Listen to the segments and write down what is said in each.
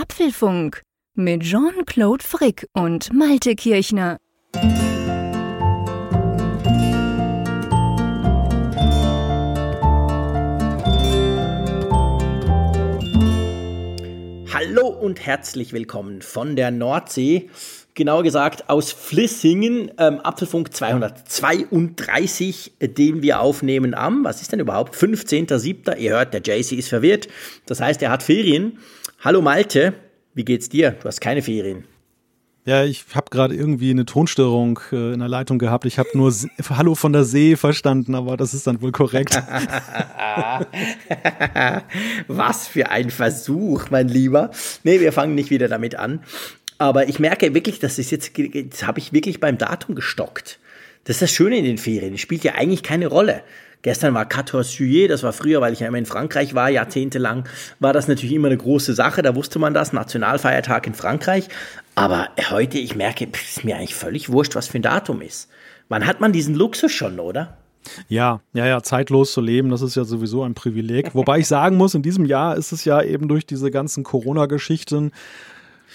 Apfelfunk mit Jean-Claude Frick und Malte Kirchner. Hallo und herzlich willkommen von der Nordsee genauer gesagt aus Flissingen, ähm, Apfelfunk 232, den wir aufnehmen am, was ist denn überhaupt, 15.07. Ihr hört, der JC ist verwirrt, das heißt, er hat Ferien. Hallo Malte, wie geht's dir? Du hast keine Ferien. Ja, ich habe gerade irgendwie eine Tonstörung äh, in der Leitung gehabt. Ich habe nur Hallo von der See verstanden, aber das ist dann wohl korrekt. Was für ein Versuch, mein Lieber. Nee, wir fangen nicht wieder damit an. Aber ich merke wirklich, dass es jetzt, jetzt habe ich wirklich beim Datum gestockt. Das ist das Schöne in den Ferien. Es spielt ja eigentlich keine Rolle. Gestern war 14 Juillet, das war früher, weil ich ja immer in Frankreich war, jahrzehntelang, war das natürlich immer eine große Sache, da wusste man das, Nationalfeiertag in Frankreich. Aber heute, ich merke, ist mir eigentlich völlig wurscht, was für ein Datum ist. Wann hat man diesen Luxus schon, oder? Ja, ja, ja, zeitlos zu leben, das ist ja sowieso ein Privileg. Wobei ich sagen muss, in diesem Jahr ist es ja eben durch diese ganzen Corona-Geschichten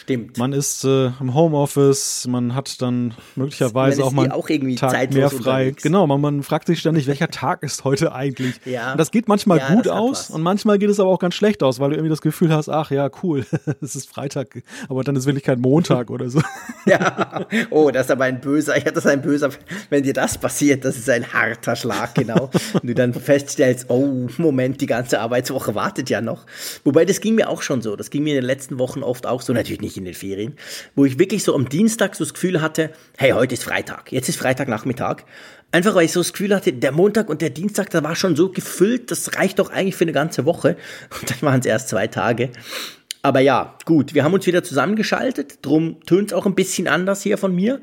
Stimmt. Man ist äh, im Homeoffice, man hat dann möglicherweise auch mal auch irgendwie Tag mehr frei. Unterwegs. Genau, man, man fragt sich ständig, welcher Tag ist heute eigentlich? Ja. Und das geht manchmal ja, gut aus und manchmal geht es aber auch ganz schlecht aus, weil du irgendwie das Gefühl hast, ach ja, cool, es ist Freitag, aber dann ist wirklich kein Montag oder so. Ja, oh, das ist aber ein böser, ja, das ist ein böser, wenn dir das passiert, das ist ein harter Schlag, genau. und du dann feststellst, oh, Moment, die ganze Arbeitswoche wartet ja noch. Wobei, das ging mir auch schon so, das ging mir in den letzten Wochen oft auch so, natürlich nicht nicht in den Ferien, wo ich wirklich so am Dienstag so das Gefühl hatte, hey, heute ist Freitag, jetzt ist Freitagnachmittag. Einfach weil ich so das Gefühl hatte, der Montag und der Dienstag, da war schon so gefüllt, das reicht doch eigentlich für eine ganze Woche. Und dann waren es erst zwei Tage. Aber ja, gut, wir haben uns wieder zusammengeschaltet, drum tönt es auch ein bisschen anders hier von mir.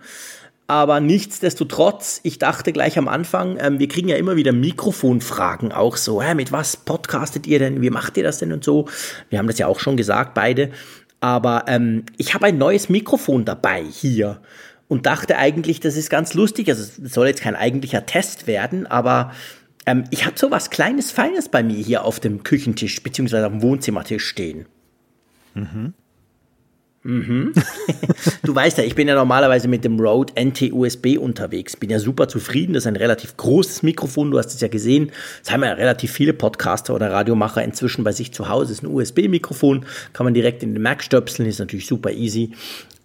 Aber nichtsdestotrotz, ich dachte gleich am Anfang, ähm, wir kriegen ja immer wieder Mikrofonfragen auch so, hä, mit was podcastet ihr denn, wie macht ihr das denn und so. Wir haben das ja auch schon gesagt, beide. Aber ähm, ich habe ein neues Mikrofon dabei hier und dachte eigentlich, das ist ganz lustig. Also es soll jetzt kein eigentlicher Test werden, aber ähm, ich habe so was Kleines, Feines bei mir hier auf dem Küchentisch beziehungsweise auf dem Wohnzimmertisch stehen. Mhm. Mhm. du weißt ja, ich bin ja normalerweise mit dem Rode NT-USB unterwegs. Bin ja super zufrieden. Das ist ein relativ großes Mikrofon. Du hast es ja gesehen. Das haben ja relativ viele Podcaster oder Radiomacher inzwischen bei sich zu Hause. Das ist ein USB-Mikrofon. Kann man direkt in den Mac stöpseln. Ist natürlich super easy.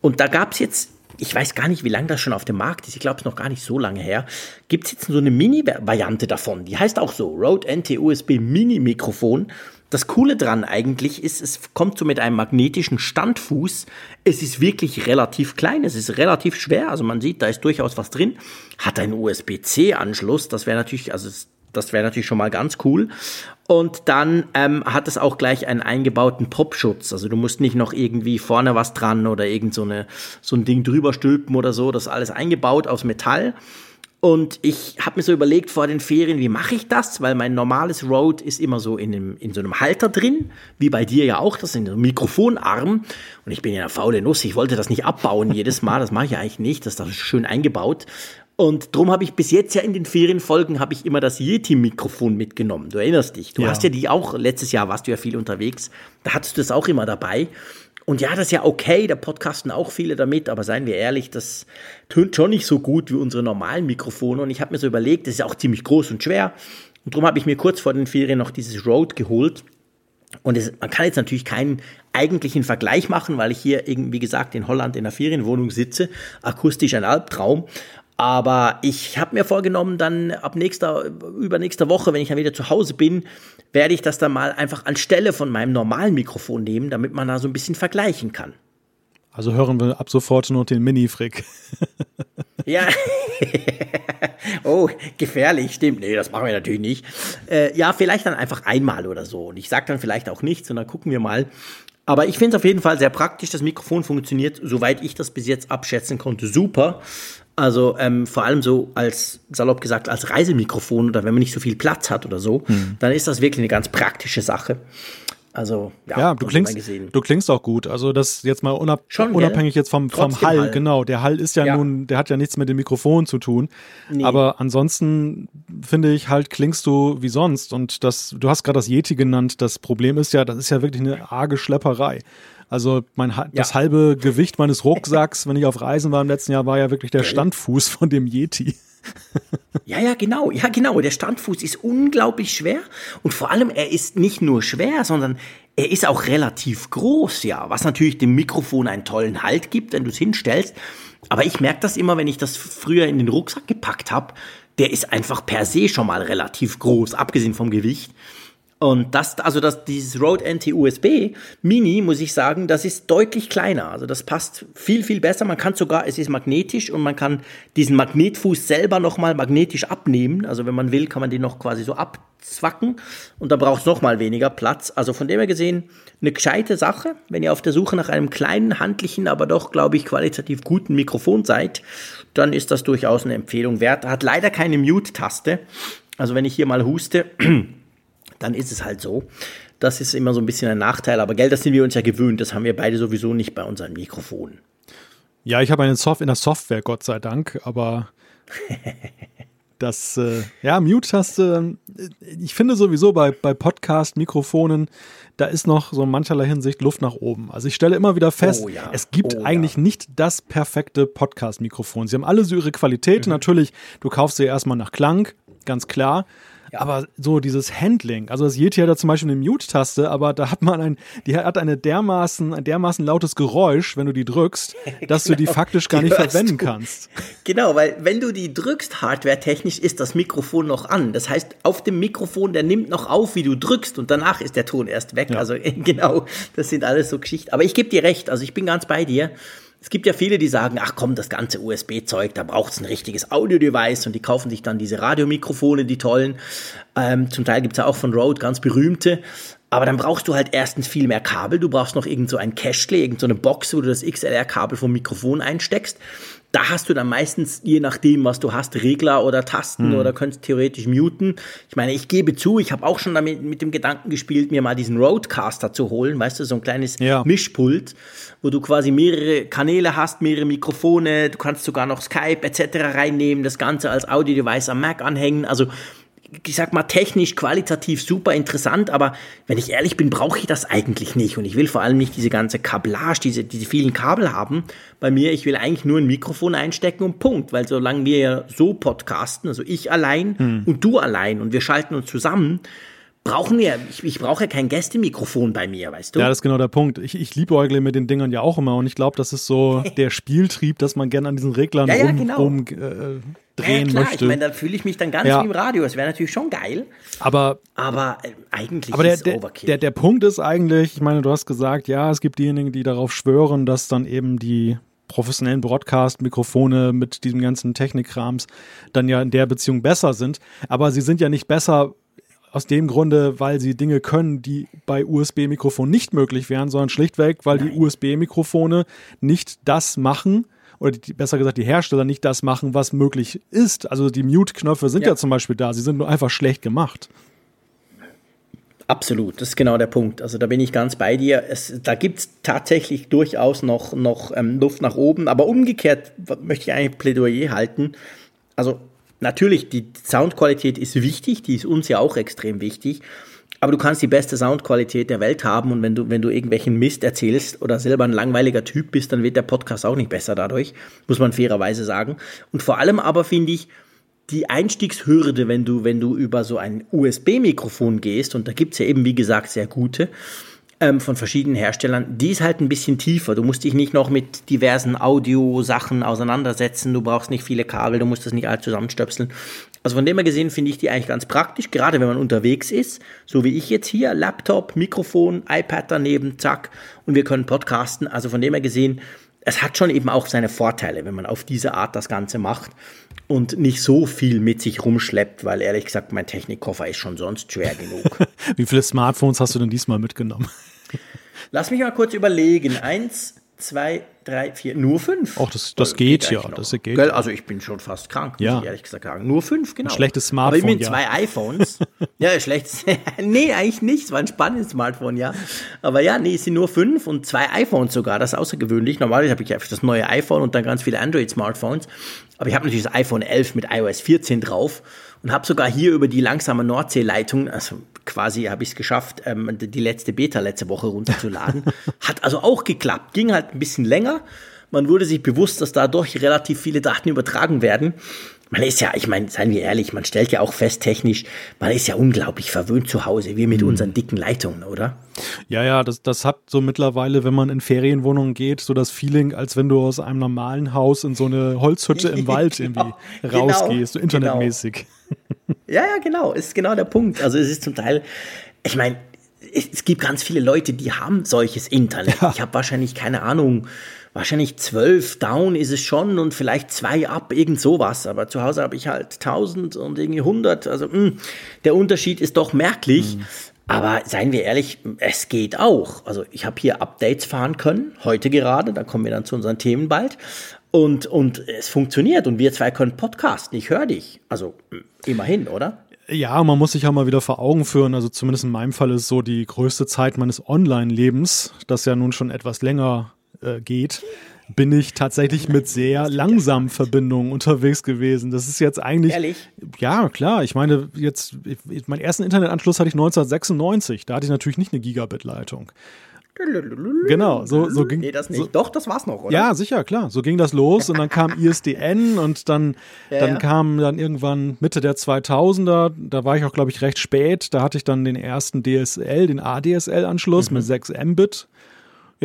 Und da gab es jetzt ich weiß gar nicht, wie lange das schon auf dem Markt ist. Ich glaube, es ist noch gar nicht so lange her. Gibt es jetzt so eine Mini-Variante davon? Die heißt auch so, Rode NT-USB Mini-Mikrofon. Das Coole dran eigentlich ist, es kommt so mit einem magnetischen Standfuß. Es ist wirklich relativ klein, es ist relativ schwer, also man sieht, da ist durchaus was drin. Hat einen USB-C-Anschluss, das wäre natürlich, also das wäre natürlich schon mal ganz cool. Und dann ähm, hat es auch gleich einen eingebauten Popschutz. Also du musst nicht noch irgendwie vorne was dran oder irgend so, eine, so ein Ding drüber stülpen oder so. Das ist alles eingebaut aus Metall. Und ich habe mir so überlegt vor den Ferien, wie mache ich das? Weil mein normales Rode ist immer so in, einem, in so einem Halter drin, wie bei dir ja auch, das ist ein Mikrofonarm. Und ich bin ja eine faule Nuss, ich wollte das nicht abbauen jedes Mal, das mache ich eigentlich nicht, das ist da schön eingebaut. Und darum habe ich bis jetzt ja in den Ferienfolgen habe ich immer das Yeti-Mikrofon mitgenommen. Du erinnerst dich. Du ja. hast ja die auch, letztes Jahr warst du ja viel unterwegs. Da hattest du das auch immer dabei. Und ja, das ist ja okay, da podcasten auch viele damit, aber seien wir ehrlich, das tönt schon nicht so gut wie unsere normalen Mikrofone. Und ich habe mir so überlegt, das ist auch ziemlich groß und schwer. Und darum habe ich mir kurz vor den Ferien noch dieses Rode geholt. Und es, man kann jetzt natürlich keinen eigentlichen Vergleich machen, weil ich hier, irgendwie, wie gesagt, in Holland in einer Ferienwohnung sitze. Akustisch ein Albtraum. Aber ich habe mir vorgenommen, dann ab nächster, übernächster Woche, wenn ich dann wieder zu Hause bin, werde ich das dann mal einfach anstelle von meinem normalen Mikrofon nehmen, damit man da so ein bisschen vergleichen kann. Also hören wir ab sofort nur den Mini-Frick. ja. oh, gefährlich, stimmt. Nee, das machen wir natürlich nicht. Äh, ja, vielleicht dann einfach einmal oder so. Und ich sage dann vielleicht auch nichts und dann gucken wir mal. Aber ich finde es auf jeden Fall sehr praktisch. Das Mikrofon funktioniert, soweit ich das bis jetzt abschätzen konnte, super. Also ähm, vor allem so als, salopp gesagt, als Reisemikrofon oder wenn man nicht so viel Platz hat oder so, hm. dann ist das wirklich eine ganz praktische Sache. Also, ja, ja du, klingst, du klingst auch gut. Also, das jetzt mal unab Schon, unabhängig jetzt vom, vom Hall, Hall, genau. Der Hall ist ja, ja, nun, der hat ja nichts mit dem Mikrofon zu tun. Nee. Aber ansonsten finde ich halt, klingst du wie sonst. Und das, du hast gerade das Yeti genannt. Das Problem ist ja, das ist ja wirklich eine arge Schlepperei. Also mein das ja. halbe Gewicht meines Rucksacks, wenn ich auf Reisen war im letzten Jahr, war ja wirklich der Standfuß von dem Yeti. Ja, ja, genau, ja, genau. Der Standfuß ist unglaublich schwer und vor allem, er ist nicht nur schwer, sondern er ist auch relativ groß, ja, was natürlich dem Mikrofon einen tollen Halt gibt, wenn du es hinstellst. Aber ich merke das immer, wenn ich das früher in den Rucksack gepackt habe, der ist einfach per se schon mal relativ groß, abgesehen vom Gewicht. Und das, also das, dieses Rode NT USB Mini, muss ich sagen, das ist deutlich kleiner. Also das passt viel, viel besser. Man kann sogar, es ist magnetisch und man kann diesen Magnetfuß selber nochmal magnetisch abnehmen. Also wenn man will, kann man den noch quasi so abzwacken und da braucht es nochmal weniger Platz. Also von dem her gesehen, eine gescheite Sache. Wenn ihr auf der Suche nach einem kleinen, handlichen, aber doch, glaube ich, qualitativ guten Mikrofon seid, dann ist das durchaus eine Empfehlung wert. Hat leider keine Mute-Taste. Also wenn ich hier mal huste, dann ist es halt so. Das ist immer so ein bisschen ein Nachteil, aber Geld, das sind wir uns ja gewöhnt. Das haben wir beide sowieso nicht bei unseren Mikrofonen. Ja, ich habe einen Soft in der Software, Gott sei Dank, aber das, äh, ja, Mute-Taste, äh, ich finde sowieso bei, bei Podcast-Mikrofonen, da ist noch so in mancherlei Hinsicht Luft nach oben. Also ich stelle immer wieder fest, oh ja. es gibt oh eigentlich ja. nicht das perfekte Podcast-Mikrofon. Sie haben alle so ihre Qualität. Mhm. Natürlich, du kaufst sie erstmal nach Klang, ganz klar. Ja. Aber so dieses Handling, also das Yeti hat da zum Beispiel eine Mute-Taste, aber da hat man ein, die hat eine dermaßen, ein dermaßen lautes Geräusch, wenn du die drückst, dass genau, du die genau. faktisch gar die nicht verwenden du. kannst. Genau, weil wenn du die drückst, hardware-technisch, ist das Mikrofon noch an. Das heißt, auf dem Mikrofon, der nimmt noch auf, wie du drückst und danach ist der Ton erst weg. Ja. Also genau, das sind alles so Geschichten. Aber ich gebe dir recht, also ich bin ganz bei dir. Es gibt ja viele, die sagen, ach komm, das ganze USB-Zeug, da braucht es ein richtiges Audio-Device und die kaufen sich dann diese Radiomikrofone, die tollen. Ähm, zum Teil gibt es ja auch von Rode ganz berühmte. Aber dann brauchst du halt erstens viel mehr Kabel. Du brauchst noch irgend so ein Cachle, irgend so eine Box, wo du das XLR-Kabel vom Mikrofon einsteckst. Da hast du dann meistens, je nachdem, was du hast, Regler oder Tasten hm. oder könntest theoretisch muten. Ich meine, ich gebe zu, ich habe auch schon damit mit dem Gedanken gespielt, mir mal diesen Roadcaster zu holen, weißt du, so ein kleines ja. Mischpult, wo du quasi mehrere Kanäle hast, mehrere Mikrofone, du kannst sogar noch Skype etc. reinnehmen, das Ganze als Audio-Device am Mac anhängen. Also ich sag mal, technisch, qualitativ super interessant, aber wenn ich ehrlich bin, brauche ich das eigentlich nicht. Und ich will vor allem nicht diese ganze Kabellage, diese, diese vielen Kabel haben. Bei mir, ich will eigentlich nur ein Mikrofon einstecken und Punkt. Weil solange wir ja so podcasten, also ich allein hm. und du allein und wir schalten uns zusammen, brauchen wir, ich, ich brauche ja kein Gästemikrofon bei mir, weißt du? Ja, das ist genau der Punkt. Ich, ich liebäugle mit den Dingern ja auch immer und ich glaube, das ist so der Spieltrieb, dass man gerne an diesen Reglern ja, ja, rum, genau. rum äh, drehen ja, klar, möchte. Ich meine, da fühle ich mich dann ganz ja. wie im Radio. Das wäre natürlich schon geil. Aber, aber äh, eigentlich aber der, ist der, Overkill. Der, der Punkt ist eigentlich, ich meine, du hast gesagt, ja, es gibt diejenigen, die darauf schwören, dass dann eben die professionellen Broadcast-Mikrofone mit diesem ganzen Technikkrams dann ja in der Beziehung besser sind. Aber sie sind ja nicht besser aus dem Grunde, weil sie Dinge können, die bei USB-Mikrofonen nicht möglich wären, sondern schlichtweg, weil Nein. die USB-Mikrofone nicht das machen, oder die, besser gesagt die Hersteller nicht das machen, was möglich ist. Also die Mute-Knöpfe sind ja. ja zum Beispiel da, sie sind nur einfach schlecht gemacht. Absolut, das ist genau der Punkt. Also da bin ich ganz bei dir. Es, da gibt es tatsächlich durchaus noch, noch ähm, Luft nach oben, aber umgekehrt möchte ich eigentlich Plädoyer halten. Also natürlich, die Soundqualität ist wichtig, die ist uns ja auch extrem wichtig. Aber du kannst die beste Soundqualität der Welt haben und wenn du, wenn du irgendwelchen Mist erzählst oder selber ein langweiliger Typ bist, dann wird der Podcast auch nicht besser dadurch, muss man fairerweise sagen. Und vor allem aber finde ich, die Einstiegshürde, wenn du, wenn du über so ein USB-Mikrofon gehst, und da gibt es ja eben, wie gesagt, sehr gute, ähm, von verschiedenen Herstellern, die ist halt ein bisschen tiefer. Du musst dich nicht noch mit diversen Audio-Sachen auseinandersetzen, du brauchst nicht viele Kabel, du musst das nicht alles zusammenstöpseln. Also von dem her gesehen finde ich die eigentlich ganz praktisch, gerade wenn man unterwegs ist, so wie ich jetzt hier, Laptop, Mikrofon, iPad daneben, zack, und wir können podcasten. Also von dem her gesehen, es hat schon eben auch seine Vorteile, wenn man auf diese Art das Ganze macht und nicht so viel mit sich rumschleppt, weil ehrlich gesagt, mein Technikkoffer ist schon sonst schwer genug. Wie viele Smartphones hast du denn diesmal mitgenommen? Lass mich mal kurz überlegen. Eins, zwei, drei, vier, nur fünf. Ach, das, das geht, geht ja. Das geht. Also ich bin schon fast krank, ja. muss ich ehrlich gesagt sagen. Nur fünf, genau. Ein schlechtes Smartphone. Aber ich mit ja. zwei iPhones. ja, schlechtes. nee, eigentlich nicht. Es war ein spannendes Smartphone, ja. Aber ja, nee, es sind nur fünf und zwei iPhones sogar. Das ist außergewöhnlich. Normalerweise habe ich einfach das neue iPhone und dann ganz viele Android-Smartphones. Aber ich habe natürlich das iPhone 11 mit iOS 14 drauf und habe sogar hier über die langsame Nordseeleitung, also quasi habe ich es geschafft, ähm, die letzte Beta letzte Woche runterzuladen. Hat also auch geklappt, ging halt ein bisschen länger. Man wurde sich bewusst, dass dadurch relativ viele Daten übertragen werden man ist ja, ich meine, seien wir ehrlich, man stellt ja auch fest technisch, man ist ja unglaublich verwöhnt zu Hause, wir mit mhm. unseren dicken Leitungen, oder? Ja, ja, das, das hat so mittlerweile, wenn man in Ferienwohnungen geht, so das Feeling, als wenn du aus einem normalen Haus in so eine Holzhütte im Wald irgendwie genau, rausgehst, so genau. internetmäßig. Genau. Ja, ja, genau, ist genau der Punkt. Also es ist zum Teil, ich meine, es gibt ganz viele Leute, die haben solches Internet. Ja. Ich habe wahrscheinlich keine Ahnung, wahrscheinlich zwölf down ist es schon und vielleicht zwei ab, irgend sowas. Aber zu Hause habe ich halt tausend und irgendwie hundert. Also mh, hm, der Unterschied ist doch merklich. Mhm. Aber seien wir ehrlich, es geht auch. Also ich habe hier Updates fahren können, heute gerade, da kommen wir dann zu unseren Themen bald. Und, und es funktioniert und wir zwei können podcasten. Ich höre dich. Also hm, immerhin, oder? Ja, man muss sich ja mal wieder vor Augen führen. Also zumindest in meinem Fall ist so die größte Zeit meines Online-Lebens, das ja nun schon etwas länger äh, geht, bin ich tatsächlich mit sehr langsamen Verbindungen unterwegs gewesen. Das ist jetzt eigentlich. Ehrlich? Ja, klar. Ich meine, jetzt, ich, meinen ersten Internetanschluss hatte ich 1996. Da hatte ich natürlich nicht eine Gigabit-Leitung. Genau, so, so ging Nee, das nicht. So, Doch, das war's noch, oder? Ja, sicher, klar. So ging das los und dann kam ISDN und dann, ja, dann ja. kam dann irgendwann Mitte der 2000er, da war ich auch, glaube ich, recht spät. Da hatte ich dann den ersten DSL, den ADSL-Anschluss mhm. mit 6 Mbit.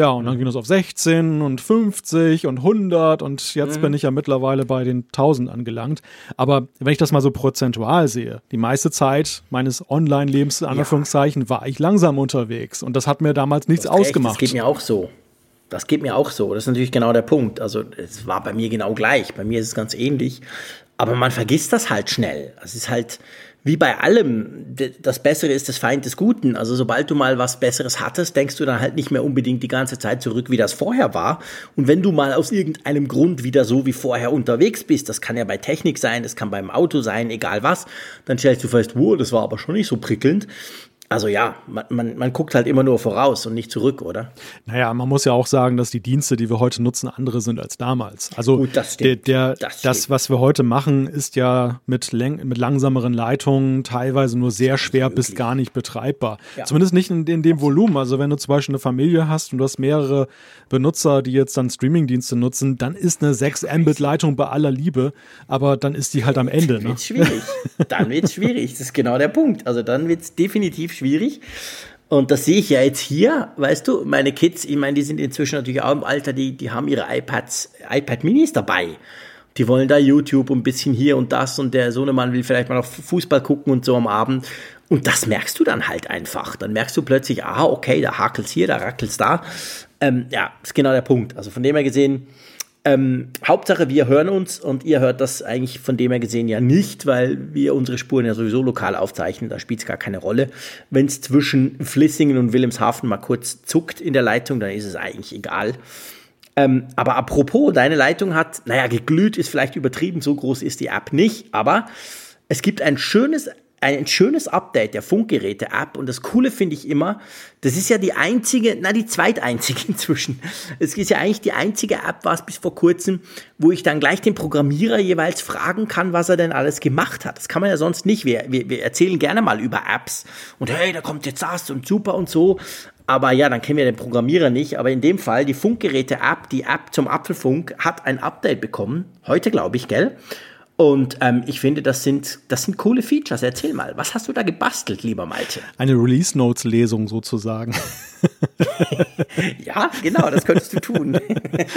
Ja, und dann ging es auf 16 und 50 und 100 und jetzt mhm. bin ich ja mittlerweile bei den 1000 angelangt. Aber wenn ich das mal so prozentual sehe, die meiste Zeit meines Online-Lebens, in Anführungszeichen, ja. war ich langsam unterwegs und das hat mir damals nichts ausgemacht. Recht, das geht mir auch so. Das geht mir auch so. Das ist natürlich genau der Punkt. Also es war bei mir genau gleich. Bei mir ist es ganz ähnlich. Aber man vergisst das halt schnell. Es ist halt, wie bei allem, das Bessere ist das Feind des Guten. Also sobald du mal was Besseres hattest, denkst du dann halt nicht mehr unbedingt die ganze Zeit zurück, wie das vorher war. Und wenn du mal aus irgendeinem Grund wieder so wie vorher unterwegs bist, das kann ja bei Technik sein, das kann beim Auto sein, egal was, dann stellst du fest, wow, das war aber schon nicht so prickelnd. Also ja, man, man, man guckt halt immer nur voraus und nicht zurück, oder? Naja, man muss ja auch sagen, dass die Dienste, die wir heute nutzen, andere sind als damals. Also Gut, das, der, der, das, das, was wir heute machen, ist ja mit, mit langsameren Leitungen teilweise nur sehr schwer bis gar nicht betreibbar. Ja. Zumindest nicht in, in, dem Volumen. Also wenn du zum Beispiel eine Familie hast und du hast mehrere Benutzer, die jetzt dann Streamingdienste nutzen, dann ist eine 6 Mbit-Leitung bei aller Liebe, aber dann ist die halt am Ende. Dann ne? wird's schwierig. Dann wird es schwierig. Das ist genau der Punkt. Also dann wird es definitiv schwierig schwierig. Und das sehe ich ja jetzt hier, weißt du, meine Kids, ich meine, die sind inzwischen natürlich auch im Alter, die, die haben ihre iPads, iPad Minis dabei. Die wollen da YouTube und ein bisschen hier und das und der Sohnemann will vielleicht mal auf Fußball gucken und so am Abend. Und das merkst du dann halt einfach. Dann merkst du plötzlich, aha, okay, da hakelt's hier, da rackelt's da. Ähm, ja, ist genau der Punkt. Also von dem her gesehen, ähm, Hauptsache, wir hören uns und ihr hört das eigentlich von dem her gesehen ja nicht, weil wir unsere Spuren ja sowieso lokal aufzeichnen. Da spielt es gar keine Rolle. Wenn es zwischen Flissingen und Wilhelmshaven mal kurz zuckt in der Leitung, dann ist es eigentlich egal. Ähm, aber apropos, deine Leitung hat, naja, geglüht ist vielleicht übertrieben, so groß ist die App nicht, aber es gibt ein schönes ein schönes Update der Funkgeräte-App und das Coole finde ich immer, das ist ja die einzige, na die zweiteinzige inzwischen. Es ist ja eigentlich die einzige App, war es bis vor kurzem, wo ich dann gleich den Programmierer jeweils fragen kann, was er denn alles gemacht hat. Das kann man ja sonst nicht. Wir, wir, wir erzählen gerne mal über Apps und hey, da kommt jetzt das und super und so. Aber ja, dann kennen wir den Programmierer nicht. Aber in dem Fall, die Funkgeräte-App, die App zum Apfelfunk, hat ein Update bekommen. Heute, glaube ich, gell? Und ähm, ich finde, das sind, das sind coole Features. Erzähl mal, was hast du da gebastelt, lieber Malte? Eine Release Notes Lesung sozusagen. ja, genau, das könntest du tun.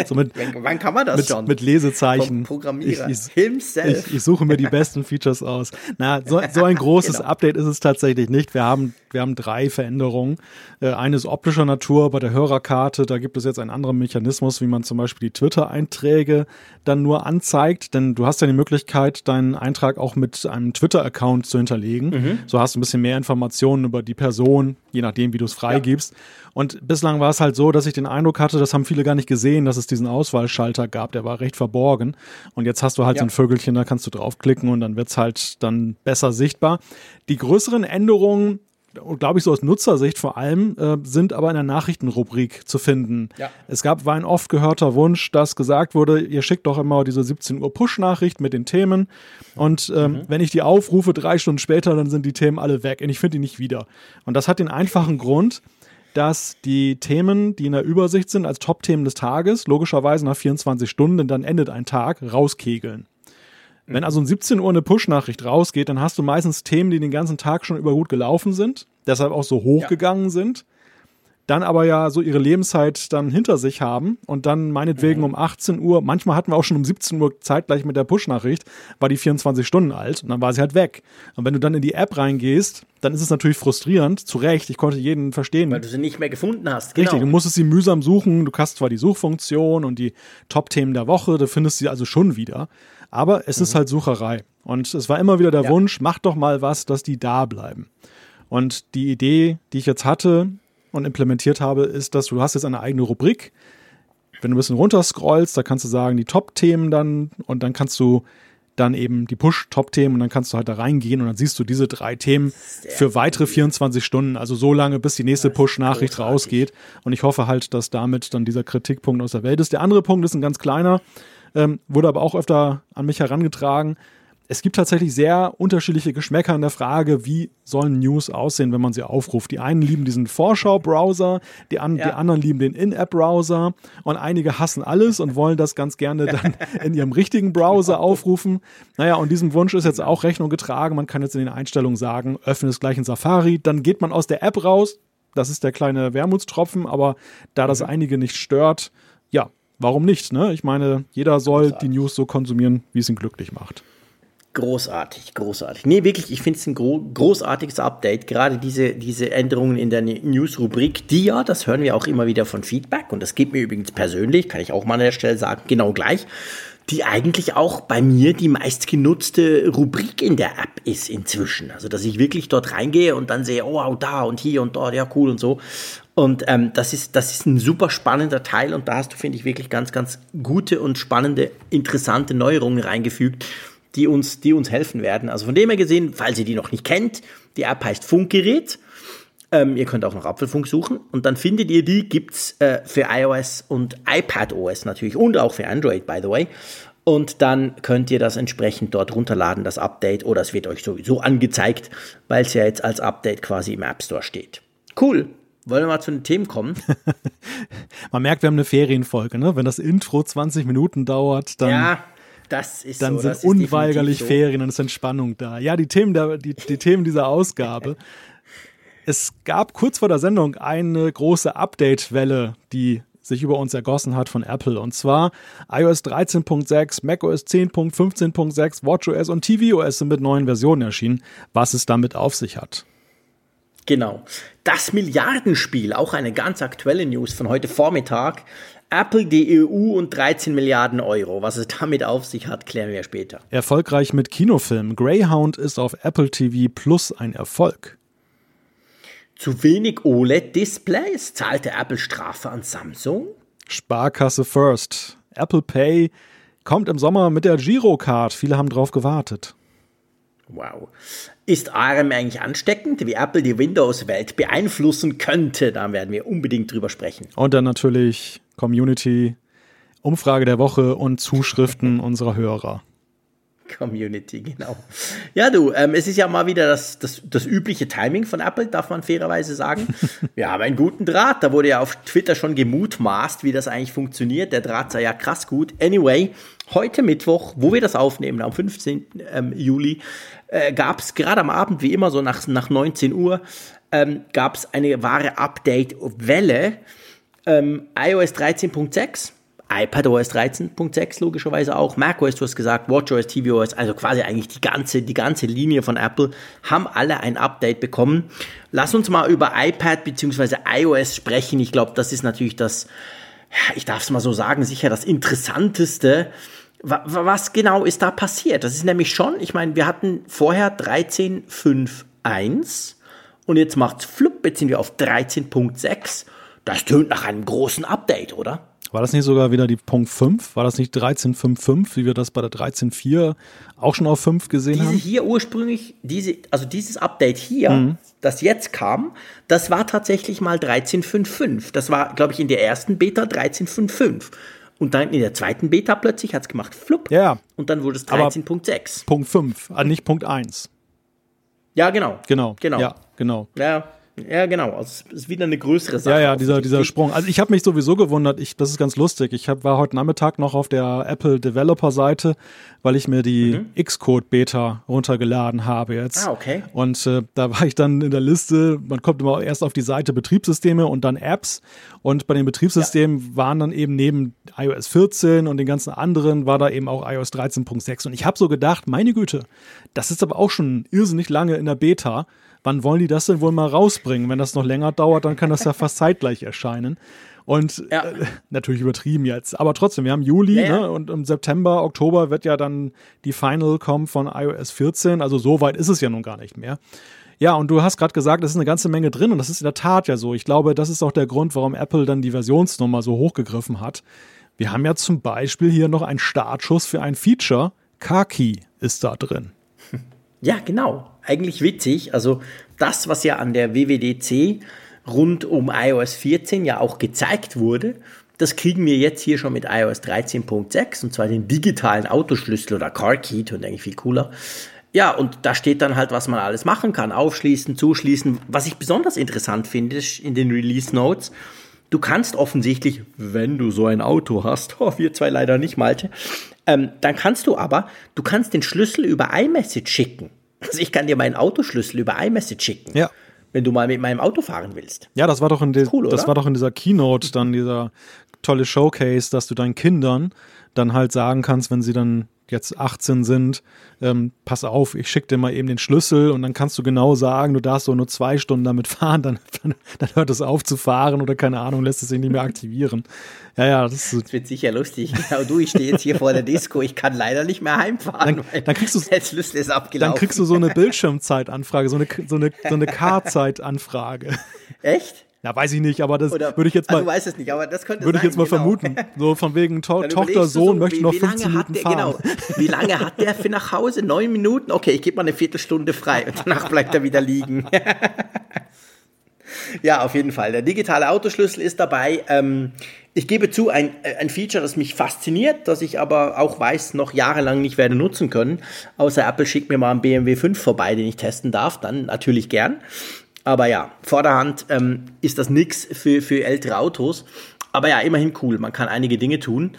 So mit, wann, kann man das mit, schon? Mit Lesezeichen. Vom Programmierer ich, ich, himself. Ich, ich, suche mir die besten Features aus. Na, so, so ein großes genau. Update ist es tatsächlich nicht. Wir haben, wir haben drei Veränderungen. Äh, eine ist optischer Natur bei der Hörerkarte. Da gibt es jetzt einen anderen Mechanismus, wie man zum Beispiel die Twitter-Einträge dann nur anzeigt. Denn du hast ja die Möglichkeit, deinen Eintrag auch mit einem Twitter-Account zu hinterlegen. Mhm. So hast du ein bisschen mehr Informationen über die Person, je nachdem, wie du es freigibst. Ja. Und bislang war es halt so, dass ich den Eindruck hatte, das haben viele gar nicht gesehen, dass es diesen Auswahlschalter gab. Der war recht verborgen. Und jetzt hast du halt ja. so ein Vögelchen, da kannst du draufklicken und dann wird's halt dann besser sichtbar. Die größeren Änderungen glaube ich, so aus Nutzersicht vor allem, äh, sind aber in der Nachrichtenrubrik zu finden. Ja. Es gab, war ein oft gehörter Wunsch, dass gesagt wurde, ihr schickt doch immer diese 17 Uhr Push-Nachricht mit den Themen. Und ähm, mhm. wenn ich die aufrufe, drei Stunden später, dann sind die Themen alle weg und ich finde die nicht wieder. Und das hat den einfachen Grund, dass die Themen, die in der Übersicht sind, als Top-Themen des Tages, logischerweise nach 24 Stunden, dann endet ein Tag, rauskegeln. Wenn also um 17 Uhr eine Push-Nachricht rausgeht, dann hast du meistens Themen, die den ganzen Tag schon über gut gelaufen sind, deshalb auch so hochgegangen ja. sind dann aber ja so ihre Lebenszeit dann hinter sich haben und dann meinetwegen mhm. um 18 Uhr, manchmal hatten wir auch schon um 17 Uhr zeitgleich mit der Push-Nachricht, war die 24 Stunden alt und dann war sie halt weg. Und wenn du dann in die App reingehst, dann ist es natürlich frustrierend, zu Recht, ich konnte jeden verstehen. Weil du sie nicht mehr gefunden hast. Genau. Richtig, du musstest sie mühsam suchen, du hast zwar die Suchfunktion und die Top-Themen der Woche, du findest sie also schon wieder, aber es mhm. ist halt Sucherei. Und es war immer wieder der ja. Wunsch, mach doch mal was, dass die da bleiben. Und die Idee, die ich jetzt hatte, und implementiert habe, ist, dass du hast jetzt eine eigene Rubrik. Wenn du ein bisschen runterscrollst, da kannst du sagen, die Top-Themen dann und dann kannst du dann eben die Push-Top-Themen und dann kannst du halt da reingehen und dann siehst du diese drei Themen für weitere 24 Stunden, also so lange, bis die nächste Push-Nachricht rausgeht. Und ich hoffe halt, dass damit dann dieser Kritikpunkt aus der Welt ist. Der andere Punkt ist ein ganz kleiner, ähm, wurde aber auch öfter an mich herangetragen es gibt tatsächlich sehr unterschiedliche Geschmäcker in der Frage, wie sollen News aussehen, wenn man sie aufruft. Die einen lieben diesen Vorschau-Browser, die, an, ja. die anderen lieben den In-App-Browser und einige hassen alles und wollen das ganz gerne dann in ihrem richtigen Browser aufrufen. Naja, und diesem Wunsch ist jetzt auch Rechnung getragen. Man kann jetzt in den Einstellungen sagen, öffne es gleich in Safari, dann geht man aus der App raus. Das ist der kleine Wermutstropfen, aber da das mhm. einige nicht stört, ja, warum nicht? Ne? Ich meine, jeder soll die News so konsumieren, wie es ihn glücklich macht. Großartig, großartig. Nee, wirklich, ich finde es ein gro großartiges Update. Gerade diese, diese Änderungen in der News-Rubrik, die ja, das hören wir auch immer wieder von Feedback und das geht mir übrigens persönlich, kann ich auch mal an der Stelle sagen, genau gleich, die eigentlich auch bei mir die meistgenutzte Rubrik in der App ist inzwischen. Also, dass ich wirklich dort reingehe und dann sehe, oh, da und hier und dort, ja, cool und so. Und ähm, das, ist, das ist ein super spannender Teil und da hast du, finde ich, wirklich ganz, ganz gute und spannende, interessante Neuerungen reingefügt die uns, die uns helfen werden. Also von dem her gesehen, falls ihr die noch nicht kennt, die App heißt Funkgerät. Ähm, ihr könnt auch noch Apfelfunk suchen und dann findet ihr die, gibt's äh, für iOS und iPadOS natürlich und auch für Android, by the way. Und dann könnt ihr das entsprechend dort runterladen, das Update, oder es wird euch sowieso angezeigt, weil es ja jetzt als Update quasi im App Store steht. Cool. Wollen wir mal zu den Themen kommen? Man merkt, wir haben eine Ferienfolge, ne? Wenn das Intro 20 Minuten dauert, dann. Ja, das ist dann so, sind unweigerlich so. Ferien und es ist Entspannung da. Ja, die Themen, der, die, die Themen dieser Ausgabe. es gab kurz vor der Sendung eine große Update-Welle, die sich über uns ergossen hat von Apple. Und zwar iOS 13.6, macOS 10.15.6, WatchOS und tvOS sind mit neuen Versionen erschienen, was es damit auf sich hat. Genau. Das Milliardenspiel, auch eine ganz aktuelle News von heute Vormittag, Apple, die EU und 13 Milliarden Euro. Was es damit auf sich hat, klären wir später. Erfolgreich mit Kinofilmen. Greyhound ist auf Apple TV Plus ein Erfolg. Zu wenig OLED-Displays zahlte Apple Strafe an Samsung. Sparkasse First. Apple Pay kommt im Sommer mit der Girocard. Viele haben drauf gewartet. Wow. Ist ARM eigentlich ansteckend, wie Apple die Windows-Welt beeinflussen könnte? Da werden wir unbedingt drüber sprechen. Und dann natürlich Community, Umfrage der Woche und Zuschriften unserer Hörer. Community, genau. Ja, du, ähm, es ist ja mal wieder das, das, das übliche Timing von Apple, darf man fairerweise sagen. Wir haben einen guten Draht. Da wurde ja auf Twitter schon gemutmaßt, wie das eigentlich funktioniert. Der Draht sei ja krass gut. Anyway, heute Mittwoch, wo wir das aufnehmen, am 15. Ähm, Juli, äh, gab es gerade am Abend, wie immer, so nach, nach 19 Uhr, ähm, gab es eine wahre Update-Welle ähm, iOS 13.6, iPadOS 13.6 logischerweise auch, macOS, du hast gesagt, WatchOS, tvOS, also quasi eigentlich die ganze, die ganze Linie von Apple, haben alle ein Update bekommen. Lass uns mal über iPad bzw. iOS sprechen. Ich glaube, das ist natürlich das, ich darf es mal so sagen, sicher das Interessanteste. Was genau ist da passiert? Das ist nämlich schon, ich meine, wir hatten vorher 13.5.1 und jetzt macht's flupp, jetzt sind wir auf 13.6 das tönt nach einem großen Update, oder? War das nicht sogar wieder die Punkt 5? War das nicht 13.5.5, wie wir das bei der 13.4 auch schon auf 5 gesehen diese haben? hier ursprünglich, diese, also dieses Update hier, mhm. das jetzt kam, das war tatsächlich mal 13.5.5. Das war, glaube ich, in der ersten Beta 13.5.5. Und dann in der zweiten Beta plötzlich hat es gemacht, flupp. Ja. Und dann wurde es 13.6. Punkt 5, also nicht Punkt 1. Ja, genau. Genau. Genau. Ja, genau. Ja. Ja, genau. Also es ist wieder eine größere Sache. Ja, ja, dieser, dieser Sprung. Also ich habe mich sowieso gewundert, ich, das ist ganz lustig. Ich hab, war heute Nachmittag noch auf der Apple Developer Seite, weil ich mir die mhm. Xcode Beta runtergeladen habe jetzt. Ah, okay. Und äh, da war ich dann in der Liste, man kommt immer erst auf die Seite Betriebssysteme und dann Apps. Und bei den Betriebssystemen ja. waren dann eben neben iOS 14 und den ganzen anderen war da eben auch iOS 13.6. Und ich habe so gedacht, meine Güte, das ist aber auch schon irrsinnig lange in der Beta wann wollen die das denn wohl mal rausbringen? Wenn das noch länger dauert, dann kann das ja fast zeitgleich erscheinen. Und ja. äh, natürlich übertrieben jetzt. Aber trotzdem, wir haben Juli ja, ja. Ne? und im September, Oktober wird ja dann die Final kommen von iOS 14. Also so weit ist es ja nun gar nicht mehr. Ja, und du hast gerade gesagt, es ist eine ganze Menge drin und das ist in der Tat ja so. Ich glaube, das ist auch der Grund, warum Apple dann die Versionsnummer so hochgegriffen hat. Wir haben ja zum Beispiel hier noch einen Startschuss für ein Feature. Kaki ist da drin. Ja, genau. Eigentlich witzig. Also das, was ja an der WWDC rund um iOS 14 ja auch gezeigt wurde, das kriegen wir jetzt hier schon mit iOS 13.6 und zwar den digitalen Autoschlüssel oder Car Key, und eigentlich viel cooler. Ja, und da steht dann halt, was man alles machen kann. Aufschließen, zuschließen. Was ich besonders interessant finde in den Release Notes, du kannst offensichtlich, wenn du so ein Auto hast, oh, wir zwei leider nicht, Malte, ähm, dann kannst du aber, du kannst den Schlüssel über iMessage schicken. Also ich kann dir meinen Autoschlüssel über iMessage schicken. Ja. Wenn du mal mit meinem Auto fahren willst. Ja, das war doch in, cool, das war doch in dieser Keynote dann dieser tolle Showcase, dass du deinen Kindern dann halt sagen kannst, wenn sie dann jetzt 18 sind, ähm, pass auf, ich schicke dir mal eben den Schlüssel und dann kannst du genau sagen, du darfst so nur zwei Stunden damit fahren, dann, dann, dann hört es auf zu fahren oder keine Ahnung, lässt es sich nicht mehr aktivieren. Ja, ja, das, das wird sicher lustig. Genau, du, ich stehe jetzt hier vor der Disco, ich kann leider nicht mehr heimfahren, dann, dann kriegst du, der Schlüssel ist abgelaufen. Dann kriegst du so eine Bildschirmzeitanfrage, so eine, so eine, so eine Karzeitanfrage. Echt? Ja, weiß ich nicht, aber das Oder, würde ich jetzt mal. Ah, du weißt es nicht, aber das könnte Würde ich jetzt mal genau. vermuten. So von wegen to Tochter, Sohn so, möchte noch 15 Minuten der, fahren. Genau. Wie lange hat der für nach Hause? Neun Minuten? Okay, ich gebe mal eine Viertelstunde frei und danach bleibt er wieder liegen. ja, auf jeden Fall. Der digitale Autoschlüssel ist dabei. Ähm, ich gebe zu, ein, ein Feature, das mich fasziniert, das ich aber auch weiß, noch jahrelang nicht werde nutzen können. Außer Apple schickt mir mal einen BMW 5 vorbei, den ich testen darf, dann natürlich gern. Aber ja, Vorderhand ähm, ist das nix für, für ältere Autos. Aber ja, immerhin cool. Man kann einige Dinge tun.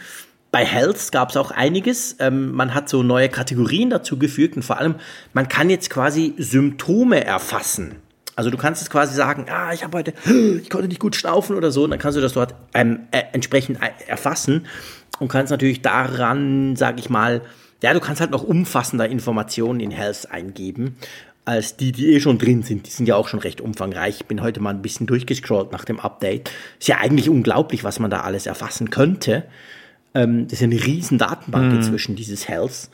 Bei Health gab es auch einiges. Ähm, man hat so neue Kategorien dazu gefügt und vor allem, man kann jetzt quasi Symptome erfassen. Also du kannst es quasi sagen, ah, ich habe heute, ich konnte nicht gut schnaufen oder so, und dann kannst du das dort ähm, äh, entsprechend äh, erfassen und kannst natürlich daran, sag ich mal, ja, du kannst halt noch umfassender Informationen in Health eingeben als die, die eh schon drin sind. Die sind ja auch schon recht umfangreich. Ich bin heute mal ein bisschen durchgescrollt nach dem Update. Ist ja eigentlich unglaublich, was man da alles erfassen könnte. Ähm, das ist ja eine riesen Datenbank mhm. inzwischen, dieses Health.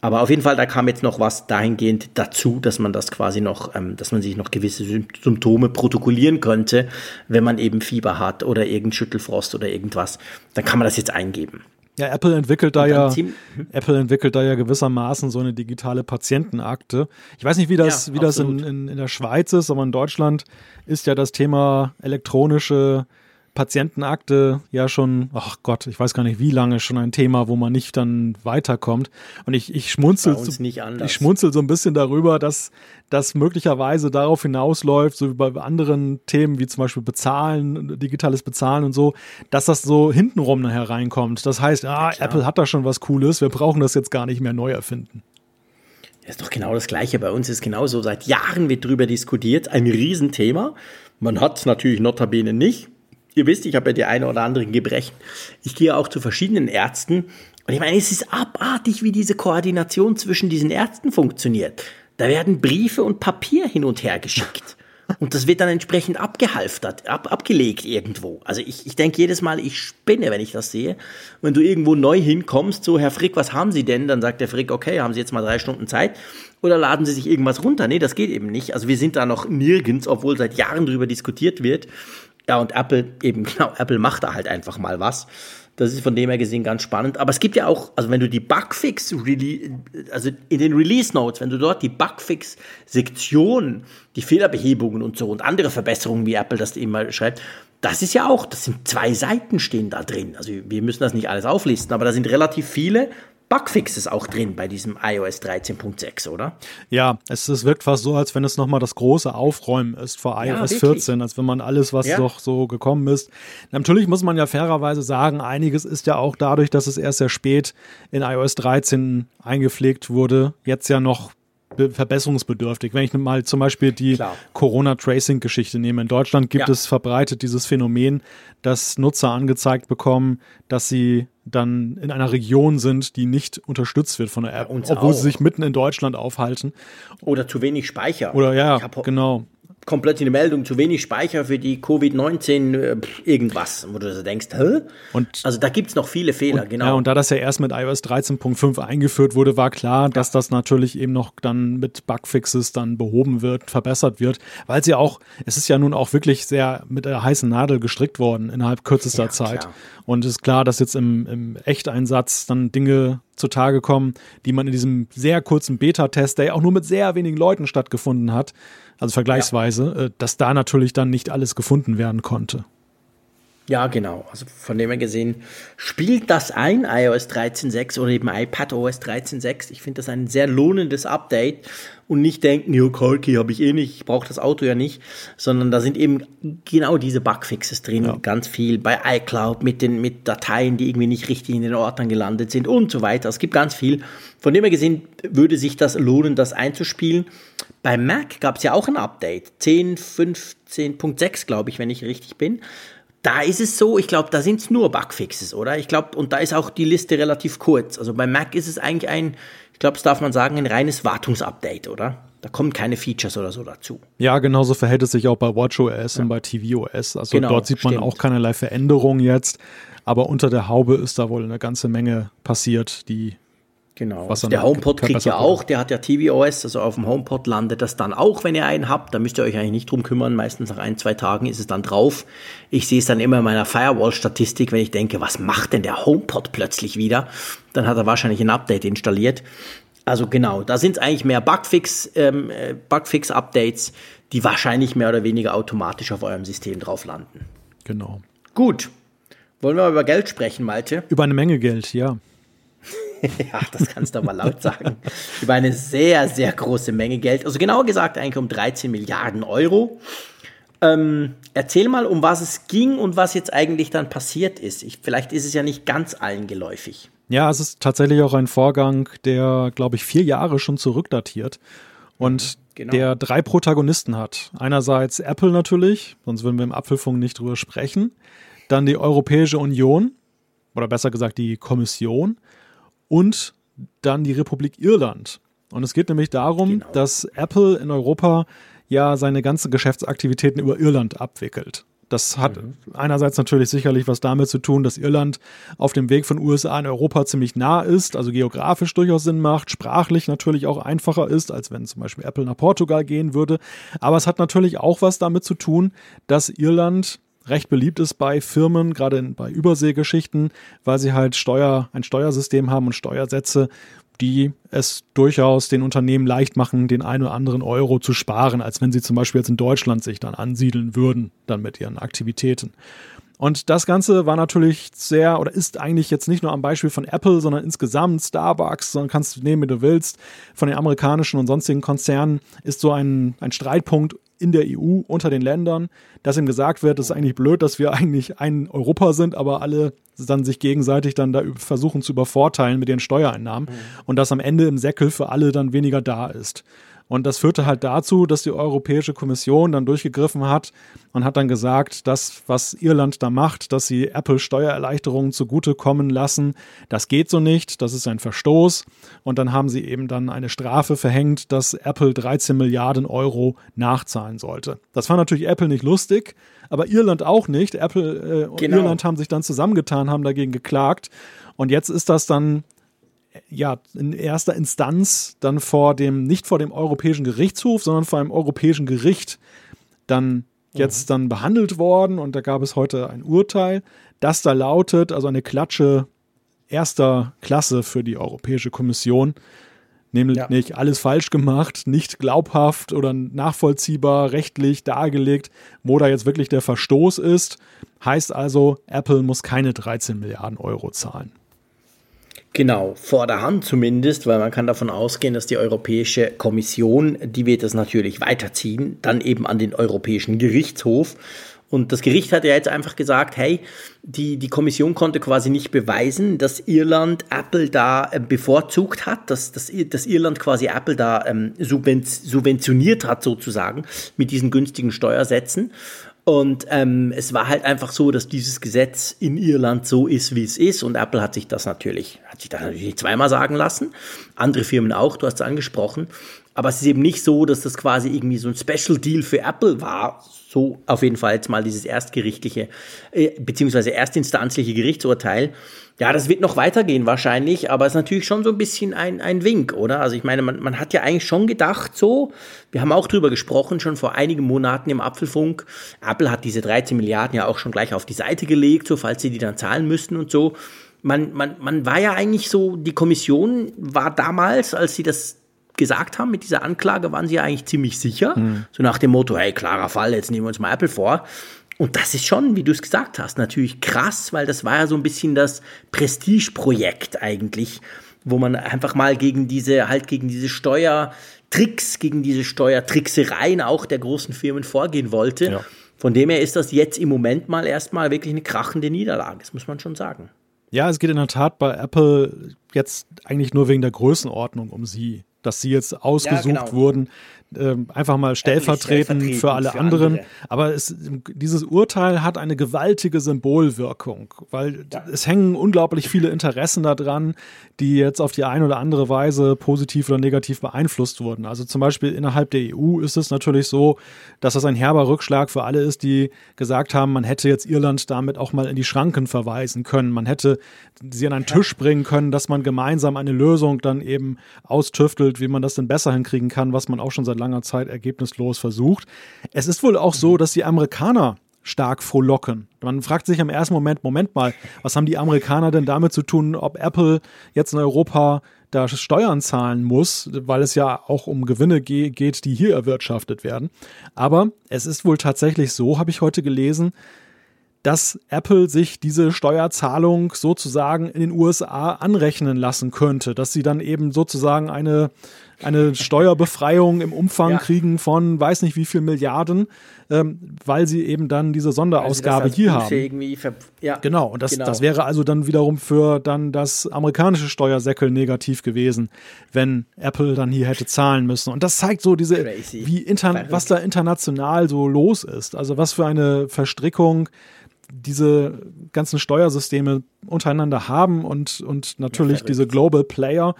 Aber auf jeden Fall, da kam jetzt noch was dahingehend dazu, dass man das quasi noch, ähm, dass man sich noch gewisse Symptome protokollieren könnte, wenn man eben Fieber hat oder irgendein Schüttelfrost oder irgendwas. Dann kann man das jetzt eingeben. Ja, Apple entwickelt da ja, Apple entwickelt da ja gewissermaßen so eine digitale Patientenakte. Ich weiß nicht, wie das, ja, wie das in, in, in der Schweiz ist, aber in Deutschland ist ja das Thema elektronische Patientenakte ja schon, ach Gott, ich weiß gar nicht wie lange schon ein Thema, wo man nicht dann weiterkommt. Und ich, ich schmunzel, so, ich schmunzel so ein bisschen darüber, dass das möglicherweise darauf hinausläuft, so wie bei anderen Themen wie zum Beispiel Bezahlen, digitales Bezahlen und so, dass das so hintenrum nachher reinkommt. Das heißt, ah, ja, Apple hat da schon was Cooles, wir brauchen das jetzt gar nicht mehr neu erfinden. Das ist doch genau das Gleiche. Bei uns ist genauso. Seit Jahren wird darüber diskutiert. Ein Riesenthema. Man hat natürlich notabene nicht ihr wisst, ich habe ja die eine oder andere Gebrechen. Ich gehe auch zu verschiedenen Ärzten. Und ich meine, es ist abartig, wie diese Koordination zwischen diesen Ärzten funktioniert. Da werden Briefe und Papier hin und her geschickt. Und das wird dann entsprechend abgehalftert, ab, abgelegt irgendwo. Also ich, ich denke jedes Mal, ich spinne, wenn ich das sehe. Wenn du irgendwo neu hinkommst, so, Herr Frick, was haben Sie denn? Dann sagt der Frick, okay, haben Sie jetzt mal drei Stunden Zeit? Oder laden Sie sich irgendwas runter? Nee, das geht eben nicht. Also wir sind da noch nirgends, obwohl seit Jahren darüber diskutiert wird. Ja, und Apple, eben genau, Apple macht da halt einfach mal was. Das ist von dem her gesehen ganz spannend. Aber es gibt ja auch, also wenn du die Bugfix, also in den Release Notes, wenn du dort die Bugfix-Sektion, die Fehlerbehebungen und so und andere Verbesserungen, wie Apple das immer schreibt, das ist ja auch, das sind zwei Seiten stehen da drin. Also wir müssen das nicht alles auflisten, aber da sind relativ viele Bugfixes auch drin bei diesem iOS 13.6, oder? Ja, es, es wirkt fast so, als wenn es nochmal das große Aufräumen ist vor iOS ja, 14, als wenn man alles, was ja. doch so gekommen ist. Natürlich muss man ja fairerweise sagen, einiges ist ja auch dadurch, dass es erst sehr spät in iOS 13 eingepflegt wurde, jetzt ja noch verbesserungsbedürftig. Wenn ich mal zum Beispiel die Corona-Tracing-Geschichte nehme. In Deutschland gibt ja. es verbreitet dieses Phänomen, dass Nutzer angezeigt bekommen, dass sie dann in einer Region sind, die nicht unterstützt wird von der App, obwohl auch. sie sich mitten in Deutschland aufhalten. Oder zu wenig Speicher. Oder ja, genau komplett in die Meldung, zu wenig Speicher für die Covid-19 äh, irgendwas, wo du so denkst, hä? Und, also da gibt es noch viele Fehler, und, genau. Ja, und da das ja erst mit iOS 13.5 eingeführt wurde, war klar, dass das natürlich eben noch dann mit Bugfixes dann behoben wird, verbessert wird, weil es ja auch, es ist ja nun auch wirklich sehr mit der heißen Nadel gestrickt worden innerhalb kürzester ja, Zeit. Klar. Und es ist klar, dass jetzt im, im Echteinsatz dann Dinge zutage kommen, die man in diesem sehr kurzen Beta-Test, der ja auch nur mit sehr wenigen Leuten stattgefunden hat, also vergleichsweise, ja. Äh, dass da natürlich dann nicht alles gefunden werden konnte. Ja, genau. Also von dem her gesehen, spielt das ein, iOS 13.6 oder eben iPadOS 13.6. Ich finde das ein sehr lohnendes Update und nicht denken, jo, Corky habe ich eh nicht, ich brauche das Auto ja nicht, sondern da sind eben genau diese Bugfixes drin, ja. ganz viel bei iCloud mit den mit Dateien, die irgendwie nicht richtig in den Ordnern gelandet sind und so weiter. Es gibt ganz viel. Von dem her gesehen würde sich das lohnen, das einzuspielen. Bei Mac gab es ja auch ein Update, 10, 15.6, glaube ich, wenn ich richtig bin. Da ist es so, ich glaube, da sind es nur Bugfixes, oder? Ich glaube, und da ist auch die Liste relativ kurz. Also bei Mac ist es eigentlich ein, ich glaube, das darf man sagen, ein reines Wartungsupdate, oder? Da kommen keine Features oder so dazu. Ja, genauso verhält es sich auch bei WatchOS ja. und bei tvOS. Also genau, dort sieht man stimmt. auch keinerlei Veränderung jetzt. Aber unter der Haube ist da wohl eine ganze Menge passiert, die Genau. Was der HomePod kriegt ja auch, der hat ja tvOS, also auf dem HomePod landet das dann auch, wenn ihr einen habt. Da müsst ihr euch eigentlich nicht drum kümmern. Meistens nach ein, zwei Tagen ist es dann drauf. Ich sehe es dann immer in meiner Firewall-Statistik, wenn ich denke, was macht denn der HomePod plötzlich wieder? Dann hat er wahrscheinlich ein Update installiert. Also genau, da sind es eigentlich mehr Bugfix, ähm, äh, Bugfix-Updates, die wahrscheinlich mehr oder weniger automatisch auf eurem System drauf landen. Genau. Gut. Wollen wir mal über Geld sprechen, Malte? Über eine Menge Geld, ja. ja, das kannst du aber laut sagen. Über eine sehr, sehr große Menge Geld. Also genauer gesagt eigentlich um 13 Milliarden Euro. Ähm, erzähl mal, um was es ging und was jetzt eigentlich dann passiert ist. Ich, vielleicht ist es ja nicht ganz allen geläufig. Ja, es ist tatsächlich auch ein Vorgang, der, glaube ich, vier Jahre schon zurückdatiert und genau. der drei Protagonisten hat. Einerseits Apple natürlich, sonst würden wir im Apfelfunk nicht drüber sprechen. Dann die Europäische Union, oder besser gesagt die Kommission und dann die Republik Irland. Und es geht nämlich darum, genau. dass Apple in Europa ja seine ganzen Geschäftsaktivitäten über Irland abwickelt. Das hat mhm. einerseits natürlich sicherlich was damit zu tun, dass Irland auf dem Weg von USA in Europa ziemlich nah ist, also geografisch durchaus Sinn macht, sprachlich natürlich auch einfacher ist, als wenn zum Beispiel Apple nach Portugal gehen würde. Aber es hat natürlich auch was damit zu tun, dass Irland recht beliebt ist bei Firmen, gerade bei Überseegeschichten, weil sie halt Steuer, ein Steuersystem haben und Steuersätze, die es durchaus den Unternehmen leicht machen, den einen oder anderen Euro zu sparen, als wenn sie zum Beispiel jetzt in Deutschland sich dann ansiedeln würden, dann mit ihren Aktivitäten. Und das Ganze war natürlich sehr oder ist eigentlich jetzt nicht nur am Beispiel von Apple, sondern insgesamt Starbucks, sondern kannst du nehmen, wie du willst, von den amerikanischen und sonstigen Konzernen ist so ein, ein Streitpunkt in der EU unter den Ländern, dass ihm gesagt wird, es ist eigentlich blöd, dass wir eigentlich ein Europa sind, aber alle dann sich gegenseitig dann da versuchen zu übervorteilen mit den Steuereinnahmen mhm. und dass am Ende im Säckel für alle dann weniger da ist. Und das führte halt dazu, dass die Europäische Kommission dann durchgegriffen hat und hat dann gesagt, das, was Irland da macht, dass sie Apple Steuererleichterungen zugutekommen lassen, das geht so nicht, das ist ein Verstoß. Und dann haben sie eben dann eine Strafe verhängt, dass Apple 13 Milliarden Euro nachzahlen sollte. Das war natürlich Apple nicht lustig, aber Irland auch nicht. Apple äh, und genau. Irland haben sich dann zusammengetan, haben dagegen geklagt. Und jetzt ist das dann ja, in erster Instanz dann vor dem, nicht vor dem Europäischen Gerichtshof, sondern vor einem Europäischen Gericht dann jetzt dann behandelt worden und da gab es heute ein Urteil, das da lautet, also eine Klatsche erster Klasse für die Europäische Kommission, nämlich ja. nicht alles falsch gemacht, nicht glaubhaft oder nachvollziehbar rechtlich dargelegt, wo da jetzt wirklich der Verstoß ist. Heißt also, Apple muss keine 13 Milliarden Euro zahlen. Genau, vor der Hand zumindest, weil man kann davon ausgehen, dass die Europäische Kommission, die wird das natürlich weiterziehen, dann eben an den Europäischen Gerichtshof. Und das Gericht hat ja jetzt einfach gesagt, hey, die, die Kommission konnte quasi nicht beweisen, dass Irland Apple da äh, bevorzugt hat, dass, dass, dass Irland quasi Apple da ähm, subventioniert hat sozusagen mit diesen günstigen Steuersätzen. Und ähm, es war halt einfach so, dass dieses Gesetz in Irland so ist, wie es ist. Und Apple hat sich das natürlich, hat sich das natürlich zweimal sagen lassen. Andere Firmen auch, du hast es angesprochen. Aber es ist eben nicht so, dass das quasi irgendwie so ein Special Deal für Apple war. So auf jeden Fall jetzt mal dieses erstgerichtliche, äh, beziehungsweise erstinstanzliche Gerichtsurteil. Ja, das wird noch weitergehen wahrscheinlich, aber es ist natürlich schon so ein bisschen ein, ein Wink, oder? Also ich meine, man, man hat ja eigentlich schon gedacht so, wir haben auch drüber gesprochen, schon vor einigen Monaten im Apfelfunk. Apple hat diese 13 Milliarden ja auch schon gleich auf die Seite gelegt, so falls sie die dann zahlen müssten und so. Man, man, man war ja eigentlich so, die Kommission war damals, als sie das gesagt haben mit dieser Anklage, waren sie ja eigentlich ziemlich sicher. Mhm. So nach dem Motto, hey, klarer Fall, jetzt nehmen wir uns mal Apple vor. Und das ist schon, wie du es gesagt hast, natürlich krass, weil das war ja so ein bisschen das Prestigeprojekt eigentlich, wo man einfach mal gegen diese, halt gegen diese Steuertricks, gegen diese Steuertricksereien auch der großen Firmen vorgehen wollte. Ja. Von dem her ist das jetzt im Moment mal erstmal wirklich eine krachende Niederlage, das muss man schon sagen. Ja, es geht in der Tat bei Apple jetzt eigentlich nur wegen der Größenordnung um sie dass sie jetzt ausgesucht ja, genau. wurden, ähm, einfach mal stellvertretend, stellvertretend für alle für anderen. Andere. Aber es, dieses Urteil hat eine gewaltige Symbolwirkung, weil ja. es hängen unglaublich viele Interessen daran, die jetzt auf die eine oder andere Weise positiv oder negativ beeinflusst wurden. Also zum Beispiel innerhalb der EU ist es natürlich so, dass das ein herber Rückschlag für alle ist, die gesagt haben, man hätte jetzt Irland damit auch mal in die Schranken verweisen können. Man hätte sie an einen Tisch bringen können, dass man gemeinsam eine Lösung dann eben austüftelt, wie man das denn besser hinkriegen kann, was man auch schon seit langer Zeit ergebnislos versucht. Es ist wohl auch so, dass die Amerikaner stark frohlocken. Man fragt sich im ersten Moment, Moment mal, was haben die Amerikaner denn damit zu tun, ob Apple jetzt in Europa da Steuern zahlen muss, weil es ja auch um Gewinne ge geht, die hier erwirtschaftet werden. Aber es ist wohl tatsächlich so, habe ich heute gelesen, dass Apple sich diese Steuerzahlung sozusagen in den USA anrechnen lassen könnte, dass sie dann eben sozusagen eine, eine Steuerbefreiung im Umfang ja. kriegen von weiß nicht wie viel Milliarden, ähm, weil sie eben dann diese Sonderausgabe hier haben. Ja. Genau, und das, genau. das wäre also dann wiederum für dann das amerikanische Steuersäckel negativ gewesen, wenn Apple dann hier hätte zahlen müssen. Und das zeigt so diese, wie inter, was da international so los ist. Also was für eine Verstrickung diese ganzen Steuersysteme untereinander haben und, und natürlich ja, diese Global Player.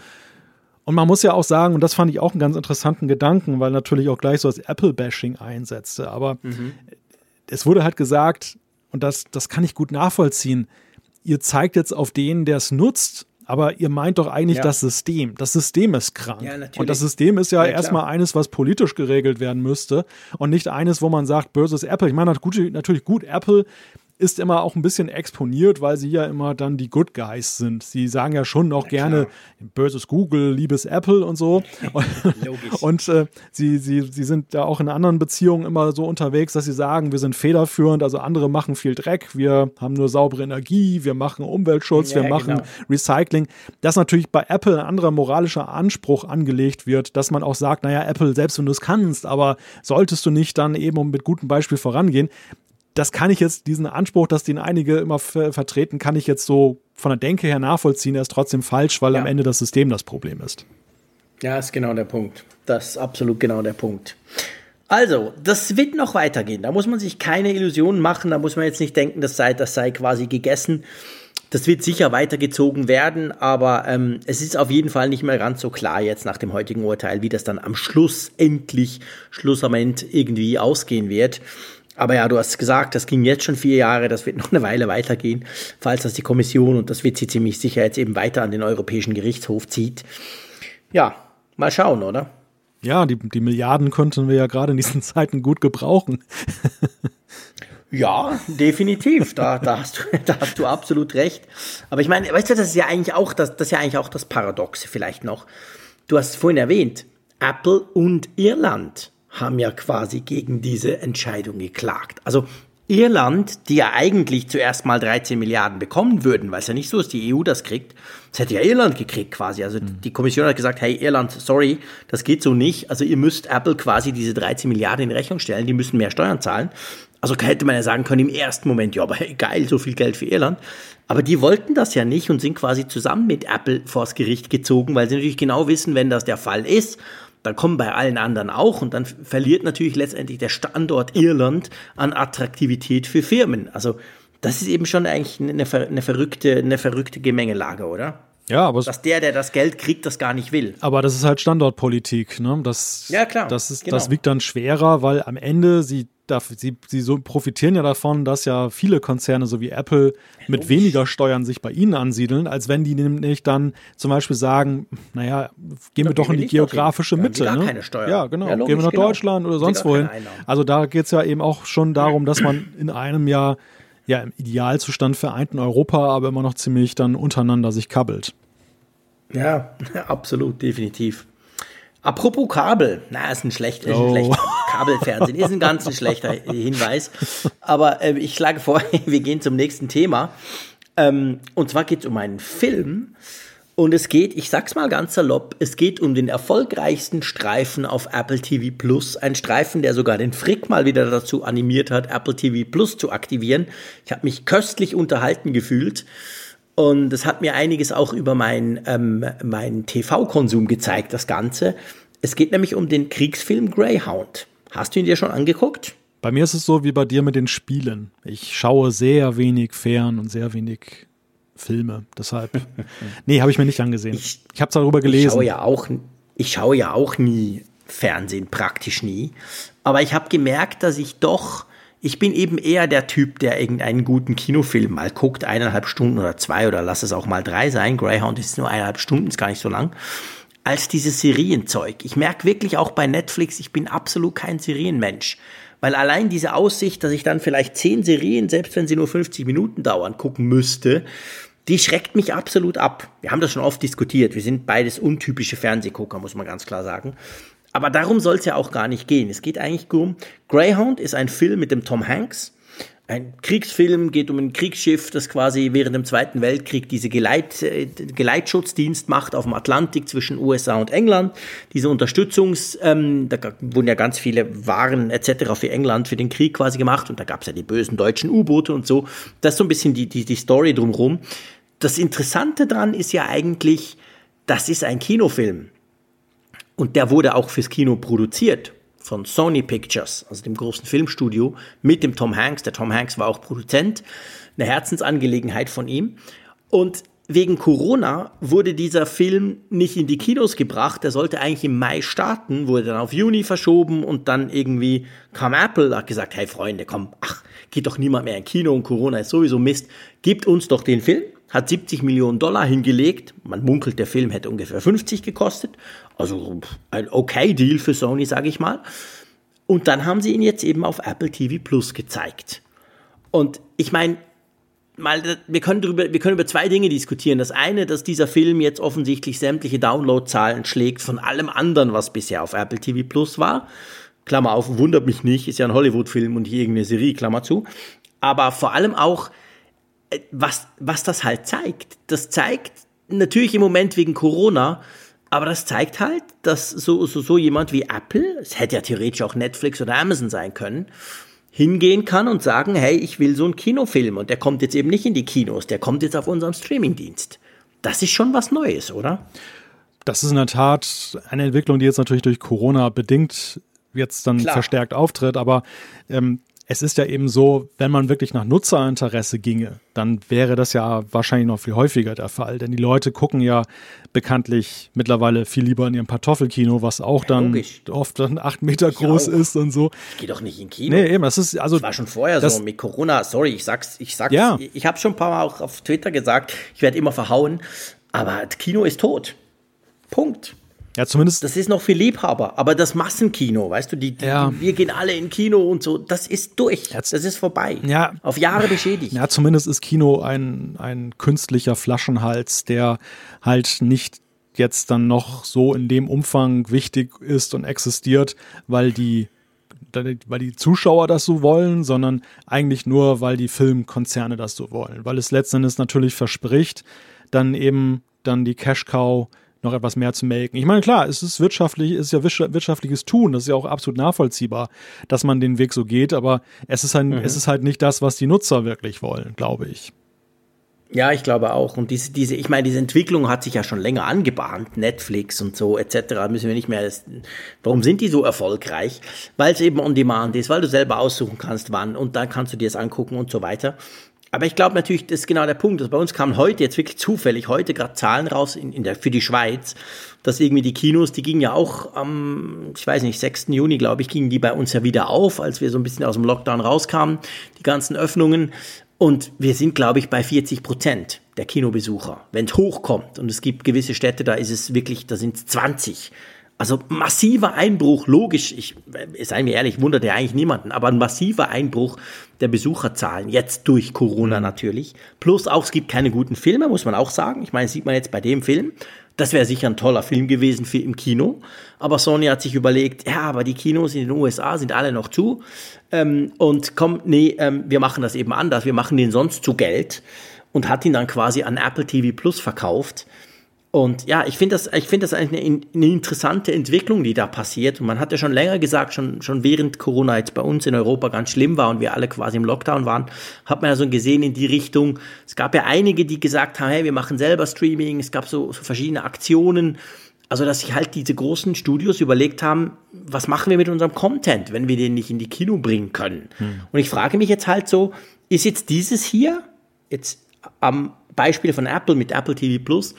Und man muss ja auch sagen, und das fand ich auch einen ganz interessanten Gedanken, weil natürlich auch gleich so das Apple-Bashing einsetzte. Aber mhm. es wurde halt gesagt, und das, das kann ich gut nachvollziehen, ihr zeigt jetzt auf den, der es nutzt, aber ihr meint doch eigentlich ja. das System. Das System ist krank. Ja, und das System ist ja, ja erstmal eines, was politisch geregelt werden müsste und nicht eines, wo man sagt, böses Apple. Ich meine, natürlich gut, Apple ist immer auch ein bisschen exponiert, weil sie ja immer dann die Good Guys sind. Sie sagen ja schon auch gerne böses Google, liebes Apple und so. Logisch. und äh, sie, sie, sie sind da auch in anderen Beziehungen immer so unterwegs, dass sie sagen, wir sind federführend, also andere machen viel Dreck, wir haben nur saubere Energie, wir machen Umweltschutz, ja, wir machen genau. Recycling. Dass natürlich bei Apple ein anderer moralischer Anspruch angelegt wird, dass man auch sagt, naja, Apple, selbst wenn du es kannst, aber solltest du nicht dann eben mit gutem Beispiel vorangehen, das kann ich jetzt, diesen Anspruch, dass den einige immer vertreten, kann ich jetzt so von der Denke her nachvollziehen, er ist trotzdem falsch, weil ja. am Ende das System das Problem ist. Ja, ist genau der Punkt. Das ist absolut genau der Punkt. Also, das wird noch weitergehen. Da muss man sich keine Illusionen machen. Da muss man jetzt nicht denken, das sei, das sei quasi gegessen. Das wird sicher weitergezogen werden, aber ähm, es ist auf jeden Fall nicht mehr ganz so klar jetzt nach dem heutigen Urteil, wie das dann am Schluss endlich, Schlussament irgendwie ausgehen wird. Aber ja, du hast gesagt, das ging jetzt schon vier Jahre, das wird noch eine Weile weitergehen, falls das die Kommission und das wird sie ziemlich sicher jetzt eben weiter an den Europäischen Gerichtshof zieht. Ja, mal schauen, oder? Ja, die, die Milliarden könnten wir ja gerade in diesen Zeiten gut gebrauchen. Ja, definitiv. Da, da, hast du, da hast du absolut recht. Aber ich meine, weißt du, das ist ja eigentlich auch das, das ist ja eigentlich auch das Paradoxe vielleicht noch. Du hast es vorhin erwähnt, Apple und Irland haben ja quasi gegen diese Entscheidung geklagt. Also Irland, die ja eigentlich zuerst mal 13 Milliarden bekommen würden, weil es ja nicht so ist, die EU das kriegt. Das hätte ja Irland gekriegt quasi. Also mhm. die Kommission hat gesagt, hey Irland, sorry, das geht so nicht. Also ihr müsst Apple quasi diese 13 Milliarden in Rechnung stellen, die müssen mehr Steuern zahlen. Also hätte man ja sagen können im ersten Moment, ja, aber hey, geil, so viel Geld für Irland. Aber die wollten das ja nicht und sind quasi zusammen mit Apple vors Gericht gezogen, weil sie natürlich genau wissen, wenn das der Fall ist, dann kommen bei allen anderen auch und dann verliert natürlich letztendlich der Standort Irland an Attraktivität für Firmen. Also das ist eben schon eigentlich eine, eine verrückte, eine verrückte Gemengelage, oder? Ja, aber dass der, der das Geld kriegt, das gar nicht will. Aber das ist halt Standortpolitik, ne? Das, ja klar. Das ist, genau. das wiegt dann schwerer, weil am Ende sie sie, sie so profitieren ja davon, dass ja viele Konzerne, so wie Apple, mit weniger Steuern sich bei ihnen ansiedeln, als wenn die nämlich dann zum Beispiel sagen, naja, gehen wir doch in die geografische Mitte. Gar ne? keine Steuern. Ja, genau. Ja, logisch, gehen wir nach genau. Deutschland oder sonst wohin. Also da geht es ja eben auch schon darum, dass man in einem Jahr ja im Idealzustand vereinten Europa, aber immer noch ziemlich dann untereinander sich kabbelt. Ja, absolut, definitiv. Apropos Kabel, na, ist ein, schlecht, oh. ein schlechter Kabelfernsehen, ist ein ganz ein schlechter Hinweis. Aber äh, ich schlage vor, wir gehen zum nächsten Thema. Ähm, und zwar geht es um einen Film. Und es geht, ich sag's mal ganz salopp, es geht um den erfolgreichsten Streifen auf Apple TV Plus. Ein Streifen, der sogar den Frick mal wieder dazu animiert hat, Apple TV Plus zu aktivieren. Ich habe mich köstlich unterhalten gefühlt. Und es hat mir einiges auch über meinen ähm, mein TV-Konsum gezeigt, das Ganze. Es geht nämlich um den Kriegsfilm Greyhound. Hast du ihn dir schon angeguckt? Bei mir ist es so wie bei dir mit den Spielen. Ich schaue sehr wenig fern und sehr wenig Filme. Deshalb, nee, habe ich mir nicht angesehen. Ich, ich habe darüber gelesen. Ich schaue ja auch, ich schaue ja auch nie Fernsehen, praktisch nie. Aber ich habe gemerkt, dass ich doch ich bin eben eher der Typ, der irgendeinen guten Kinofilm mal guckt, eineinhalb Stunden oder zwei oder lass es auch mal drei sein. Greyhound ist nur eineinhalb Stunden, ist gar nicht so lang. Als dieses Serienzeug. Ich merke wirklich auch bei Netflix, ich bin absolut kein Serienmensch. Weil allein diese Aussicht, dass ich dann vielleicht zehn Serien, selbst wenn sie nur 50 Minuten dauern, gucken müsste, die schreckt mich absolut ab. Wir haben das schon oft diskutiert. Wir sind beides untypische Fernsehgucker, muss man ganz klar sagen. Aber darum soll es ja auch gar nicht gehen. Es geht eigentlich um, Greyhound ist ein Film mit dem Tom Hanks. Ein Kriegsfilm geht um ein Kriegsschiff, das quasi während dem Zweiten Weltkrieg diese Geleit, äh, Geleitschutzdienst macht auf dem Atlantik zwischen USA und England. Diese Unterstützungs, ähm, da wurden ja ganz viele Waren etc. für England für den Krieg quasi gemacht und da gab es ja die bösen deutschen U-Boote und so. Das ist so ein bisschen die, die, die Story drumherum. Das Interessante dran ist ja eigentlich, das ist ein Kinofilm. Und der wurde auch fürs Kino produziert von Sony Pictures, also dem großen Filmstudio, mit dem Tom Hanks. Der Tom Hanks war auch Produzent, eine Herzensangelegenheit von ihm. Und wegen Corona wurde dieser Film nicht in die Kinos gebracht. Der sollte eigentlich im Mai starten, wurde dann auf Juni verschoben und dann irgendwie kam Apple, hat gesagt, hey Freunde, komm, ach, geht doch niemand mehr in Kino und Corona ist sowieso Mist. Gibt uns doch den Film hat 70 Millionen Dollar hingelegt. Man munkelt, der Film hätte ungefähr 50 gekostet. Also ein okay Deal für Sony, sage ich mal. Und dann haben sie ihn jetzt eben auf Apple TV Plus gezeigt. Und ich meine, mal, wir können, darüber, wir können über zwei Dinge diskutieren. Das eine, dass dieser Film jetzt offensichtlich sämtliche Downloadzahlen schlägt von allem anderen, was bisher auf Apple TV Plus war. Klammer auf, wundert mich nicht, ist ja ein Hollywood-Film und hier irgendeine Serie, Klammer zu. Aber vor allem auch, äh, was, was das halt zeigt. Das zeigt natürlich im Moment wegen Corona, aber das zeigt halt, dass so, so, so jemand wie Apple, es hätte ja theoretisch auch Netflix oder Amazon sein können, hingehen kann und sagen, hey, ich will so einen Kinofilm und der kommt jetzt eben nicht in die Kinos, der kommt jetzt auf unserem Streamingdienst. Das ist schon was Neues, oder? Das ist in der Tat eine Entwicklung, die jetzt natürlich durch Corona bedingt jetzt dann Klar. verstärkt auftritt, aber ähm, es ist ja eben so, wenn man wirklich nach Nutzerinteresse ginge, dann wäre das ja wahrscheinlich noch viel häufiger der Fall. Denn die Leute gucken ja bekanntlich mittlerweile viel lieber in ihrem Kartoffelkino, was auch dann logisch. oft dann acht Meter ich groß auch. ist und so. Ich gehe doch nicht in Kino. Nee, eben, das ist also. Das war schon vorher das, so mit Corona. Sorry, ich sag's, ich sag's. Ja. Ich, ich habe schon ein paar Mal auch auf Twitter gesagt, ich werde immer verhauen, aber Kino ist tot. Punkt. Ja, zumindest. Das ist noch für Liebhaber, aber das Massenkino, weißt du, die, die, ja. die wir gehen alle in Kino und so, das ist durch. Das ist vorbei. Ja. Auf Jahre beschädigt. Ja, zumindest ist Kino ein, ein künstlicher Flaschenhals, der halt nicht jetzt dann noch so in dem Umfang wichtig ist und existiert, weil die weil die Zuschauer das so wollen, sondern eigentlich nur, weil die Filmkonzerne das so wollen. Weil es letzten Endes natürlich verspricht, dann eben dann die Cash Cow noch etwas mehr zu melken. Ich meine, klar, es ist wirtschaftlich, es ist ja wirtschaftliches Tun, das ist ja auch absolut nachvollziehbar, dass man den Weg so geht, aber es ist halt, mhm. es ist halt nicht das, was die Nutzer wirklich wollen, glaube ich. Ja, ich glaube auch. Und diese, diese, ich meine, diese Entwicklung hat sich ja schon länger angebahnt, Netflix und so etc. Müssen wir nicht mehr. Warum sind die so erfolgreich? Weil es eben on demand ist, weil du selber aussuchen kannst, wann und dann kannst du dir es angucken und so weiter. Aber ich glaube natürlich, das ist genau der Punkt. Also bei uns kamen heute jetzt wirklich zufällig heute gerade Zahlen raus in, in der, für die Schweiz, dass irgendwie die Kinos, die gingen ja auch am, ich weiß nicht, 6. Juni, glaube ich, gingen die bei uns ja wieder auf, als wir so ein bisschen aus dem Lockdown rauskamen, die ganzen Öffnungen. Und wir sind, glaube ich, bei 40 Prozent der Kinobesucher. Wenn es hochkommt und es gibt gewisse Städte, da ist es wirklich, da sind es 20. Also massiver Einbruch, logisch, ich, seien wir ehrlich, wundert ja eigentlich niemanden, aber ein massiver Einbruch der Besucherzahlen, jetzt durch Corona natürlich. Plus auch, es gibt keine guten Filme, muss man auch sagen. Ich meine, sieht man jetzt bei dem Film. Das wäre sicher ein toller Film gewesen für im Kino. Aber Sony hat sich überlegt, ja, aber die Kinos in den USA sind alle noch zu. Ähm, und komm, nee, ähm, wir machen das eben anders. Wir machen den sonst zu Geld. Und hat ihn dann quasi an Apple TV Plus verkauft. Und ja, ich finde das, ich finde das eine, eine interessante Entwicklung, die da passiert. Und man hat ja schon länger gesagt, schon, schon während Corona jetzt bei uns in Europa ganz schlimm war und wir alle quasi im Lockdown waren, hat man ja so gesehen in die Richtung. Es gab ja einige, die gesagt haben, hey, wir machen selber Streaming. Es gab so, so verschiedene Aktionen. Also, dass sich halt diese großen Studios überlegt haben, was machen wir mit unserem Content, wenn wir den nicht in die Kino bringen können? Hm. Und ich frage mich jetzt halt so, ist jetzt dieses hier, jetzt am Beispiel von Apple mit Apple TV Plus,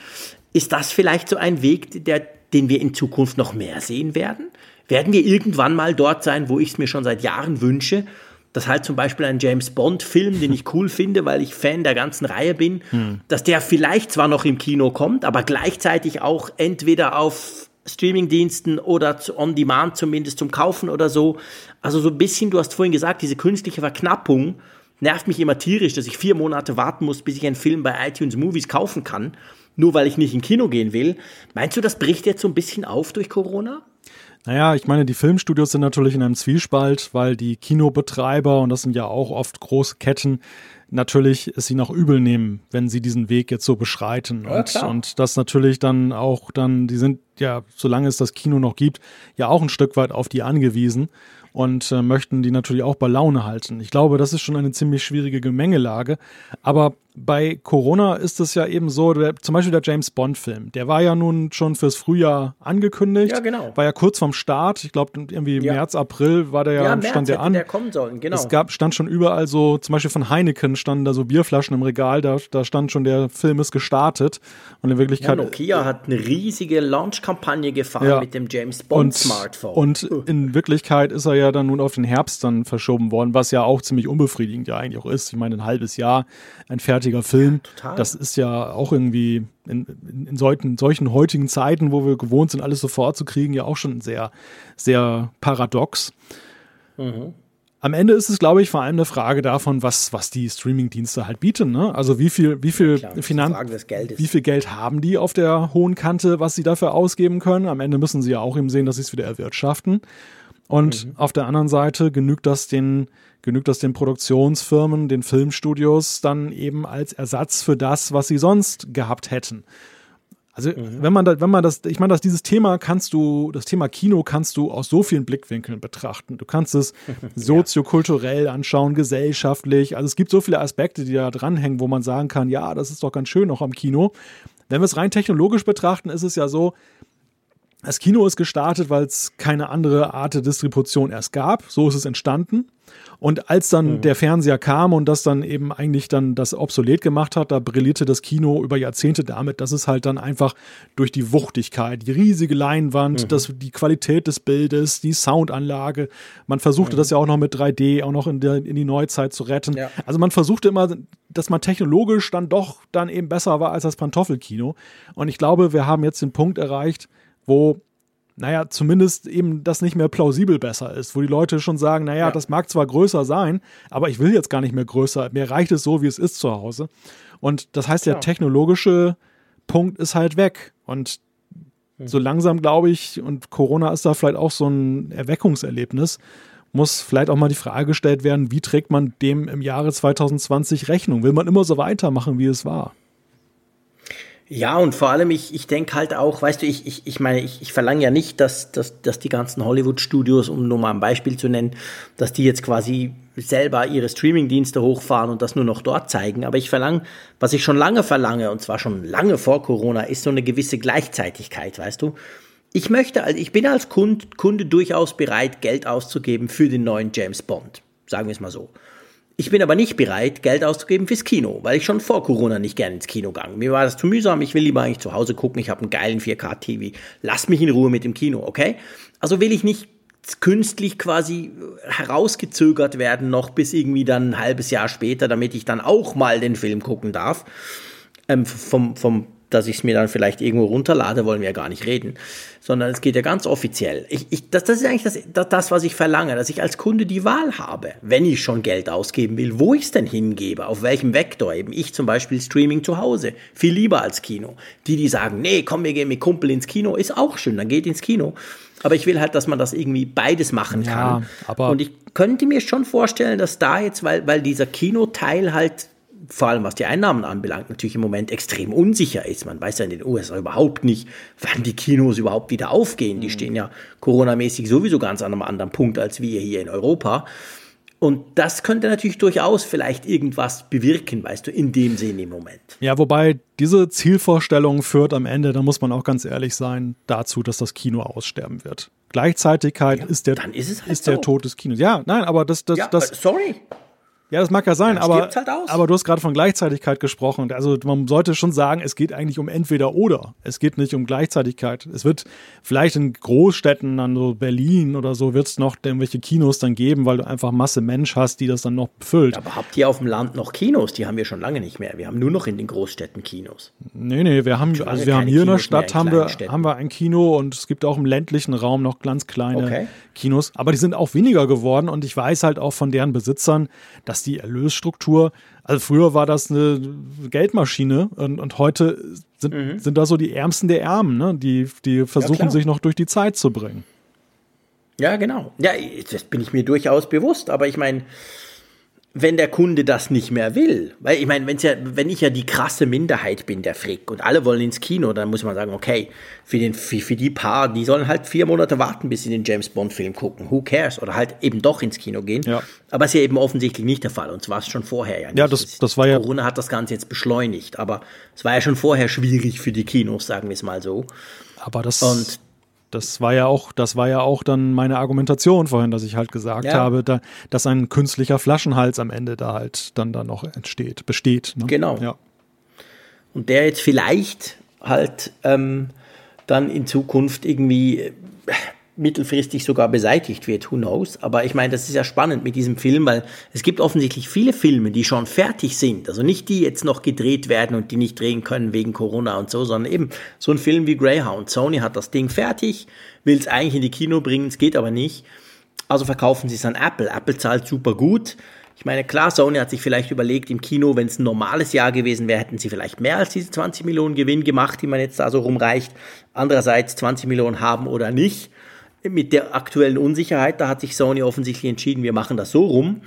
ist das vielleicht so ein Weg, der, den wir in Zukunft noch mehr sehen werden? Werden wir irgendwann mal dort sein, wo ich es mir schon seit Jahren wünsche, dass halt zum Beispiel ein James Bond-Film, den ich cool finde, weil ich Fan der ganzen Reihe bin, hm. dass der vielleicht zwar noch im Kino kommt, aber gleichzeitig auch entweder auf Streamingdiensten oder on demand zumindest zum Kaufen oder so. Also so ein bisschen, du hast vorhin gesagt, diese künstliche Verknappung nervt mich immer tierisch, dass ich vier Monate warten muss, bis ich einen Film bei iTunes Movies kaufen kann nur weil ich nicht in Kino gehen will. Meinst du, das bricht jetzt so ein bisschen auf durch Corona? Naja, ich meine, die Filmstudios sind natürlich in einem Zwiespalt, weil die Kinobetreiber, und das sind ja auch oft große Ketten, natürlich es ihnen auch übel nehmen, wenn sie diesen Weg jetzt so beschreiten. Ja, und, und das natürlich dann auch dann, die sind ja, solange es das Kino noch gibt, ja auch ein Stück weit auf die angewiesen und äh, möchten die natürlich auch bei Laune halten. Ich glaube, das ist schon eine ziemlich schwierige Gemengelage. Aber bei Corona ist es ja eben so, der, zum Beispiel der James Bond-Film, der war ja nun schon fürs Frühjahr angekündigt. Ja, genau. War ja kurz vorm Start. Ich glaube, irgendwie ja. März, April war der ja, ja stand der an. Der kommen sollen, genau. Es gab, stand schon überall so, zum Beispiel von Heineken standen da so Bierflaschen im Regal, da, da stand schon, der Film ist gestartet. Und in Wirklichkeit. Ja, Nokia hat eine riesige Launch-Kampagne gefahren ja. mit dem James Bond-Smartphone. Und, und in Wirklichkeit ist er ja dann nun auf den Herbst dann verschoben worden, was ja auch ziemlich unbefriedigend ja eigentlich auch ist. Ich meine, ein halbes Jahr, ein fertig fertiger Film. Ja, das ist ja auch irgendwie in, in, in, solchen, solchen heutigen Zeiten, wo wir gewohnt sind, alles sofort zu kriegen, ja auch schon sehr, sehr paradox. Mhm. Am Ende ist es, glaube ich, vor allem eine Frage davon, was, was die Streaming-Dienste halt bieten. Ne? Also wie viel, wie viel ja, Finan wie viel Geld haben die auf der hohen Kante, was sie dafür ausgeben können. Am Ende müssen sie ja auch eben sehen, dass sie es wieder erwirtschaften. Und mhm. auf der anderen Seite genügt das den genügt das den Produktionsfirmen, den Filmstudios dann eben als Ersatz für das, was sie sonst gehabt hätten. Also mhm. wenn man da, wenn man das, ich meine, dass dieses Thema kannst du, das Thema Kino kannst du aus so vielen Blickwinkeln betrachten. Du kannst es soziokulturell anschauen, gesellschaftlich. Also es gibt so viele Aspekte, die da dranhängen, wo man sagen kann, ja, das ist doch ganz schön auch am Kino. Wenn wir es rein technologisch betrachten, ist es ja so, das Kino ist gestartet, weil es keine andere Art der Distribution erst gab. So ist es entstanden. Und als dann mhm. der Fernseher kam und das dann eben eigentlich dann das obsolet gemacht hat, da brillierte das Kino über Jahrzehnte damit, dass es halt dann einfach durch die Wuchtigkeit, die riesige Leinwand, mhm. das, die Qualität des Bildes, die Soundanlage, man versuchte mhm. das ja auch noch mit 3D auch noch in, der, in die Neuzeit zu retten. Ja. Also man versuchte immer, dass man technologisch dann doch dann eben besser war als das Pantoffelkino. Und ich glaube, wir haben jetzt den Punkt erreicht, wo naja, zumindest eben das nicht mehr plausibel besser ist, wo die Leute schon sagen, naja, ja. das mag zwar größer sein, aber ich will jetzt gar nicht mehr größer, mir reicht es so, wie es ist zu Hause. Und das heißt, der technologische Punkt ist halt weg. Und hm. so langsam glaube ich, und Corona ist da vielleicht auch so ein Erweckungserlebnis, muss vielleicht auch mal die Frage gestellt werden, wie trägt man dem im Jahre 2020 Rechnung? Will man immer so weitermachen, wie es war? Ja, und vor allem, ich, ich denke halt auch, weißt du, ich, ich, ich meine, ich, ich verlange ja nicht, dass, dass, dass die ganzen Hollywood-Studios, um nur mal ein Beispiel zu nennen, dass die jetzt quasi selber ihre Streaming-Dienste hochfahren und das nur noch dort zeigen. Aber ich verlange, was ich schon lange verlange, und zwar schon lange vor Corona, ist so eine gewisse Gleichzeitigkeit, weißt du? Ich möchte, also ich bin als Kunde, Kunde durchaus bereit, Geld auszugeben für den neuen James Bond. Sagen wir es mal so. Ich bin aber nicht bereit, Geld auszugeben fürs Kino, weil ich schon vor Corona nicht gerne ins Kino gegangen. Mir war das zu mühsam, ich will lieber eigentlich zu Hause gucken, ich habe einen geilen 4K-TV. Lass mich in Ruhe mit dem Kino, okay? Also will ich nicht künstlich quasi herausgezögert werden, noch bis irgendwie dann ein halbes Jahr später, damit ich dann auch mal den Film gucken darf. Ähm, vom, vom dass ich es mir dann vielleicht irgendwo runterlade, wollen wir ja gar nicht reden, sondern es geht ja ganz offiziell. Ich, ich, das, das ist eigentlich das, das, das, was ich verlange, dass ich als Kunde die Wahl habe, wenn ich schon Geld ausgeben will, wo ich es denn hingebe, auf welchem Vektor eben. Ich zum Beispiel Streaming zu Hause, viel lieber als Kino. Die, die sagen, nee, komm, wir gehen mit Kumpel ins Kino, ist auch schön, dann geht ins Kino. Aber ich will halt, dass man das irgendwie beides machen kann. Ja, aber Und ich könnte mir schon vorstellen, dass da jetzt, weil, weil dieser Kinoteil halt vor allem was die Einnahmen anbelangt, natürlich im Moment extrem unsicher ist. Man weiß ja in den USA überhaupt nicht, wann die Kinos überhaupt wieder aufgehen. Die mhm. stehen ja coronamäßig sowieso ganz an einem anderen Punkt als wir hier in Europa. Und das könnte natürlich durchaus vielleicht irgendwas bewirken, weißt du, in dem Sinne im Moment. Ja, wobei diese Zielvorstellung führt am Ende, da muss man auch ganz ehrlich sein, dazu, dass das Kino aussterben wird. Gleichzeitigkeit ja, ist der, ist, halt ist so. der Tod des Kinos. Ja, nein, aber das, das, ja, das. Sorry. Ja, das mag ja sein, aber, halt aber du hast gerade von Gleichzeitigkeit gesprochen. Also man sollte schon sagen, es geht eigentlich um entweder oder. Es geht nicht um Gleichzeitigkeit. Es wird vielleicht in Großstädten, dann so Berlin oder so, wird es noch irgendwelche Kinos dann geben, weil du einfach Masse Mensch hast, die das dann noch befüllt. Aber habt ihr auf dem Land noch Kinos? Die haben wir schon lange nicht mehr. Wir haben nur noch in den Großstädten Kinos. Nee, nee, wir haben, also wir haben hier Kinos in der Stadt in haben, wir, haben wir ein Kino und es gibt auch im ländlichen Raum noch ganz kleine okay. Kinos. Aber die sind auch weniger geworden und ich weiß halt auch von deren Besitzern, dass dass die Erlösstruktur, also früher war das eine Geldmaschine und, und heute sind, mhm. sind da so die Ärmsten der Ärmen, ne? die, die versuchen ja, sich noch durch die Zeit zu bringen. Ja, genau. Ja, das bin ich mir durchaus bewusst, aber ich meine, wenn der Kunde das nicht mehr will, weil ich meine, wenn's ja, wenn ich ja die krasse Minderheit bin, der Frick, und alle wollen ins Kino, dann muss man sagen, okay, für, den, für, für die Paar, die sollen halt vier Monate warten, bis sie den James Bond-Film gucken. Who cares? Oder halt eben doch ins Kino gehen. Ja. Aber ist ja eben offensichtlich nicht der Fall. Und zwar schon vorher ja nicht. Ja, das, das war ja. Corona hat das Ganze jetzt beschleunigt, aber es war ja schon vorher schwierig für die Kinos, sagen wir es mal so. Aber das. Und das war ja auch, das war ja auch dann meine Argumentation vorhin, dass ich halt gesagt ja. habe, da, dass ein künstlicher Flaschenhals am Ende da halt dann da noch entsteht, besteht. Ne? Genau. Ja. Und der jetzt vielleicht halt ähm, dann in Zukunft irgendwie mittelfristig sogar beseitigt wird, who knows. Aber ich meine, das ist ja spannend mit diesem Film, weil es gibt offensichtlich viele Filme, die schon fertig sind. Also nicht die jetzt noch gedreht werden und die nicht drehen können wegen Corona und so, sondern eben so ein Film wie Greyhound. Sony hat das Ding fertig, will es eigentlich in die Kino bringen, es geht aber nicht. Also verkaufen sie es an Apple. Apple zahlt super gut. Ich meine, klar, Sony hat sich vielleicht überlegt, im Kino, wenn es ein normales Jahr gewesen wäre, hätten sie vielleicht mehr als diese 20 Millionen Gewinn gemacht, die man jetzt da so rumreicht. Andererseits 20 Millionen haben oder nicht mit der aktuellen Unsicherheit, da hat sich Sony offensichtlich entschieden, wir machen das so rum.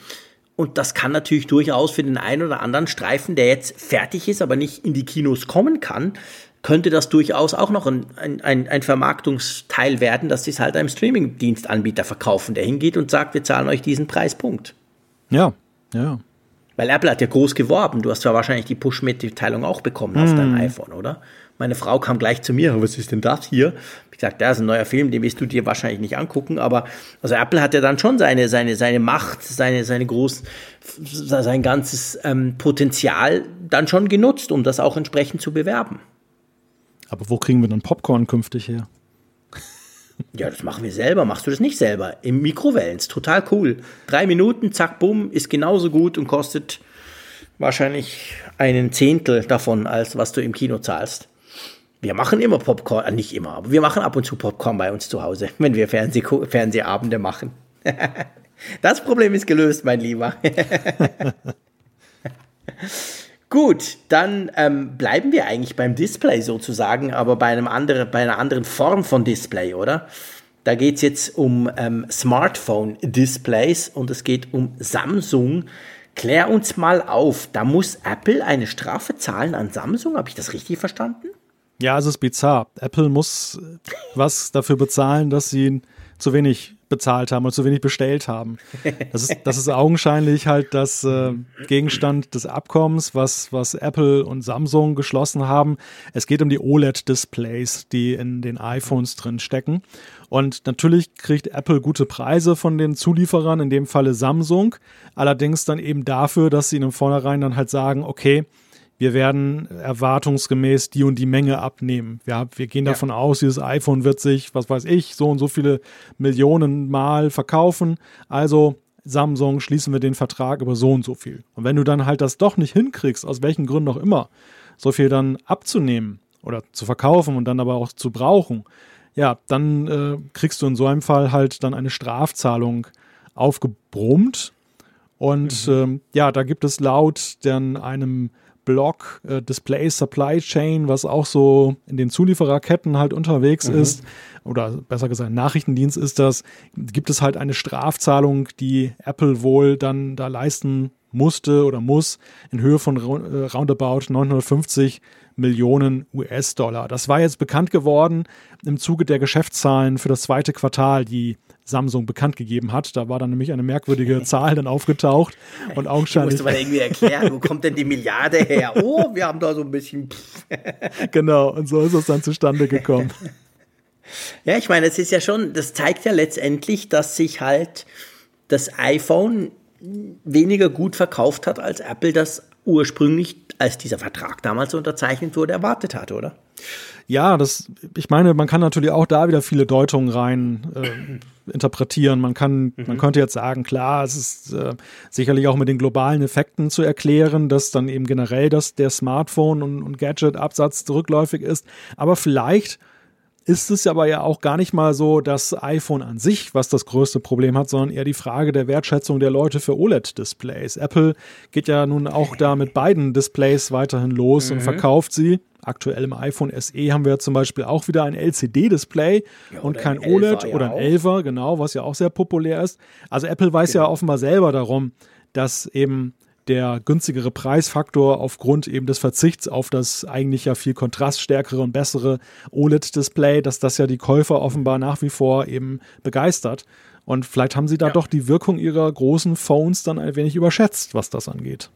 Und das kann natürlich durchaus für den einen oder anderen Streifen, der jetzt fertig ist, aber nicht in die Kinos kommen kann, könnte das durchaus auch noch ein, ein, ein Vermarktungsteil werden, dass sie es halt einem Streaming-Dienstanbieter verkaufen, der hingeht und sagt, wir zahlen euch diesen Preispunkt. Ja, ja. Weil Apple hat ja groß geworben. Du hast ja wahrscheinlich die Push-Mitteilung auch bekommen auf mm. deinem iPhone, oder? Meine Frau kam gleich zu mir, was ist denn das hier? Ich gesagt, das ist ein neuer Film, den wirst du dir wahrscheinlich nicht angucken, aber also Apple hat ja dann schon seine, seine, seine Macht, seine, seine groß, sein ganzes ähm, Potenzial dann schon genutzt, um das auch entsprechend zu bewerben. Aber wo kriegen wir dann Popcorn künftig her? Ja, das machen wir selber. Machst du das nicht selber? Im Mikrowellen. Ist total cool. Drei Minuten, zack, bumm, ist genauso gut und kostet wahrscheinlich einen Zehntel davon, als was du im Kino zahlst. Wir machen immer Popcorn, äh, nicht immer, aber wir machen ab und zu Popcorn bei uns zu Hause, wenn wir Fernseh Fernsehabende machen. das Problem ist gelöst, mein Lieber. Gut, dann ähm, bleiben wir eigentlich beim Display sozusagen, aber bei, einem anderen, bei einer anderen Form von Display, oder? Da geht es jetzt um ähm, Smartphone-Displays und es geht um Samsung. Klär uns mal auf, da muss Apple eine Strafe zahlen an Samsung, habe ich das richtig verstanden? Ja, es ist bizarr. Apple muss was dafür bezahlen, dass sie zu wenig bezahlt haben oder zu wenig bestellt haben. Das ist, das ist augenscheinlich halt das äh, Gegenstand des Abkommens, was, was Apple und Samsung geschlossen haben. Es geht um die OLED-Displays, die in den iPhones drin stecken. Und natürlich kriegt Apple gute Preise von den Zulieferern, in dem Falle Samsung. Allerdings dann eben dafür, dass sie in Vornherein dann halt sagen, okay, wir werden erwartungsgemäß die und die Menge abnehmen. Wir, wir gehen davon ja. aus, dieses iPhone wird sich, was weiß ich, so und so viele Millionen Mal verkaufen. Also Samsung schließen wir den Vertrag über so und so viel. Und wenn du dann halt das doch nicht hinkriegst, aus welchen Gründen auch immer, so viel dann abzunehmen oder zu verkaufen und dann aber auch zu brauchen, ja, dann äh, kriegst du in so einem Fall halt dann eine Strafzahlung aufgebrummt. Und mhm. ähm, ja, da gibt es laut dann einem Blog äh, Display Supply Chain, was auch so in den Zuliefererketten halt unterwegs mhm. ist, oder besser gesagt Nachrichtendienst ist das, gibt es halt eine Strafzahlung, die Apple wohl dann da leisten musste oder muss in Höhe von äh, roundabout 950 Millionen US-Dollar. Das war jetzt bekannt geworden im Zuge der Geschäftszahlen für das zweite Quartal, die Samsung bekannt gegeben hat. Da war dann nämlich eine merkwürdige Zahl dann aufgetaucht und augenscheinlich. Musste man irgendwie erklären, wo kommt denn die Milliarde her? Oh, wir haben da so ein bisschen. genau, und so ist es dann zustande gekommen. Ja, ich meine, es ist ja schon, das zeigt ja letztendlich, dass sich halt das iPhone weniger gut verkauft hat, als Apple das ursprünglich, als dieser Vertrag damals unterzeichnet wurde, erwartet hat, oder? Ja, das, ich meine, man kann natürlich auch da wieder viele Deutungen rein äh, interpretieren. Man kann, mhm. man könnte jetzt sagen, klar, es ist äh, sicherlich auch mit den globalen Effekten zu erklären, dass dann eben generell dass der Smartphone- und, und Gadget-Absatz rückläufig ist. Aber vielleicht ist es aber ja auch gar nicht mal so das iPhone an sich, was das größte Problem hat, sondern eher die Frage der Wertschätzung der Leute für OLED-Displays. Apple geht ja nun auch da mit beiden Displays weiterhin los mhm. und verkauft sie. Aktuell im iPhone SE haben wir zum Beispiel auch wieder ein LCD-Display ja, und kein OLED ja oder ein 11er, genau, was ja auch sehr populär ist. Also Apple weiß genau. ja offenbar selber darum, dass eben der günstigere Preisfaktor aufgrund eben des Verzichts auf das eigentlich ja viel kontraststärkere und bessere OLED-Display, dass das ja die Käufer offenbar nach wie vor eben begeistert. Und vielleicht haben sie da ja. doch die Wirkung ihrer großen Phones dann ein wenig überschätzt, was das angeht.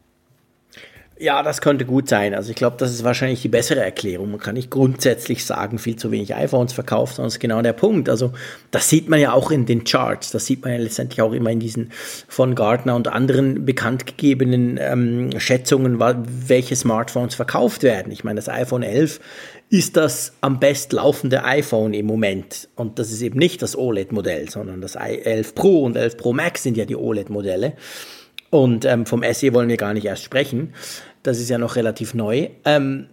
Ja, das könnte gut sein. Also ich glaube, das ist wahrscheinlich die bessere Erklärung. Man kann nicht grundsätzlich sagen, viel zu wenig iPhones verkauft, sondern ist genau der Punkt. Also das sieht man ja auch in den Charts. Das sieht man ja letztendlich auch immer in diesen von Gartner und anderen bekannt gegebenen ähm, Schätzungen, welche Smartphones verkauft werden. Ich meine, das iPhone 11 ist das am best laufende iPhone im Moment. Und das ist eben nicht das OLED-Modell, sondern das 11 Pro und 11 Pro Max sind ja die OLED-Modelle. Und ähm, vom SE wollen wir gar nicht erst sprechen. Das ist ja noch relativ neu. Ähm,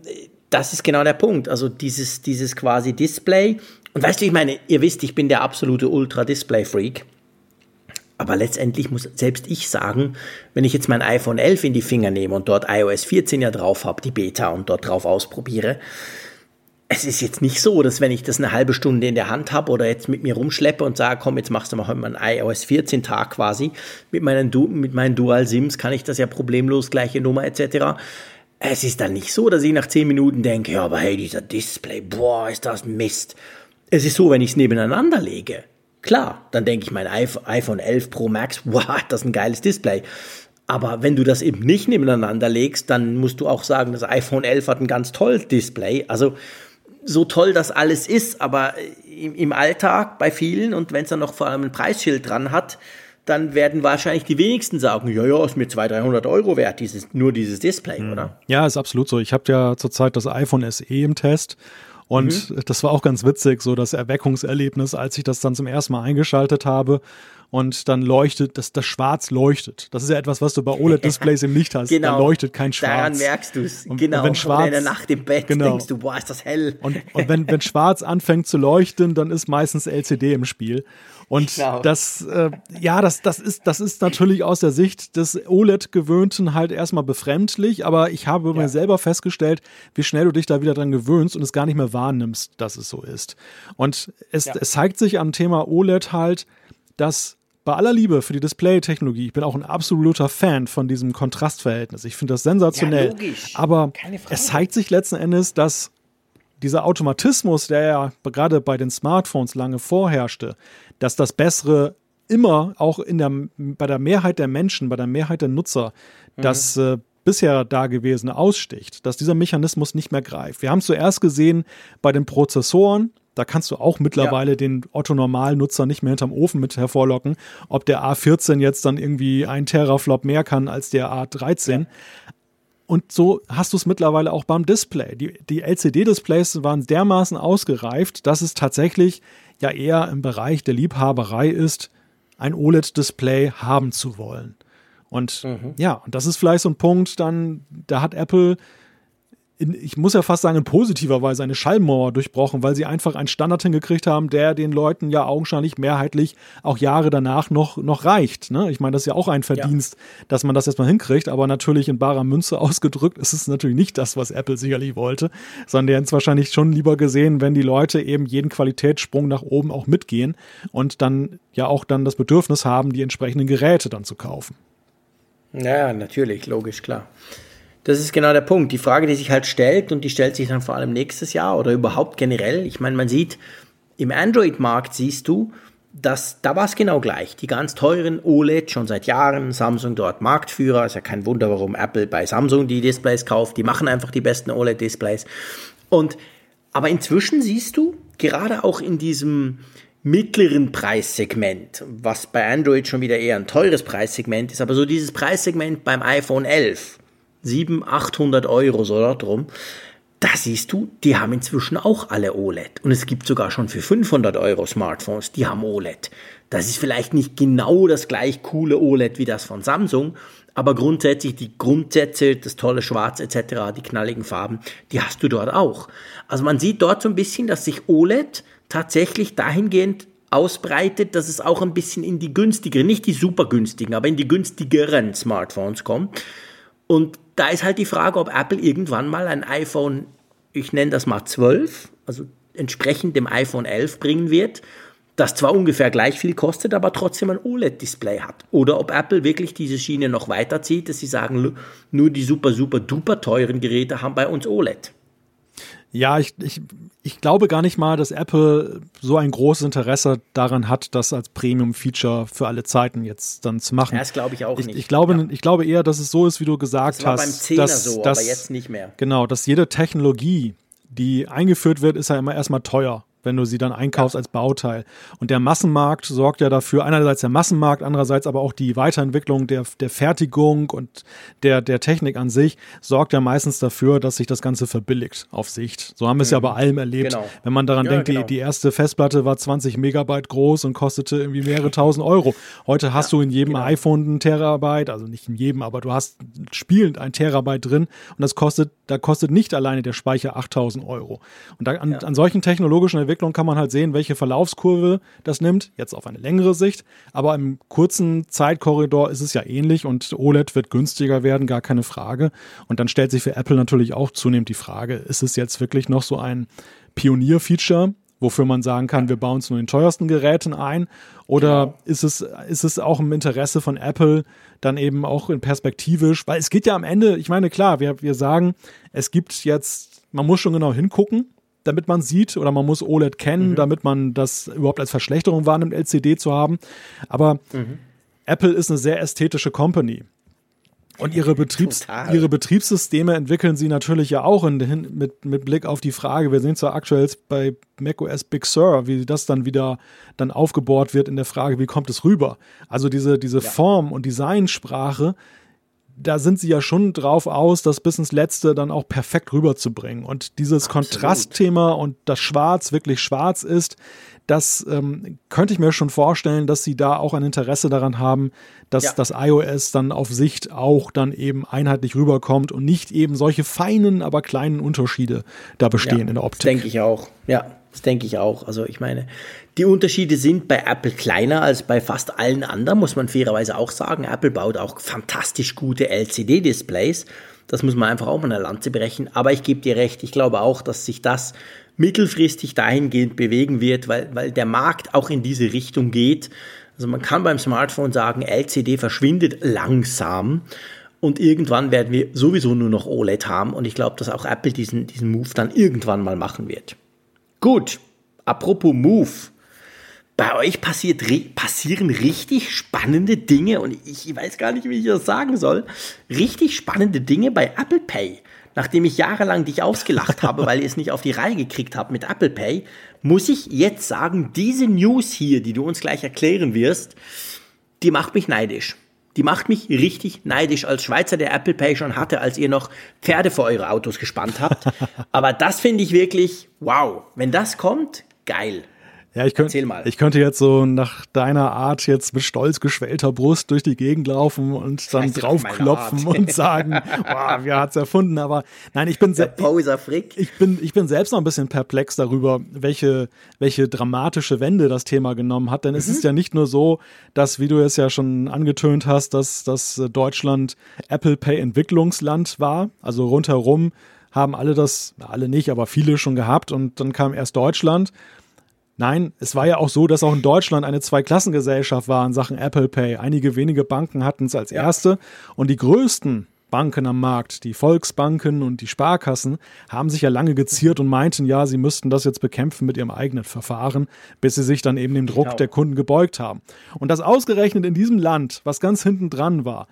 das ist genau der Punkt. Also dieses, dieses quasi Display. Und weißt du, ich meine, ihr wisst, ich bin der absolute Ultra-Display-Freak. Aber letztendlich muss selbst ich sagen, wenn ich jetzt mein iPhone 11 in die Finger nehme und dort iOS 14 ja drauf habe, die Beta und dort drauf ausprobiere, es ist jetzt nicht so, dass wenn ich das eine halbe Stunde in der Hand habe oder jetzt mit mir rumschleppe und sage, komm, jetzt machst du mal heute mal einen iOS 14 Tag quasi, mit meinen, du mit meinen Dual SIMs kann ich das ja problemlos, gleiche Nummer etc. Es ist dann nicht so, dass ich nach 10 Minuten denke, ja, aber hey, dieser Display, boah, ist das Mist. Es ist so, wenn ich es nebeneinander lege, klar, dann denke ich, mein iPhone 11 Pro Max, wow, das ist ein geiles Display. Aber wenn du das eben nicht nebeneinander legst, dann musst du auch sagen, das iPhone 11 hat ein ganz tolles Display. Also so toll das alles ist, aber im, im Alltag bei vielen und wenn es dann noch vor allem ein Preisschild dran hat, dann werden wahrscheinlich die wenigsten sagen, ja, ja, ist mir 200, 300 Euro wert, dieses, nur dieses Display, mhm. oder? Ja, ist absolut so. Ich habe ja zurzeit das iPhone SE im Test und mhm. das war auch ganz witzig, so das Erweckungserlebnis, als ich das dann zum ersten Mal eingeschaltet habe und dann leuchtet, das, das Schwarz leuchtet. Das ist ja etwas, was du bei OLED-Displays eben nicht hast. Genau. Da leuchtet kein Schwarz. Daran merkst du es. Genau. Und wenn Schwarz, in der Nacht im Bett genau. denkst du, boah, ist das hell. Und, und wenn, wenn Schwarz anfängt zu leuchten, dann ist meistens LCD im Spiel. Und genau. das, äh, ja, das, das, ist, das ist natürlich aus der Sicht des OLED-Gewöhnten halt erstmal befremdlich, aber ich habe ja. mir selber festgestellt, wie schnell du dich da wieder dran gewöhnst und es gar nicht mehr wahrnimmst, dass es so ist. Und es, ja. es zeigt sich am Thema OLED halt, dass bei aller Liebe für die Display-Technologie, ich bin auch ein absoluter Fan von diesem Kontrastverhältnis. Ich finde das sensationell. Ja, aber es zeigt sich letzten Endes, dass dieser Automatismus, der ja gerade bei den Smartphones lange vorherrschte, dass das Bessere immer auch in der, bei der Mehrheit der Menschen, bei der Mehrheit der Nutzer, mhm. das äh, bisher Dagewesene aussticht, dass dieser Mechanismus nicht mehr greift. Wir haben zuerst gesehen bei den Prozessoren, da kannst du auch mittlerweile ja. den Otto-Normal-Nutzer nicht mehr hinterm Ofen mit hervorlocken, ob der A14 jetzt dann irgendwie ein Teraflop mehr kann als der A13. Ja. Und so hast du es mittlerweile auch beim Display. Die, die LCD-Displays waren dermaßen ausgereift, dass es tatsächlich ja eher im Bereich der Liebhaberei ist, ein OLED-Display haben zu wollen. Und mhm. ja, und das ist vielleicht so ein Punkt, dann, da hat Apple in, ich muss ja fast sagen, in positiver Weise eine Schallmauer durchbrochen, weil sie einfach einen Standard hingekriegt haben, der den Leuten ja augenscheinlich mehrheitlich auch Jahre danach noch, noch reicht. Ne? Ich meine, das ist ja auch ein Verdienst, ja. dass man das erstmal hinkriegt, aber natürlich in barer Münze ausgedrückt ist es natürlich nicht das, was Apple sicherlich wollte, sondern die hätten es wahrscheinlich schon lieber gesehen, wenn die Leute eben jeden Qualitätssprung nach oben auch mitgehen und dann ja auch dann das Bedürfnis haben, die entsprechenden Geräte dann zu kaufen. Ja, natürlich, logisch, klar. Das ist genau der Punkt. Die Frage, die sich halt stellt, und die stellt sich dann vor allem nächstes Jahr oder überhaupt generell. Ich meine, man sieht, im Android-Markt siehst du, dass da war es genau gleich. Die ganz teuren OLED schon seit Jahren, Samsung dort Marktführer. Ist ja kein Wunder, warum Apple bei Samsung die Displays kauft. Die machen einfach die besten OLED-Displays. Und aber inzwischen siehst du, gerade auch in diesem mittleren Preissegment, was bei Android schon wieder eher ein teures Preissegment ist, aber so dieses Preissegment beim iPhone 11, 700, 800 Euro so darum. Da siehst du, die haben inzwischen auch alle OLED. Und es gibt sogar schon für 500 Euro Smartphones, die haben OLED. Das ist vielleicht nicht genau das gleich coole OLED wie das von Samsung, aber grundsätzlich die Grundsätze, das tolle Schwarz etc., die knalligen Farben, die hast du dort auch. Also man sieht dort so ein bisschen, dass sich OLED tatsächlich dahingehend ausbreitet, dass es auch ein bisschen in die günstigeren, nicht die super günstigen, aber in die günstigeren Smartphones kommt. Und da ist halt die Frage, ob Apple irgendwann mal ein iPhone, ich nenne das mal 12, also entsprechend dem iPhone 11 bringen wird, das zwar ungefähr gleich viel kostet, aber trotzdem ein OLED-Display hat. Oder ob Apple wirklich diese Schiene noch weiterzieht, dass sie sagen, nur die super, super, duper teuren Geräte haben bei uns OLED. Ja, ich, ich, ich glaube gar nicht mal, dass Apple so ein großes Interesse daran hat, das als Premium-Feature für alle Zeiten jetzt dann zu machen. Das glaube ich auch ich, nicht. Ich glaube, ja. ich glaube eher, dass es so ist, wie du gesagt das war hast. Beim dass, so, dass, aber jetzt nicht mehr. Genau, dass jede Technologie, die eingeführt wird, ist ja immer erstmal teuer wenn du sie dann einkaufst als Bauteil. Und der Massenmarkt sorgt ja dafür, einerseits der Massenmarkt, andererseits aber auch die Weiterentwicklung der, der Fertigung und der, der Technik an sich sorgt ja meistens dafür, dass sich das Ganze verbilligt auf Sicht. So haben wir es mhm. ja bei allem erlebt. Genau. Wenn man daran ja, denkt, genau. die, die erste Festplatte war 20 Megabyte groß und kostete irgendwie mehrere tausend Euro. Heute hast ja, du in jedem genau. iPhone einen Terabyte, also nicht in jedem, aber du hast spielend ein Terabyte drin und das kostet, da kostet nicht alleine der Speicher 8000 Euro. Und da, an, ja. an solchen technologischen Entwicklung kann man halt sehen, welche Verlaufskurve das nimmt, jetzt auf eine längere Sicht. Aber im kurzen Zeitkorridor ist es ja ähnlich und OLED wird günstiger werden, gar keine Frage. Und dann stellt sich für Apple natürlich auch zunehmend die Frage, ist es jetzt wirklich noch so ein Pionierfeature, wofür man sagen kann, wir bauen es nur in teuersten Geräten ein? Oder genau. ist, es, ist es auch im Interesse von Apple, dann eben auch in perspektivisch, weil es geht ja am Ende, ich meine, klar, wir, wir sagen, es gibt jetzt, man muss schon genau hingucken, damit man sieht, oder man muss OLED kennen, mhm. damit man das überhaupt als Verschlechterung wahrnimmt, LCD zu haben. Aber mhm. Apple ist eine sehr ästhetische Company. Und ihre, Betriebs ihre Betriebssysteme entwickeln sie natürlich ja auch in, mit, mit Blick auf die Frage, wir sehen zwar aktuell bei macOS Big Sur, wie das dann wieder dann aufgebohrt wird in der Frage, wie kommt es rüber? Also diese, diese ja. Form- und Designsprache da sind sie ja schon drauf aus, das bis ins Letzte dann auch perfekt rüberzubringen. Und dieses Absolut. Kontrastthema und das Schwarz wirklich schwarz ist, das ähm, könnte ich mir schon vorstellen, dass sie da auch ein Interesse daran haben, dass ja. das iOS dann auf Sicht auch dann eben einheitlich rüberkommt und nicht eben solche feinen, aber kleinen Unterschiede da bestehen ja, in der Optik. Denke ich auch. Ja, das denke ich auch. Also ich meine, die Unterschiede sind bei Apple kleiner als bei fast allen anderen, muss man fairerweise auch sagen. Apple baut auch fantastisch gute LCD-Displays. Das muss man einfach auch mal eine Lanze brechen. Aber ich gebe dir recht, ich glaube auch, dass sich das mittelfristig dahingehend bewegen wird, weil, weil der Markt auch in diese Richtung geht. Also man kann beim Smartphone sagen, LCD verschwindet langsam und irgendwann werden wir sowieso nur noch OLED haben und ich glaube, dass auch Apple diesen, diesen Move dann irgendwann mal machen wird. Gut, apropos Move. Bei euch passiert, passieren richtig spannende Dinge und ich weiß gar nicht, wie ich das sagen soll. Richtig spannende Dinge bei Apple Pay nachdem ich jahrelang dich ausgelacht habe, weil ihr es nicht auf die Reihe gekriegt habt mit Apple Pay, muss ich jetzt sagen, diese News hier, die du uns gleich erklären wirst, die macht mich neidisch. Die macht mich richtig neidisch als Schweizer, der Apple Pay schon hatte, als ihr noch Pferde vor eure Autos gespannt habt. Aber das finde ich wirklich wow. Wenn das kommt, geil. Ja, ich, könnt, ich könnte jetzt so nach deiner Art jetzt mit stolz geschwellter Brust durch die Gegend laufen und dann draufklopfen und sagen, wow, wer hat's erfunden? Aber nein, ich bin, ich bin, ich bin selbst noch ein bisschen perplex darüber, welche, welche dramatische Wende das Thema genommen hat. Denn mhm. es ist ja nicht nur so, dass, wie du es ja schon angetönt hast, dass, dass Deutschland Apple Pay Entwicklungsland war. Also rundherum haben alle das, alle nicht, aber viele schon gehabt und dann kam erst Deutschland Nein, es war ja auch so, dass auch in Deutschland eine Zweiklassengesellschaft war in Sachen Apple Pay. Einige wenige Banken hatten es als erste und die größten Banken am Markt, die Volksbanken und die Sparkassen, haben sich ja lange geziert und meinten, ja, sie müssten das jetzt bekämpfen mit ihrem eigenen Verfahren, bis sie sich dann eben dem Druck genau. der Kunden gebeugt haben. Und das ausgerechnet in diesem Land, was ganz hinten dran war,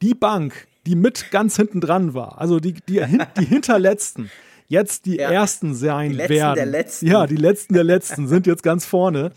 die Bank, die mit ganz hinten dran war, also die, die, die hinterletzten, jetzt die ja. Ersten sein die letzten werden. Der letzten. Ja, die Letzten der Letzten sind jetzt ganz vorne.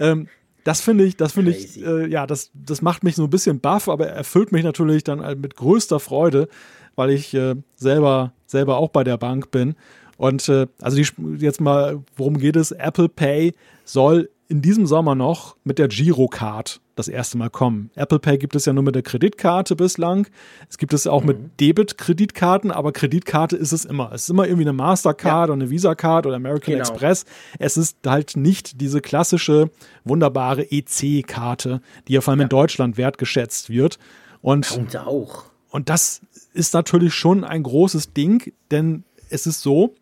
Ähm, das finde ich, das finde ich, äh, ja, das, das macht mich so ein bisschen baff, aber erfüllt mich natürlich dann halt mit größter Freude, weil ich äh, selber, selber auch bei der Bank bin. Und äh, also die, jetzt mal, worum geht es? Apple Pay soll in diesem Sommer noch mit der Girocard das erste Mal kommen. Apple Pay gibt es ja nur mit der Kreditkarte bislang. Es gibt es auch mhm. mit Debit-Kreditkarten, aber Kreditkarte ist es immer. Es ist immer irgendwie eine Mastercard ja. oder eine Visa-Card oder American genau. Express. Es ist halt nicht diese klassische, wunderbare EC-Karte, die ja vor allem ja. in Deutschland wertgeschätzt wird. Und, und auch. Und das ist natürlich schon ein großes Ding, denn es ist so,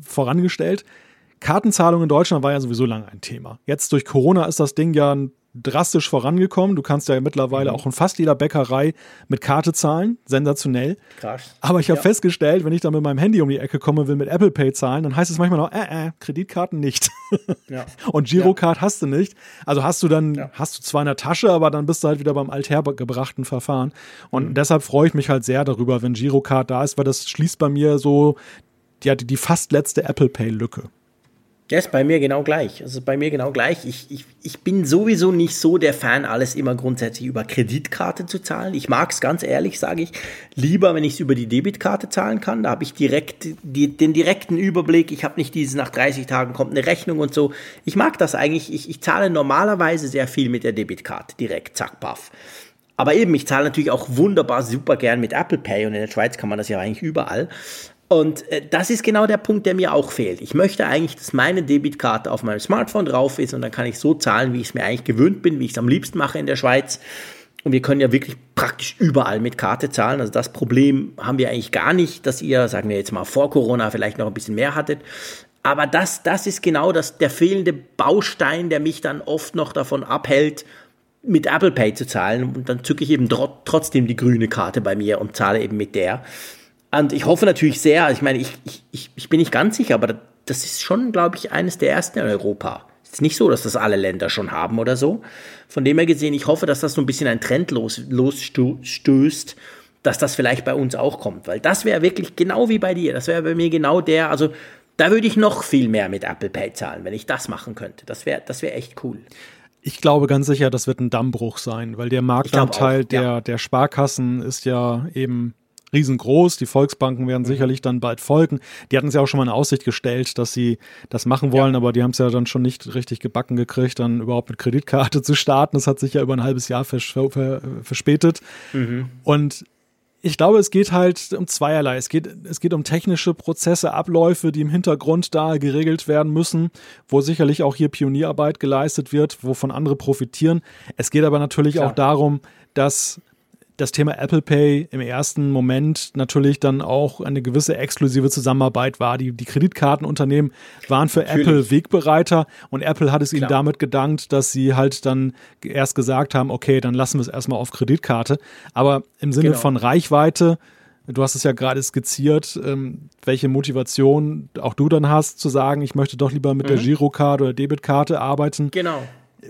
vorangestellt, Kartenzahlung in Deutschland war ja sowieso lange ein Thema. Jetzt durch Corona ist das Ding ja drastisch vorangekommen. Du kannst ja mittlerweile mhm. auch in fast jeder Bäckerei mit Karte zahlen. Sensationell. Krass. Aber ich habe ja. festgestellt, wenn ich dann mit meinem Handy um die Ecke komme, will mit Apple Pay zahlen, dann heißt es manchmal noch, äh, äh, Kreditkarten nicht. Ja. Und Girocard ja. hast du nicht. Also hast du dann, hast du zwar in der Tasche, aber dann bist du halt wieder beim althergebrachten Verfahren. Und mhm. deshalb freue ich mich halt sehr darüber, wenn Girocard da ist, weil das schließt bei mir so die, die fast letzte Apple Pay Ja, ist bei mir genau gleich. Also bei mir genau gleich. Ich, ich, ich bin sowieso nicht so der Fan, alles immer grundsätzlich über Kreditkarte zu zahlen. Ich mag es ganz ehrlich, sage ich, lieber, wenn ich es über die Debitkarte zahlen kann. Da habe ich direkt die, den direkten Überblick. Ich habe nicht dieses nach 30 Tagen kommt eine Rechnung und so. Ich mag das eigentlich. Ich, ich zahle normalerweise sehr viel mit der Debitkarte. Direkt, zack, paff. Aber eben, ich zahle natürlich auch wunderbar super gern mit Apple Pay und in der Schweiz kann man das ja eigentlich überall. Und äh, das ist genau der Punkt, der mir auch fehlt. Ich möchte eigentlich, dass meine Debitkarte auf meinem Smartphone drauf ist und dann kann ich so zahlen, wie ich es mir eigentlich gewöhnt bin, wie ich es am liebsten mache in der Schweiz. Und wir können ja wirklich praktisch überall mit Karte zahlen. Also das Problem haben wir eigentlich gar nicht, dass ihr, sagen wir jetzt mal vor Corona, vielleicht noch ein bisschen mehr hattet. Aber das, das ist genau das, der fehlende Baustein, der mich dann oft noch davon abhält, mit Apple Pay zu zahlen. Und dann zücke ich eben trotzdem die grüne Karte bei mir und zahle eben mit der. Und ich hoffe natürlich sehr, ich meine, ich, ich, ich bin nicht ganz sicher, aber das ist schon, glaube ich, eines der ersten in Europa. Es ist nicht so, dass das alle Länder schon haben oder so. Von dem her gesehen, ich hoffe, dass das so ein bisschen ein Trend los, losstößt, dass das vielleicht bei uns auch kommt. Weil das wäre wirklich genau wie bei dir. Das wäre bei mir genau der, also da würde ich noch viel mehr mit Apple Pay zahlen, wenn ich das machen könnte. Das wäre das wär echt cool. Ich glaube ganz sicher, das wird ein Dammbruch sein, weil der Marktanteil auch, ja. der, der Sparkassen ist ja eben riesengroß. Die Volksbanken werden mhm. sicherlich dann bald folgen. Die hatten es ja auch schon mal in Aussicht gestellt, dass sie das machen wollen, ja. aber die haben es ja dann schon nicht richtig gebacken gekriegt, dann überhaupt mit Kreditkarte zu starten. Das hat sich ja über ein halbes Jahr vers vers verspätet. Mhm. Und ich glaube, es geht halt um zweierlei. Es geht, es geht um technische Prozesse, Abläufe, die im Hintergrund da geregelt werden müssen, wo sicherlich auch hier Pionierarbeit geleistet wird, wovon andere profitieren. Es geht aber natürlich Klar. auch darum, dass das Thema Apple Pay im ersten Moment natürlich dann auch eine gewisse exklusive Zusammenarbeit war. Die, die Kreditkartenunternehmen waren für natürlich. Apple Wegbereiter und Apple hat es Klar. ihnen damit gedankt, dass sie halt dann erst gesagt haben, okay, dann lassen wir es erstmal auf Kreditkarte. Aber im Sinne genau. von Reichweite, du hast es ja gerade skizziert, ähm, welche Motivation auch du dann hast, zu sagen, ich möchte doch lieber mit mhm. der Girocard oder Debitkarte arbeiten. Genau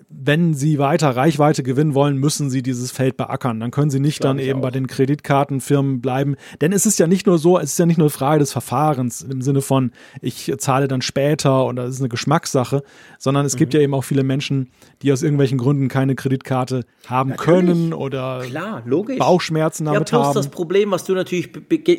wenn sie weiter Reichweite gewinnen wollen, müssen sie dieses Feld beackern. Dann können sie nicht dann eben auch. bei den Kreditkartenfirmen bleiben. Denn es ist ja nicht nur so, es ist ja nicht nur eine Frage des Verfahrens im Sinne von, ich zahle dann später und das ist eine Geschmackssache, sondern es mhm. gibt ja eben auch viele Menschen, die aus irgendwelchen Gründen keine Kreditkarte haben natürlich. können oder Klar, logisch. Bauchschmerzen damit ja, plus haben. das Problem, was du natürlich,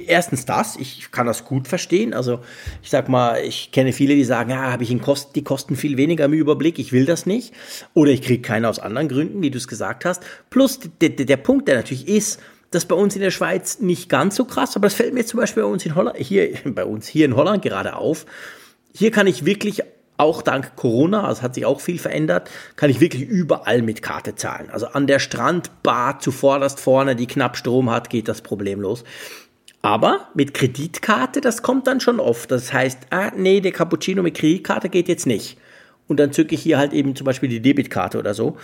erstens das, ich kann das gut verstehen. Also ich sag mal, ich kenne viele, die sagen, ja, habe ich Kosten, die kosten viel weniger im Überblick, ich will das nicht. Oder ich kriege keine aus anderen Gründen, wie du es gesagt hast. Plus der, der Punkt, der natürlich ist, das bei uns in der Schweiz nicht ganz so krass, aber das fällt mir zum Beispiel bei uns in Holland, hier, bei uns hier in Holland gerade auf. Hier kann ich wirklich auch dank Corona, also hat sich auch viel verändert, kann ich wirklich überall mit Karte zahlen. Also an der Strandbar zuvorderst vorne, die knapp Strom hat, geht das problemlos. Aber mit Kreditkarte, das kommt dann schon oft. Das heißt, ah, nee, der Cappuccino mit Kreditkarte geht jetzt nicht und dann zücke ich hier halt eben zum Beispiel die Debitkarte oder so.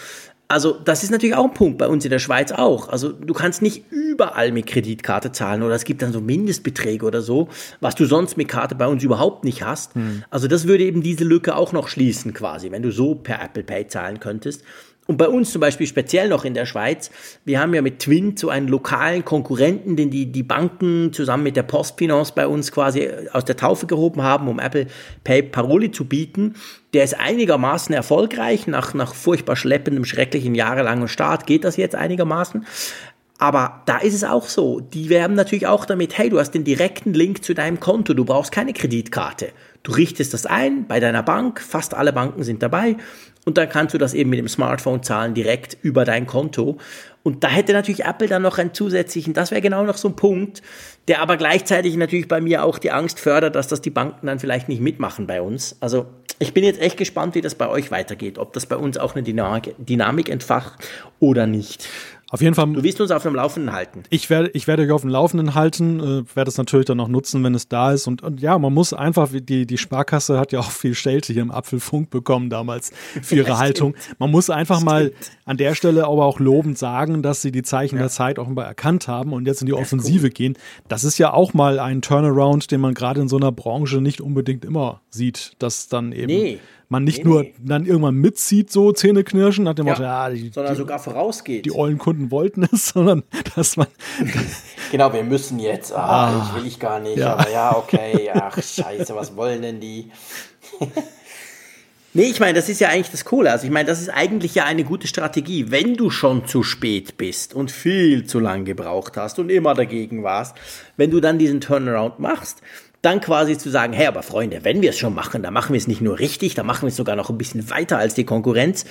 Also das ist natürlich auch ein Punkt, bei uns in der Schweiz auch. Also du kannst nicht überall mit Kreditkarte zahlen oder es gibt dann so Mindestbeträge oder so, was du sonst mit Karte bei uns überhaupt nicht hast. Hm. Also das würde eben diese Lücke auch noch schließen quasi, wenn du so per Apple Pay zahlen könntest. Und bei uns zum Beispiel speziell noch in der Schweiz, wir haben ja mit Twint so einen lokalen Konkurrenten, den die, die Banken zusammen mit der Postfinance bei uns quasi aus der Taufe gehoben haben, um Apple Pay Paroli zu bieten. Der ist einigermaßen erfolgreich. Nach, nach furchtbar schleppendem, schrecklichen, jahrelangen Start geht das jetzt einigermaßen. Aber da ist es auch so. Die werben natürlich auch damit, hey, du hast den direkten Link zu deinem Konto, du brauchst keine Kreditkarte. Du richtest das ein bei deiner Bank, fast alle Banken sind dabei und dann kannst du das eben mit dem Smartphone zahlen direkt über dein Konto. Und da hätte natürlich Apple dann noch einen zusätzlichen, das wäre genau noch so ein Punkt, der aber gleichzeitig natürlich bei mir auch die Angst fördert, dass das die Banken dann vielleicht nicht mitmachen bei uns. Also ich bin jetzt echt gespannt, wie das bei euch weitergeht, ob das bei uns auch eine Dynamik, entfacht oder nicht. Auf jeden Fall. Du wirst uns auf dem Laufenden halten. Ich werde, ich werde euch auf dem Laufenden halten, äh, werde es natürlich dann auch nutzen, wenn es da ist. Und, und ja, man muss einfach, die, die Sparkasse hat ja auch viel Schelte hier im Apfelfunk bekommen damals für ihre ja, Haltung. Man muss einfach mal an der Stelle aber auch lobend sagen, dass sie die Zeichen ja. der Zeit offenbar erkannt haben und jetzt in die Offensive cool. gehen. Das ist ja auch mal ein Turnaround, den man gerade in so einer Branche nicht unbedingt immer sieht, dass dann eben. Nee man nicht nee, nur nee. dann irgendwann mitzieht, so Zähne knirschen, nach dem ja, Motto, ja, die, sondern die, sogar vorausgeht. Die ollen Kunden wollten es, sondern dass man. genau, wir müssen jetzt, ah, ah, ich will ich gar nicht, ja. aber ja, okay, ach, scheiße, was wollen denn die? Nee, ich meine, das ist ja eigentlich das Coole. Also ich meine, das ist eigentlich ja eine gute Strategie. Wenn du schon zu spät bist und viel zu lang gebraucht hast und immer dagegen warst, wenn du dann diesen Turnaround machst, dann quasi zu sagen, hey, aber Freunde, wenn wir es schon machen, dann machen wir es nicht nur richtig, dann machen wir es sogar noch ein bisschen weiter als die Konkurrenz.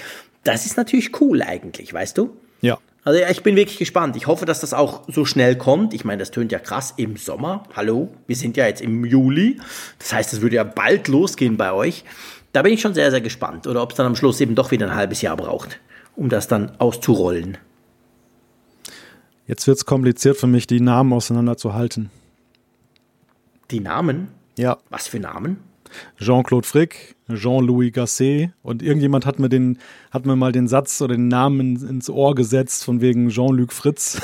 Das ist natürlich cool eigentlich, weißt du? Ja. Also ja, ich bin wirklich gespannt. Ich hoffe, dass das auch so schnell kommt. Ich meine, das tönt ja krass im Sommer. Hallo, wir sind ja jetzt im Juli. Das heißt, es würde ja bald losgehen bei euch. Da bin ich schon sehr, sehr gespannt. Oder ob es dann am Schluss eben doch wieder ein halbes Jahr braucht, um das dann auszurollen. Jetzt wird es kompliziert für mich, die Namen auseinanderzuhalten. Die Namen? Ja. Was für Namen? Jean-Claude Frick, Jean-Louis Gasset und irgendjemand hat mir den, hat mir mal den Satz oder den Namen ins Ohr gesetzt von wegen Jean-Luc Fritz.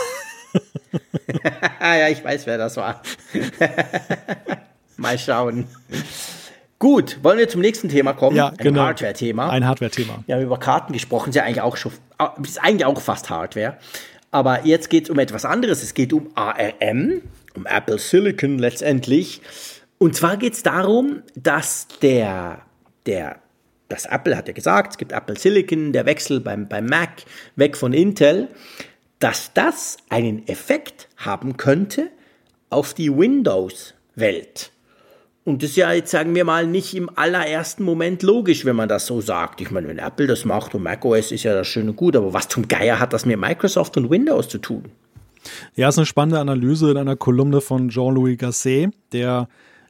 ja, ich weiß, wer das war. mal schauen. Gut, wollen wir zum nächsten Thema kommen? Ja, genau. Ein Hardware-Thema. Ein Hardware-Thema. Wir haben über Karten gesprochen, ist ja eigentlich auch schon, ist eigentlich auch fast Hardware. Aber jetzt geht es um etwas anderes. Es geht um ARM um Apple Silicon letztendlich. Und zwar geht es darum, dass der, der, das Apple hat ja gesagt, es gibt Apple Silicon, der Wechsel beim, beim Mac weg von Intel, dass das einen Effekt haben könnte auf die Windows-Welt. Und das ist ja jetzt, sagen wir mal, nicht im allerersten Moment logisch, wenn man das so sagt. Ich meine, wenn Apple das macht und macOS ist ja das schön und gut, aber was zum Geier hat das mit Microsoft und Windows zu tun? Ja, ist eine spannende Analyse in einer Kolumne von Jean-Louis Gasset, der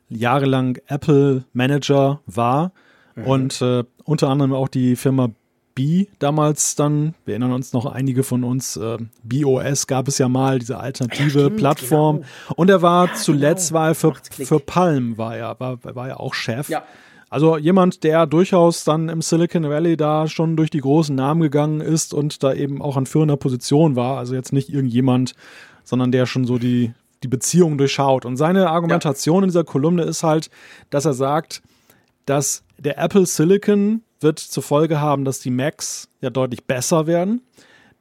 jahrelang Apple Manager war mhm. und äh, unter anderem auch die Firma B damals dann, wir erinnern uns noch einige von uns, äh, BOS gab es ja mal, diese alternative ja, stimmt, Plattform. Genau. Und er war ja, zuletzt, genau. war er für, für Palm, war er, war, war er auch Chef. Ja. Also jemand, der durchaus dann im Silicon Valley da schon durch die großen Namen gegangen ist und da eben auch an führender Position war. Also jetzt nicht irgendjemand, sondern der schon so die, die Beziehung durchschaut. Und seine Argumentation ja. in dieser Kolumne ist halt, dass er sagt, dass der Apple Silicon wird zur Folge haben, dass die Macs ja deutlich besser werden.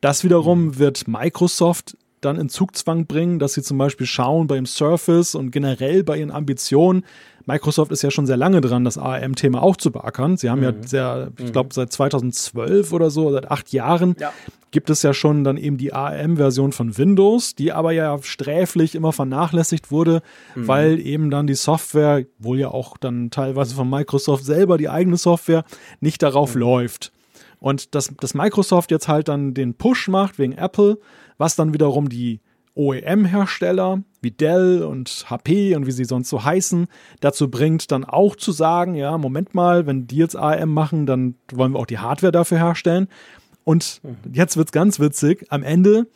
Das wiederum mhm. wird Microsoft dann in Zugzwang bringen, dass sie zum Beispiel schauen bei dem Surface und generell bei ihren Ambitionen. Microsoft ist ja schon sehr lange dran, das ARM-Thema auch zu beackern. Sie haben mhm. ja sehr, ich glaube, seit 2012 oder so, seit acht Jahren, ja. gibt es ja schon dann eben die ARM-Version von Windows, die aber ja sträflich immer vernachlässigt wurde, mhm. weil eben dann die Software, wohl ja auch dann teilweise von Microsoft selber die eigene Software, nicht darauf mhm. läuft. Und dass, dass Microsoft jetzt halt dann den Push macht wegen Apple, was dann wiederum die OEM-Hersteller wie Dell und HP und wie sie sonst so heißen, dazu bringt, dann auch zu sagen, ja, Moment mal, wenn die jetzt ARM machen, dann wollen wir auch die Hardware dafür herstellen. Und mhm. jetzt wird es ganz witzig, am Ende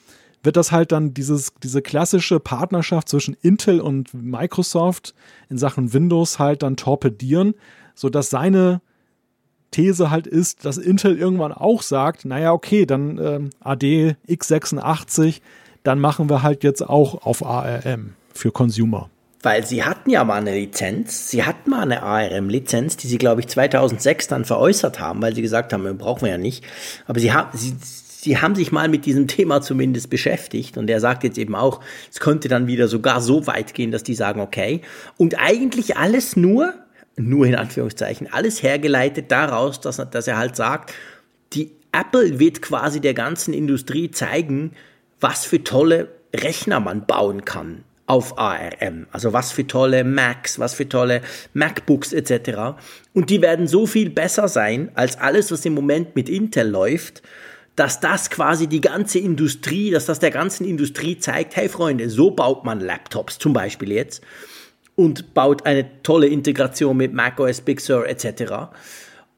wird das halt dann dieses, diese klassische Partnerschaft zwischen Intel und Microsoft in Sachen Windows halt dann torpedieren, sodass seine These halt ist, dass Intel irgendwann auch sagt, naja, okay, dann äh, AD x86, dann machen wir halt jetzt auch auf ARM für Consumer. Weil sie hatten ja mal eine Lizenz, sie hatten mal eine ARM-Lizenz, die sie, glaube ich, 2006 dann veräußert haben, weil sie gesagt haben, brauchen wir ja nicht. Aber sie haben, sie, sie haben sich mal mit diesem Thema zumindest beschäftigt und er sagt jetzt eben auch, es könnte dann wieder sogar so weit gehen, dass die sagen, okay. Und eigentlich alles nur, nur in Anführungszeichen, alles hergeleitet daraus, dass, dass er halt sagt, die Apple wird quasi der ganzen Industrie zeigen, was für tolle Rechner man bauen kann auf ARM. Also was für tolle Macs, was für tolle MacBooks etc. Und die werden so viel besser sein als alles, was im Moment mit Intel läuft, dass das quasi die ganze Industrie, dass das der ganzen Industrie zeigt, hey Freunde, so baut man Laptops zum Beispiel jetzt und baut eine tolle Integration mit macOS Big Sur etc.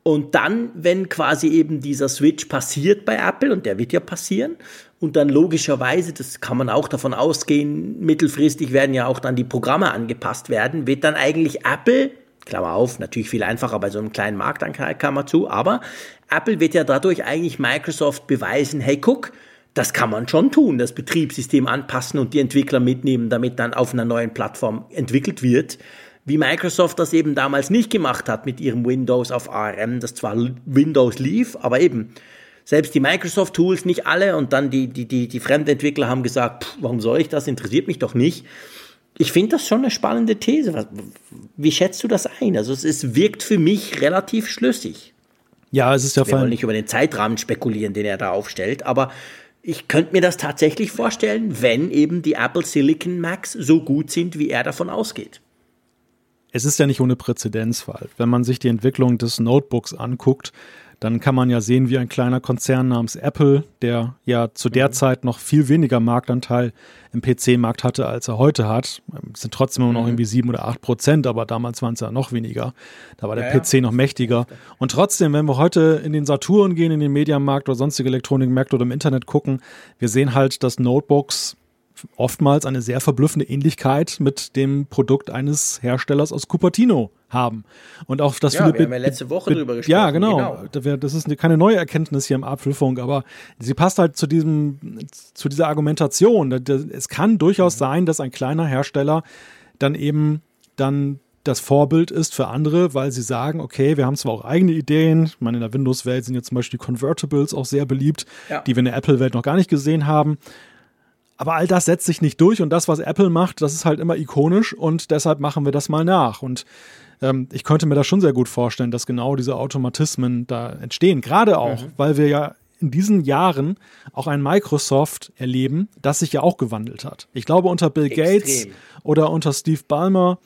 Und dann, wenn quasi eben dieser Switch passiert bei Apple, und der wird ja passieren, und dann logischerweise, das kann man auch davon ausgehen, mittelfristig werden ja auch dann die Programme angepasst werden, wird dann eigentlich Apple, Klammer auf, natürlich viel einfacher bei so einem kleinen Markt, zu, aber Apple wird ja dadurch eigentlich Microsoft beweisen, hey, guck, das kann man schon tun, das Betriebssystem anpassen und die Entwickler mitnehmen, damit dann auf einer neuen Plattform entwickelt wird. Wie Microsoft das eben damals nicht gemacht hat mit ihrem Windows auf ARM, das zwar Windows lief, aber eben selbst die Microsoft-Tools, nicht alle, und dann die, die, die, die Fremdentwickler haben gesagt, pff, warum soll ich das, interessiert mich doch nicht. Ich finde das schon eine spannende These. Wie schätzt du das ein? Also es, es wirkt für mich relativ schlüssig. Ja, es ist ja Wir wollen nicht über den Zeitrahmen spekulieren, den er da aufstellt, aber ich könnte mir das tatsächlich vorstellen, wenn eben die Apple Silicon Macs so gut sind, wie er davon ausgeht. Es ist ja nicht ohne Präzedenzfall. Wenn man sich die Entwicklung des Notebooks anguckt, dann kann man ja sehen, wie ein kleiner Konzern namens Apple, der ja zu der mhm. Zeit noch viel weniger Marktanteil im PC-Markt hatte, als er heute hat, es sind trotzdem immer noch mhm. irgendwie sieben oder acht Prozent, aber damals waren es ja noch weniger. Da war der ja, PC ja. noch mächtiger. Und trotzdem, wenn wir heute in den Saturn gehen, in den Mediamarkt oder sonstige Elektronikmärkte oder im Internet gucken, wir sehen halt, dass Notebooks oftmals eine sehr verblüffende Ähnlichkeit mit dem Produkt eines Herstellers aus Cupertino haben. Und auch das ja, viele wir haben ja letzte Woche drüber gesprochen. Ja, genau. genau. Das ist keine neue Erkenntnis hier im Apfelfunk, aber sie passt halt zu diesem, zu dieser Argumentation. Es kann durchaus mhm. sein, dass ein kleiner Hersteller dann eben dann das Vorbild ist für andere, weil sie sagen, okay, wir haben zwar auch eigene Ideen, ich meine, in der Windows-Welt sind jetzt zum Beispiel die Convertibles auch sehr beliebt, ja. die wir in der Apple-Welt noch gar nicht gesehen haben. Aber all das setzt sich nicht durch und das, was Apple macht, das ist halt immer ikonisch und deshalb machen wir das mal nach. Und ähm, ich könnte mir das schon sehr gut vorstellen, dass genau diese Automatismen da entstehen. Gerade auch, mhm. weil wir ja in diesen Jahren auch ein Microsoft erleben, das sich ja auch gewandelt hat. Ich glaube, unter Bill Extrem. Gates oder unter Steve Ballmer,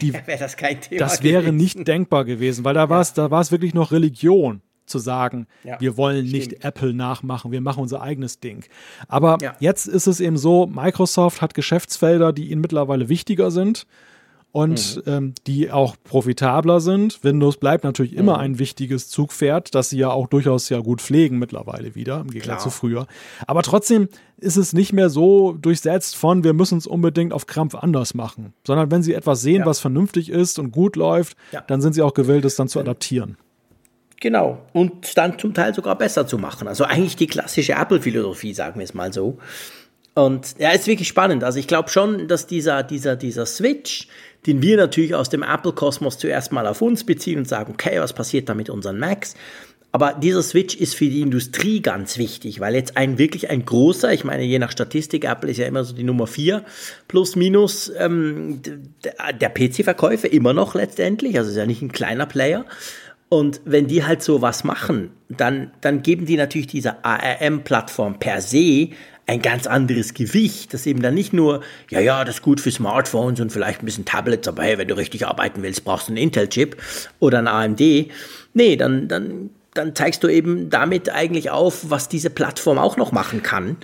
die, wäre das kein Thema. Das wäre nicht denkbar gewesen, weil da war es, da war es wirklich noch Religion zu sagen, ja, wir wollen stimmt. nicht Apple nachmachen, wir machen unser eigenes Ding. Aber ja. jetzt ist es eben so, Microsoft hat Geschäftsfelder, die ihnen mittlerweile wichtiger sind und mhm. ähm, die auch profitabler sind. Windows bleibt natürlich mhm. immer ein wichtiges Zugpferd, das sie ja auch durchaus ja gut pflegen mittlerweile wieder, im Gegensatz zu früher. Aber trotzdem ist es nicht mehr so durchsetzt von, wir müssen es unbedingt auf Krampf anders machen, sondern wenn sie etwas sehen, ja. was vernünftig ist und gut läuft, ja. dann sind sie auch gewillt, es dann zu adaptieren. Genau. Und dann zum Teil sogar besser zu machen. Also eigentlich die klassische Apple-Philosophie, sagen wir es mal so. Und ja, ist wirklich spannend. Also ich glaube schon, dass dieser, dieser, dieser Switch, den wir natürlich aus dem Apple-Kosmos zuerst mal auf uns beziehen und sagen, okay, was passiert da mit unseren Macs? Aber dieser Switch ist für die Industrie ganz wichtig, weil jetzt ein wirklich ein großer, ich meine, je nach Statistik, Apple ist ja immer so die Nummer vier plus minus ähm, der PC-Verkäufe immer noch letztendlich, also ist ja nicht ein kleiner Player. Und wenn die halt so was machen, dann, dann geben die natürlich dieser ARM-Plattform per se ein ganz anderes Gewicht, das eben dann nicht nur, ja, ja, das ist gut für Smartphones und vielleicht ein bisschen Tablets, aber hey, wenn du richtig arbeiten willst, brauchst du einen Intel-Chip oder einen AMD. Nee, dann, dann, dann zeigst du eben damit eigentlich auf, was diese Plattform auch noch machen kann.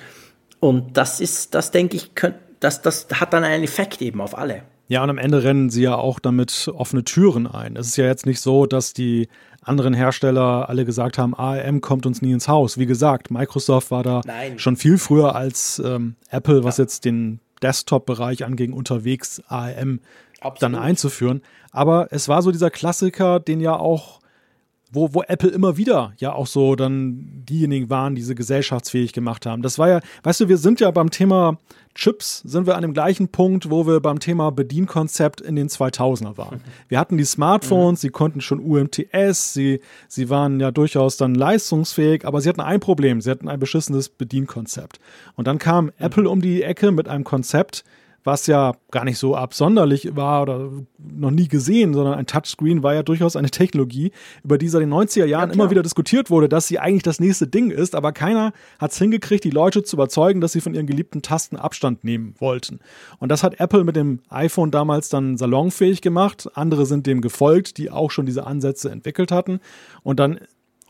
Und das ist, das denke ich, das, das hat dann einen Effekt eben auf alle. Ja, und am Ende rennen sie ja auch damit offene Türen ein. Es ist ja jetzt nicht so, dass die anderen Hersteller alle gesagt haben, ARM kommt uns nie ins Haus. Wie gesagt, Microsoft war da Nein. schon viel früher als ähm, Apple, was ja. jetzt den Desktop-Bereich anging, unterwegs ARM Absolut. dann einzuführen. Aber es war so dieser Klassiker, den ja auch wo, wo Apple immer wieder ja auch so dann diejenigen waren, die sie gesellschaftsfähig gemacht haben. Das war ja, weißt du, wir sind ja beim Thema Chips, sind wir an dem gleichen Punkt, wo wir beim Thema Bedienkonzept in den 2000er waren. Wir hatten die Smartphones, sie konnten schon UMTS, sie, sie waren ja durchaus dann leistungsfähig, aber sie hatten ein Problem, sie hatten ein beschissenes Bedienkonzept. Und dann kam mhm. Apple um die Ecke mit einem Konzept, was ja gar nicht so absonderlich war oder noch nie gesehen, sondern ein Touchscreen war ja durchaus eine Technologie, über die seit den 90er Jahren ja, immer wieder diskutiert wurde, dass sie eigentlich das nächste Ding ist, aber keiner hat es hingekriegt, die Leute zu überzeugen, dass sie von ihren geliebten Tasten Abstand nehmen wollten. Und das hat Apple mit dem iPhone damals dann salonfähig gemacht. Andere sind dem gefolgt, die auch schon diese Ansätze entwickelt hatten. Und dann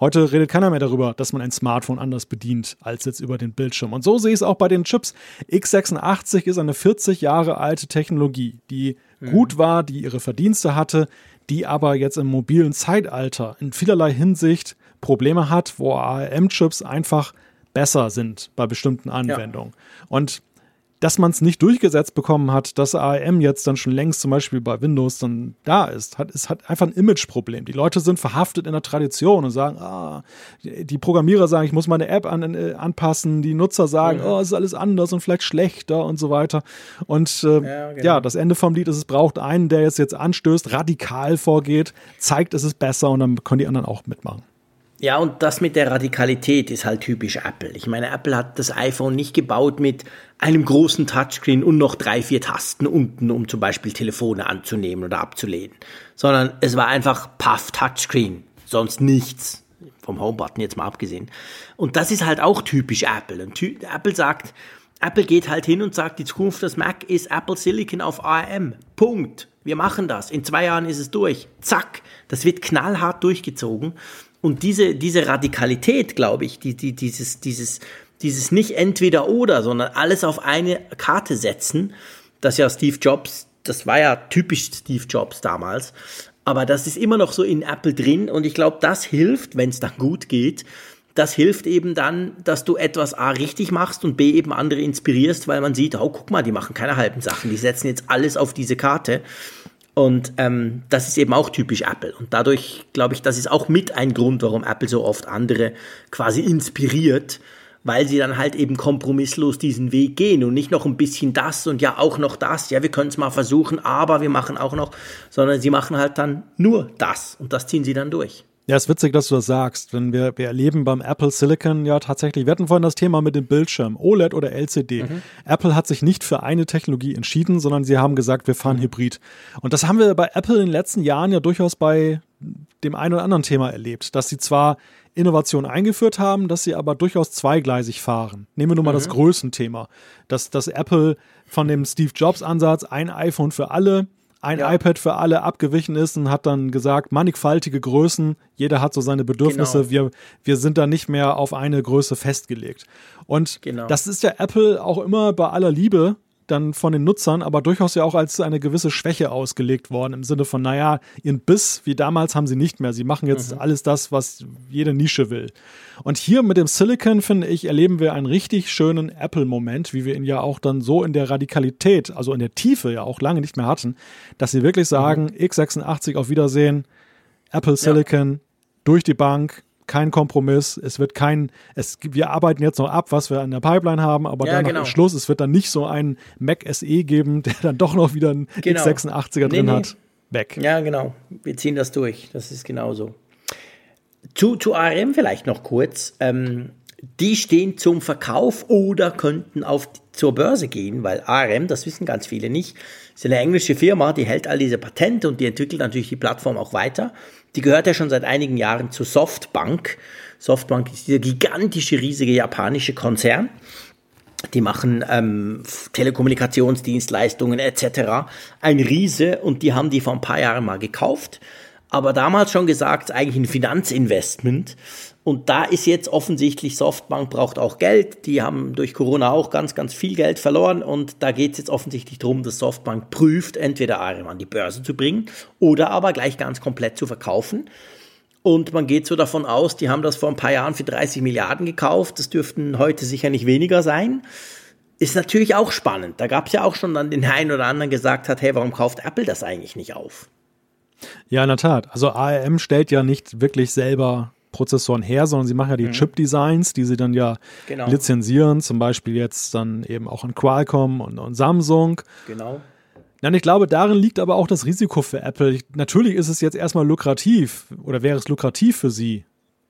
Heute redet keiner mehr darüber, dass man ein Smartphone anders bedient als jetzt über den Bildschirm. Und so sehe ich es auch bei den Chips. x86 ist eine 40 Jahre alte Technologie, die mhm. gut war, die ihre Verdienste hatte, die aber jetzt im mobilen Zeitalter in vielerlei Hinsicht Probleme hat, wo ARM-Chips einfach besser sind bei bestimmten Anwendungen. Ja. Und dass man es nicht durchgesetzt bekommen hat, dass ARM jetzt dann schon längst zum Beispiel bei Windows dann da ist, hat, es hat einfach ein Imageproblem. Die Leute sind verhaftet in der Tradition und sagen, ah, die Programmierer sagen, ich muss meine App an, äh, anpassen, die Nutzer sagen, ja. oh, es ist alles anders und vielleicht schlechter und so weiter. Und äh, ja, genau. ja, das Ende vom Lied ist, es braucht einen, der jetzt jetzt anstößt, radikal vorgeht, zeigt, es ist besser und dann können die anderen auch mitmachen. Ja, und das mit der Radikalität ist halt typisch Apple. Ich meine, Apple hat das iPhone nicht gebaut mit einem großen Touchscreen und noch drei, vier Tasten unten, um zum Beispiel Telefone anzunehmen oder abzulehnen, sondern es war einfach Puff Touchscreen, sonst nichts. Vom Homebutton jetzt mal abgesehen. Und das ist halt auch typisch Apple. Und ty Apple sagt, Apple geht halt hin und sagt, die Zukunft des Mac ist Apple Silicon auf ARM. Punkt. Wir machen das. In zwei Jahren ist es durch. Zack. Das wird knallhart durchgezogen. Und diese, diese Radikalität, glaube ich, die, die, dieses, dieses, dieses nicht entweder oder, sondern alles auf eine Karte setzen, das ja Steve Jobs, das war ja typisch Steve Jobs damals, aber das ist immer noch so in Apple drin und ich glaube, das hilft, wenn es dann gut geht, das hilft eben dann, dass du etwas A richtig machst und B eben andere inspirierst, weil man sieht, oh, guck mal, die machen keine halben Sachen, die setzen jetzt alles auf diese Karte. Und ähm, das ist eben auch typisch Apple. Und dadurch glaube ich, das ist auch mit ein Grund, warum Apple so oft andere quasi inspiriert, weil sie dann halt eben kompromisslos diesen Weg gehen und nicht noch ein bisschen das und ja auch noch das. Ja, wir können es mal versuchen, aber wir machen auch noch, sondern sie machen halt dann nur das und das ziehen sie dann durch. Ja, ist witzig, dass du das sagst. Wenn wir, wir erleben beim Apple Silicon ja tatsächlich, wir hatten vorhin das Thema mit dem Bildschirm, OLED oder LCD. Mhm. Apple hat sich nicht für eine Technologie entschieden, sondern sie haben gesagt, wir fahren mhm. Hybrid. Und das haben wir bei Apple in den letzten Jahren ja durchaus bei dem einen oder anderen Thema erlebt, dass sie zwar Innovation eingeführt haben, dass sie aber durchaus zweigleisig fahren. Nehmen wir nur mal mhm. das Größenthema, dass, dass Apple von dem Steve Jobs Ansatz ein iPhone für alle, ein ja. iPad für alle abgewichen ist und hat dann gesagt, mannigfaltige Größen, jeder hat so seine Bedürfnisse, genau. wir, wir sind da nicht mehr auf eine Größe festgelegt. Und genau. das ist ja Apple auch immer bei aller Liebe dann von den Nutzern aber durchaus ja auch als eine gewisse Schwäche ausgelegt worden, im Sinne von, naja, ihren Biss wie damals haben sie nicht mehr. Sie machen jetzt mhm. alles das, was jede Nische will. Und hier mit dem Silicon, finde ich, erleben wir einen richtig schönen Apple-Moment, wie wir ihn ja auch dann so in der Radikalität, also in der Tiefe ja auch lange nicht mehr hatten, dass sie wirklich sagen, mhm. x86 auf Wiedersehen, Apple Silicon, ja. durch die Bank, kein Kompromiss. Es wird kein, es, wir arbeiten jetzt noch ab, was wir an der Pipeline haben, aber ja, dann genau. am Schluss, es wird dann nicht so ein Mac SE geben, der dann doch noch wieder einen genau. x86er drin nee. hat. Weg. Ja, genau. Wir ziehen das durch. Das ist genauso. Zu, zu ARM vielleicht noch kurz. Ähm, die stehen zum Verkauf oder könnten auf, zur Börse gehen, weil ARM, das wissen ganz viele nicht, ist eine englische Firma, die hält all diese Patente und die entwickelt natürlich die Plattform auch weiter. Die gehört ja schon seit einigen Jahren zu Softbank. Softbank ist dieser gigantische, riesige japanische Konzern. Die machen ähm, Telekommunikationsdienstleistungen etc. Ein Riese und die haben die vor ein paar Jahren mal gekauft. Aber damals schon gesagt, eigentlich ein Finanzinvestment. Und da ist jetzt offensichtlich, Softbank braucht auch Geld. Die haben durch Corona auch ganz, ganz viel Geld verloren. Und da geht es jetzt offensichtlich darum, dass Softbank prüft, entweder ARM an die Börse zu bringen oder aber gleich ganz komplett zu verkaufen. Und man geht so davon aus, die haben das vor ein paar Jahren für 30 Milliarden gekauft. Das dürften heute sicher nicht weniger sein. Ist natürlich auch spannend. Da gab es ja auch schon dann den einen oder anderen gesagt hat, hey, warum kauft Apple das eigentlich nicht auf? Ja, in der Tat. Also ARM stellt ja nicht wirklich selber Prozessoren her, sondern sie machen ja die mhm. Chip-Designs, die sie dann ja genau. lizenzieren, zum Beispiel jetzt dann eben auch an Qualcomm und, und Samsung. Genau. Ja, und ich glaube, darin liegt aber auch das Risiko für Apple. Ich, natürlich ist es jetzt erstmal lukrativ oder wäre es lukrativ für sie,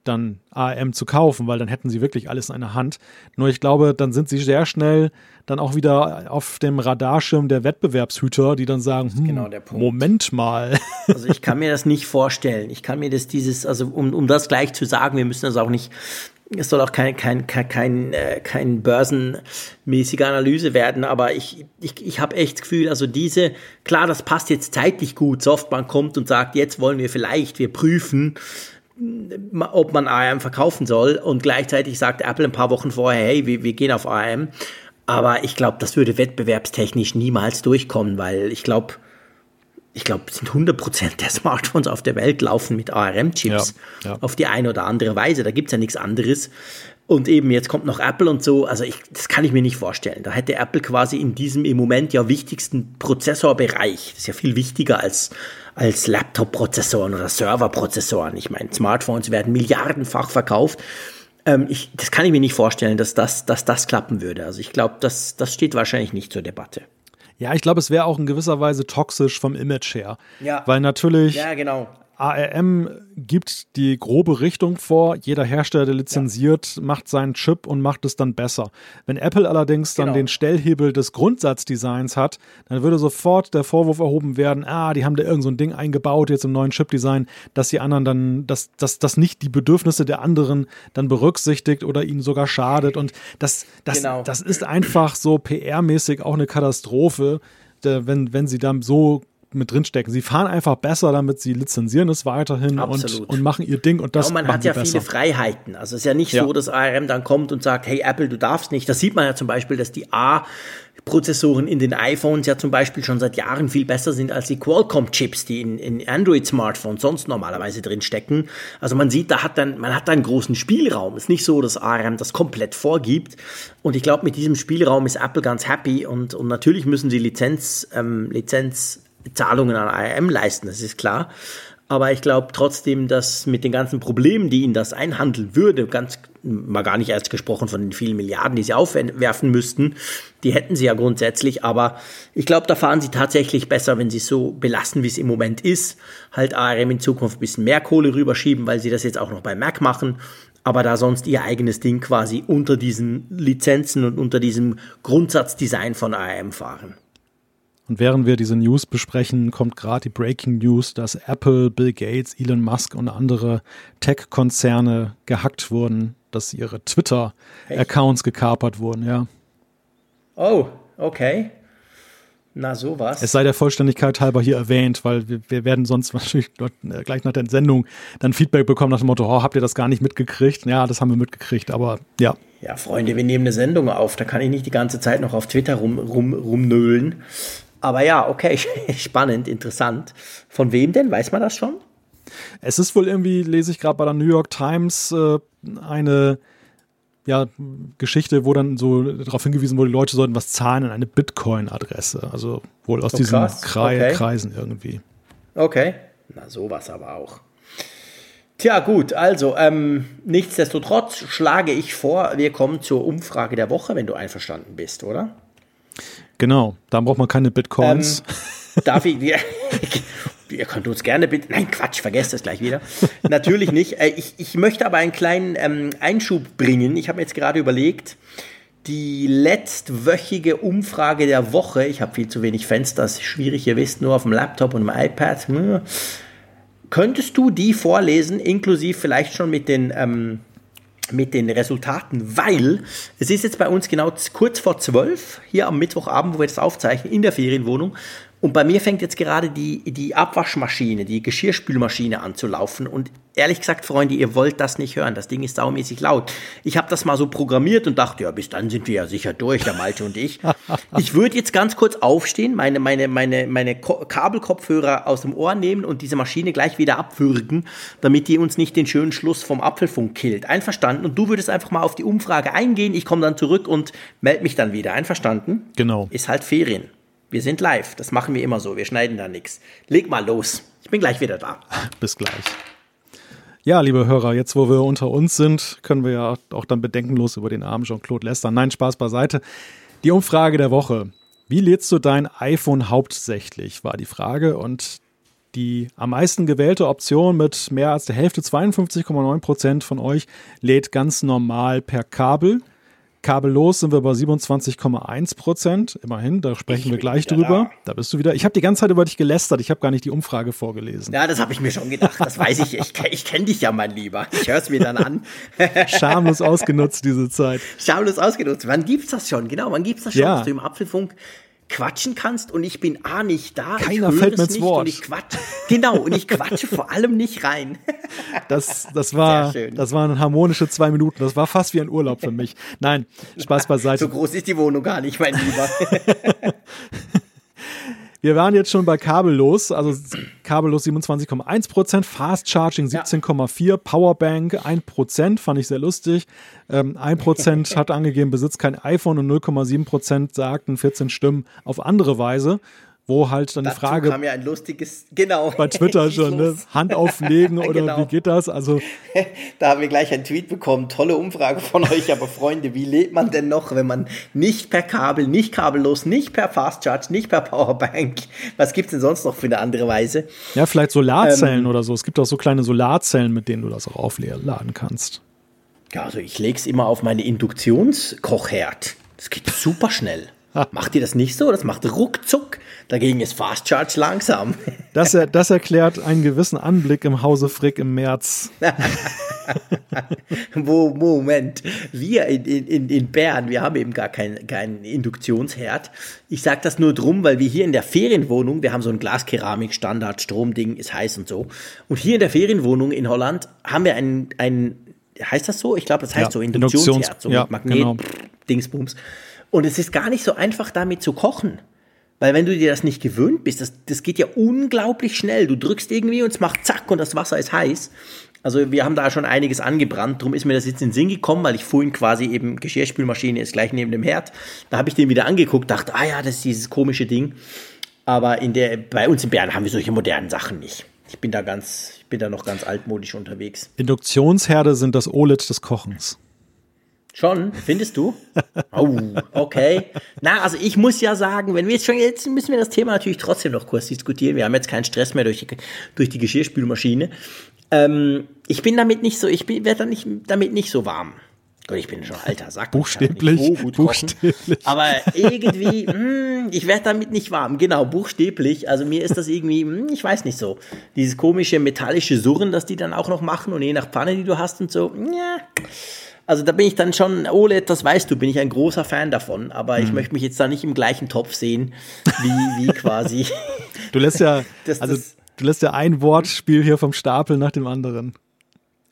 dann ARM zu kaufen, weil dann hätten sie wirklich alles in einer Hand. Nur ich glaube, dann sind sie sehr schnell dann auch wieder auf dem Radarschirm der Wettbewerbshüter, die dann sagen, hm, genau Moment mal. Also ich kann mir das nicht vorstellen. Ich kann mir das dieses, also um, um das gleich zu sagen, wir müssen das auch nicht es soll auch kein, kein, kein, kein, äh, kein börsenmäßige Analyse werden, aber ich, ich, ich habe echt das Gefühl, also diese, klar, das passt jetzt zeitlich gut. Softbank kommt und sagt, jetzt wollen wir vielleicht, wir prüfen, ob man ARM verkaufen soll und gleichzeitig sagt Apple ein paar Wochen vorher, hey, wir, wir gehen auf ARM. Aber ich glaube, das würde wettbewerbstechnisch niemals durchkommen, weil ich glaube, ich glaube, sind 100% der Smartphones auf der Welt laufen mit ARM-Chips ja, ja. auf die eine oder andere Weise. Da gibt es ja nichts anderes. Und eben jetzt kommt noch Apple und so. Also ich, das kann ich mir nicht vorstellen. Da hätte Apple quasi in diesem im Moment ja wichtigsten Prozessorbereich, das ist ja viel wichtiger als, als Laptop-Prozessoren oder Server-Prozessoren. Ich meine, Smartphones werden milliardenfach verkauft. Ähm, ich, das kann ich mir nicht vorstellen, dass das, dass das klappen würde. Also ich glaube, das, das steht wahrscheinlich nicht zur Debatte. Ja, ich glaube, es wäre auch in gewisser Weise toxisch vom Image her. Ja. Weil natürlich ja, genau. ARM gibt die grobe Richtung vor. Jeder Hersteller, der lizenziert, ja. macht seinen Chip und macht es dann besser. Wenn Apple allerdings dann genau. den Stellhebel des Grundsatzdesigns hat, dann würde sofort der Vorwurf erhoben werden, ah, die haben da irgend so ein Ding eingebaut jetzt im neuen Chip-Design, dass die anderen dann, dass, dass, dass nicht die Bedürfnisse der anderen dann berücksichtigt oder ihnen sogar schadet. Und das, das, genau. das ist einfach so PR-mäßig auch eine Katastrophe wenn, wenn sie dann so mit drinstecken. Sie fahren einfach besser, damit sie lizenzieren es weiterhin und, und, machen ihr Ding und das ja, und man hat ja viele Freiheiten. Also es ist ja nicht ja. so, dass ARM dann kommt und sagt, hey Apple, du darfst nicht. Das sieht man ja zum Beispiel, dass die A Prozessoren in den iPhones ja zum Beispiel schon seit Jahren viel besser sind als die Qualcomm-Chips, die in, in Android-Smartphones sonst normalerweise drin stecken. Also man sieht, da hat dann, man hat da einen großen Spielraum. Es ist nicht so, dass ARM das komplett vorgibt. Und ich glaube, mit diesem Spielraum ist Apple ganz happy und, und natürlich müssen sie Lizenz, ähm, Lizenz Zahlungen an ARM leisten, das ist klar. Aber ich glaube trotzdem, dass mit den ganzen Problemen, die ihnen das einhandeln würde, ganz mal gar nicht erst gesprochen von den vielen Milliarden, die sie aufwerfen müssten, die hätten sie ja grundsätzlich. Aber ich glaube, da fahren sie tatsächlich besser, wenn sie es so belassen, wie es im Moment ist. Halt ARM in Zukunft ein bisschen mehr Kohle rüberschieben, weil sie das jetzt auch noch bei Mac machen. Aber da sonst ihr eigenes Ding quasi unter diesen Lizenzen und unter diesem Grundsatzdesign von ARM fahren. Und während wir diese News besprechen, kommt gerade die Breaking News, dass Apple, Bill Gates, Elon Musk und andere Tech-Konzerne gehackt wurden, dass ihre Twitter-Accounts gekapert wurden, ja. Oh, okay. Na, sowas. Es sei der Vollständigkeit halber hier erwähnt, weil wir, wir werden sonst wahrscheinlich äh, gleich nach der Sendung dann Feedback bekommen nach dem Motto, oh, habt ihr das gar nicht mitgekriegt? Ja, das haben wir mitgekriegt, aber ja. Ja, Freunde, wir nehmen eine Sendung auf, da kann ich nicht die ganze Zeit noch auf Twitter rum, rum, rumnölen. Aber ja, okay, spannend, interessant. Von wem denn? Weiß man das schon? Es ist wohl irgendwie, lese ich gerade bei der New York Times, äh, eine ja, Geschichte, wo dann so darauf hingewiesen wurde, die Leute sollten was zahlen in eine Bitcoin-Adresse. Also wohl aus oh, diesen Kre okay. Kreisen irgendwie. Okay, na sowas aber auch. Tja, gut, also ähm, nichtsdestotrotz schlage ich vor, wir kommen zur Umfrage der Woche, wenn du einverstanden bist, oder? Genau, da braucht man keine Bitcoins. Ähm, darf ich, wir, ihr könnt uns gerne bitte. Nein, Quatsch, vergesst das gleich wieder. Natürlich nicht. Äh, ich, ich möchte aber einen kleinen ähm, Einschub bringen. Ich habe mir jetzt gerade überlegt, die letztwöchige Umfrage der Woche. Ich habe viel zu wenig Fenster, ist schwierig, ihr wisst, nur auf dem Laptop und dem iPad. Hm. Könntest du die vorlesen, inklusive vielleicht schon mit den, ähm, mit den Resultaten? Weil es ist jetzt bei uns genau kurz vor zwölf, hier am Mittwochabend, wo wir das aufzeichnen, in der Ferienwohnung. Und bei mir fängt jetzt gerade die, die Abwaschmaschine, die Geschirrspülmaschine an zu laufen. Und ehrlich gesagt, Freunde, ihr wollt das nicht hören. Das Ding ist saumäßig laut. Ich habe das mal so programmiert und dachte, ja, bis dann sind wir ja sicher durch, der Malte und ich. Ich würde jetzt ganz kurz aufstehen, meine, meine, meine, meine Kabelkopfhörer aus dem Ohr nehmen und diese Maschine gleich wieder abwürgen, damit die uns nicht den schönen Schluss vom Apfelfunk killt. Einverstanden? Und du würdest einfach mal auf die Umfrage eingehen. Ich komme dann zurück und melde mich dann wieder. Einverstanden? Genau. Ist halt Ferien. Wir sind live. Das machen wir immer so. Wir schneiden da nichts. Leg mal los. Ich bin gleich wieder da. Bis gleich. Ja, liebe Hörer, jetzt wo wir unter uns sind, können wir ja auch dann bedenkenlos über den armen Jean-Claude lästern. Nein, Spaß beiseite. Die Umfrage der Woche. Wie lädst du dein iPhone hauptsächlich, war die Frage. Und die am meisten gewählte Option mit mehr als der Hälfte, 52,9 Prozent von euch, lädt ganz normal per Kabel. Kabellos sind wir bei 27,1 Prozent. Immerhin, da sprechen wir gleich drüber. Da. da. bist du wieder. Ich habe die ganze Zeit über dich gelästert. Ich habe gar nicht die Umfrage vorgelesen. Ja, das habe ich mir schon gedacht. Das weiß ich. Ich, ich kenne dich ja, mein Lieber. Ich höre es mir dann an. Schamlos ausgenutzt, diese Zeit. Schamlos ausgenutzt. Wann gibt's das schon? Genau, wann gibt's das schon, ja. dass du im Apfelfunk quatschen kannst und ich bin A nicht da. Keiner fällt mir ins Wort. Und ich quatsch, genau, und ich quatsche vor allem nicht rein. Das, das, war, das waren harmonische zwei Minuten. Das war fast wie ein Urlaub für mich. Nein, Spaß beiseite. So groß ist die Wohnung gar nicht, mein Lieber. Wir waren jetzt schon bei kabellos, also kabellos 27,1 Prozent, Fast Charging 17,4, ja. Powerbank 1 Prozent, fand ich sehr lustig. Ähm, 1 Prozent hat angegeben, besitzt kein iPhone und 0,7 Prozent sagten 14 Stimmen auf andere Weise wo halt dann Dazu die Frage kam ja ein lustiges genau. bei Twitter schon ne? Hand auflegen oder genau. wie geht das? Also da haben wir gleich einen Tweet bekommen. Tolle Umfrage von euch aber Freunde wie lädt man denn noch wenn man nicht per Kabel nicht kabellos nicht per Fast Charge nicht per Powerbank? Was gibt's denn sonst noch für eine andere Weise? Ja vielleicht Solarzellen ähm, oder so. Es gibt auch so kleine Solarzellen mit denen du das auch aufladen kannst. Ja also ich leg's immer auf meine Induktionskochherd. Das geht super schnell Macht ihr das nicht so? Das macht ruckzuck. Dagegen ist Fast Charge langsam. Das, das erklärt einen gewissen Anblick im Hause Frick im März. Moment. Wir in, in, in Bern, wir haben eben gar keinen kein Induktionsherd. Ich sage das nur drum, weil wir hier in der Ferienwohnung, wir haben so ein Glaskeramik-Standard, Stromding ist heiß und so. Und hier in der Ferienwohnung in Holland haben wir einen, einen heißt das so? Ich glaube, das heißt ja, so Induktionsherd, so ja, Magnet, genau. Dingsbums. Und es ist gar nicht so einfach, damit zu kochen. Weil wenn du dir das nicht gewöhnt bist, das, das geht ja unglaublich schnell. Du drückst irgendwie und es macht zack und das Wasser ist heiß. Also wir haben da schon einiges angebrannt. Darum ist mir das jetzt in den Sinn gekommen, weil ich vorhin quasi eben Geschirrspülmaschine ist gleich neben dem Herd. Da habe ich den wieder angeguckt, dachte, ah ja, das ist dieses komische Ding. Aber in der, bei uns in Bern haben wir solche modernen Sachen nicht. Ich bin da ganz, ich bin da noch ganz altmodisch unterwegs. Induktionsherde sind das OLED des Kochens. Schon, findest du? Oh, okay. Na, also ich muss ja sagen, wenn wir jetzt schon, jetzt müssen wir das Thema natürlich trotzdem noch kurz diskutieren. Wir haben jetzt keinen Stress mehr durch die, durch die Geschirrspülmaschine. Ähm, ich bin damit nicht so, ich werde da nicht, damit nicht so warm. Gut, ich bin schon alter Sack. Buchstäblich. So buchstäblich. Aber irgendwie, mh, hm, ich werde damit nicht warm. Genau, buchstäblich. Also mir ist das irgendwie, mh, hm, ich weiß nicht so. Dieses komische metallische Surren, das die dann auch noch machen und je nach Pfanne, die du hast und so. Ja. Also da bin ich dann schon, OLED, das weißt du, bin ich ein großer Fan davon, aber ich mhm. möchte mich jetzt da nicht im gleichen Topf sehen, wie, wie quasi. Du lässt ja, das, also das, du lässt ja ein Wortspiel hier vom Stapel nach dem anderen.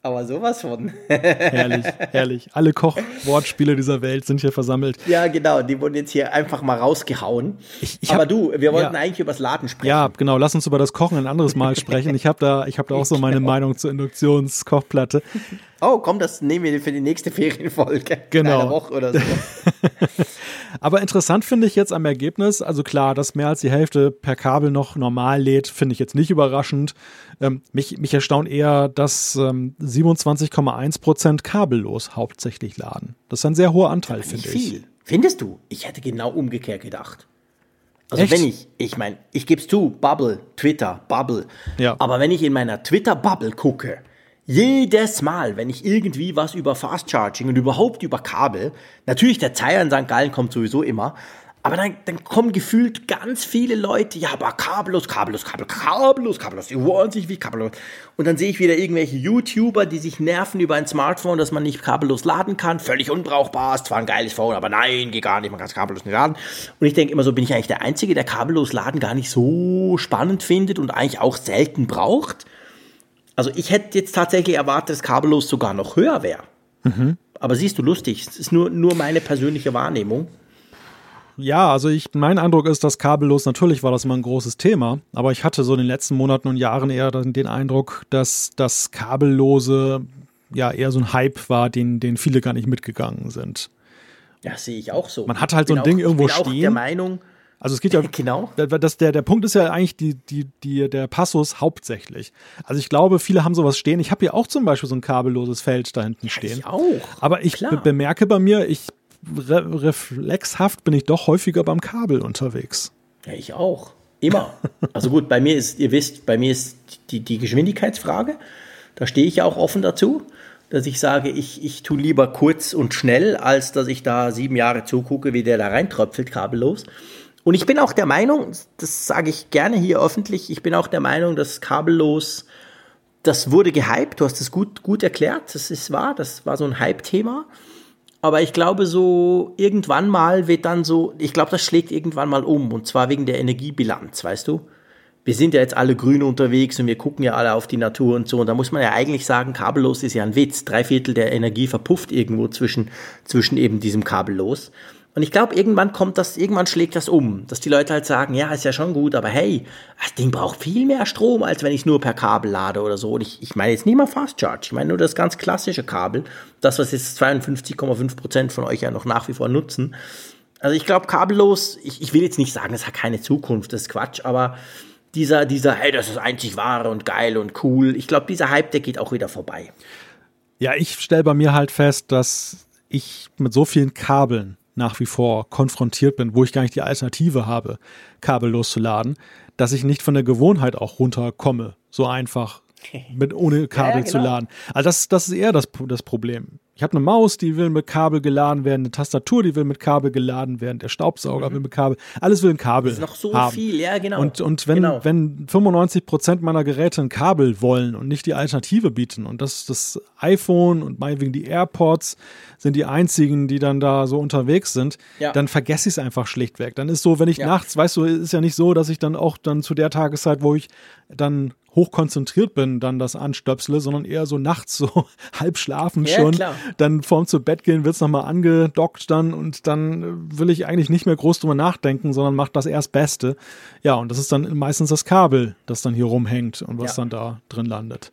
Aber sowas von. herrlich, herrlich. Alle Kochwortspiele dieser Welt sind hier versammelt. Ja, genau. Die wurden jetzt hier einfach mal rausgehauen. Ich, ich Aber hab, du, wir wollten ja, eigentlich über das Laden sprechen. Ja, genau. Lass uns über das Kochen ein anderes Mal sprechen. Ich habe da, ich habe da auch so meine genau. Meinung zur Induktionskochplatte. Oh, komm, das nehmen wir für die nächste Ferienfolge. Genau. In einer Woche oder so. Aber interessant finde ich jetzt am Ergebnis, also klar, dass mehr als die Hälfte per Kabel noch normal lädt, finde ich jetzt nicht überraschend. Ähm, mich, mich erstaunt eher, dass ähm, 27,1 Prozent kabellos hauptsächlich laden. Das ist ein sehr hoher Anteil, finde ich. Viel. Findest du? Ich hätte genau umgekehrt gedacht. Also Echt? wenn ich, ich meine, ich gebe es zu, Bubble, Twitter, Bubble. Ja. Aber wenn ich in meiner Twitter-Bubble gucke, jedes Mal, wenn ich irgendwie was über Fast Charging und überhaupt über Kabel, natürlich der Zeier in St. Gallen kommt sowieso immer, aber dann, dann kommen gefühlt ganz viele Leute, ja, aber kabellos, kabellos, kabel, kabellos, kabellos, die wollen sich wie kabellos. Und dann sehe ich wieder irgendwelche YouTuber, die sich nerven über ein Smartphone, das man nicht kabellos laden kann. Völlig unbrauchbar, ist zwar ein geiles Phone, aber nein, geht gar nicht, man kann es kabellos nicht laden. Und ich denke immer so, bin ich eigentlich der Einzige, der kabellos laden gar nicht so spannend findet und eigentlich auch selten braucht? Also ich hätte jetzt tatsächlich erwartet, dass kabellos sogar noch höher wäre. Mhm. Aber siehst du, lustig, es ist nur, nur meine persönliche Wahrnehmung. Ja, also ich, mein Eindruck ist, dass kabellos, natürlich war das immer ein großes Thema, aber ich hatte so in den letzten Monaten und Jahren eher den Eindruck, dass das kabellose ja eher so ein Hype war, den, den viele gar nicht mitgegangen sind. Ja, sehe ich auch so. Man hat halt so ein auch, Ding irgendwo ich bin stehen. Auch der Meinung, also es geht ja genau. Das, der, der Punkt ist ja eigentlich die, die, die, der Passus hauptsächlich. Also ich glaube, viele haben sowas stehen. Ich habe hier auch zum Beispiel so ein kabelloses Feld da hinten stehen. Ich auch. Aber ich be bemerke bei mir, ich re reflexhaft bin ich doch häufiger beim Kabel unterwegs. Ja, ich auch. Immer. Also gut, bei mir ist, ihr wisst, bei mir ist die, die Geschwindigkeitsfrage. Da stehe ich ja auch offen dazu, dass ich sage, ich, ich tue lieber kurz und schnell, als dass ich da sieben Jahre zugucke, wie der da reintröpfelt, kabellos. Und ich bin auch der Meinung, das sage ich gerne hier öffentlich, ich bin auch der Meinung, dass kabellos, das wurde gehypt, du hast es gut, gut erklärt, das ist wahr, das war so ein Hype-Thema. Aber ich glaube, so irgendwann mal wird dann so, ich glaube, das schlägt irgendwann mal um. Und zwar wegen der Energiebilanz, weißt du? Wir sind ja jetzt alle grün unterwegs und wir gucken ja alle auf die Natur und so. Und da muss man ja eigentlich sagen, kabellos ist ja ein Witz. Drei Viertel der Energie verpufft irgendwo zwischen, zwischen eben diesem kabellos. Und ich glaube, irgendwann kommt das, irgendwann schlägt das um, dass die Leute halt sagen, ja, ist ja schon gut, aber hey, das Ding braucht viel mehr Strom, als wenn ich es nur per Kabel lade oder so. Und ich, ich meine jetzt nicht mal Fast Charge, ich meine nur das ganz klassische Kabel, das, was jetzt 52,5 Prozent von euch ja noch nach wie vor nutzen. Also ich glaube, kabellos, ich, ich will jetzt nicht sagen, es hat keine Zukunft, das ist Quatsch, aber dieser, dieser, hey, das ist einzig wahre und geil und cool, ich glaube, dieser Hype, der geht auch wieder vorbei. Ja, ich stelle bei mir halt fest, dass ich mit so vielen Kabeln nach wie vor konfrontiert bin, wo ich gar nicht die Alternative habe, kabellos zu laden, dass ich nicht von der Gewohnheit auch runterkomme, so einfach mit ohne Kabel ja, genau. zu laden. Also das, das ist eher das, das Problem. Ich habe eine Maus, die will mit Kabel geladen werden, eine Tastatur, die will mit Kabel geladen werden, der Staubsauger mhm. will mit Kabel, alles will ein Kabel. Das ist noch so haben. viel, ja, genau. Und, und wenn, genau. wenn 95 Prozent meiner Geräte ein Kabel wollen und nicht die Alternative bieten und das, das iPhone und meinetwegen die AirPods sind die einzigen, die dann da so unterwegs sind, ja. dann vergesse ich es einfach schlichtweg. Dann ist so, wenn ich nachts, weißt du, ist ja nicht so, dass ich dann auch dann zu der Tageszeit, wo ich dann hochkonzentriert bin, dann das anstöpsle, sondern eher so nachts so halb schlafen ja, schon. Klar. Dann vorm zu Bett gehen wird's nochmal angedockt dann und dann will ich eigentlich nicht mehr groß drüber nachdenken, sondern macht das erst Beste. Ja, und das ist dann meistens das Kabel, das dann hier rumhängt und was ja. dann da drin landet.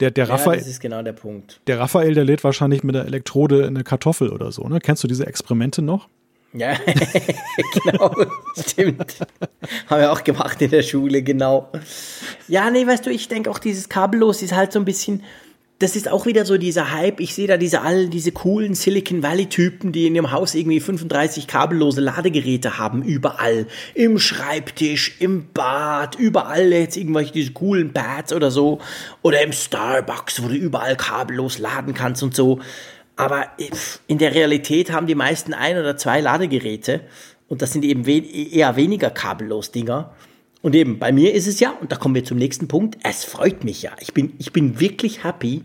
Der, der ja, Raphael, das ist genau der Punkt. Der Raphael, der lädt wahrscheinlich mit der Elektrode in eine Kartoffel oder so, ne? Kennst du diese Experimente noch? Ja, genau, stimmt. Haben wir auch gemacht in der Schule, genau. Ja, nee, weißt du, ich denke auch, dieses Kabellos ist halt so ein bisschen, das ist auch wieder so dieser Hype. Ich sehe da diese all diese coolen Silicon Valley Typen, die in ihrem Haus irgendwie 35 kabellose Ladegeräte haben, überall. Im Schreibtisch, im Bad, überall jetzt irgendwelche diese coolen Pads oder so. Oder im Starbucks, wo du überall kabellos laden kannst und so. Aber in der Realität haben die meisten ein oder zwei Ladegeräte und das sind eben we eher weniger kabellos Dinger. Und eben bei mir ist es ja, und da kommen wir zum nächsten Punkt, es freut mich ja. Ich bin, ich bin wirklich happy.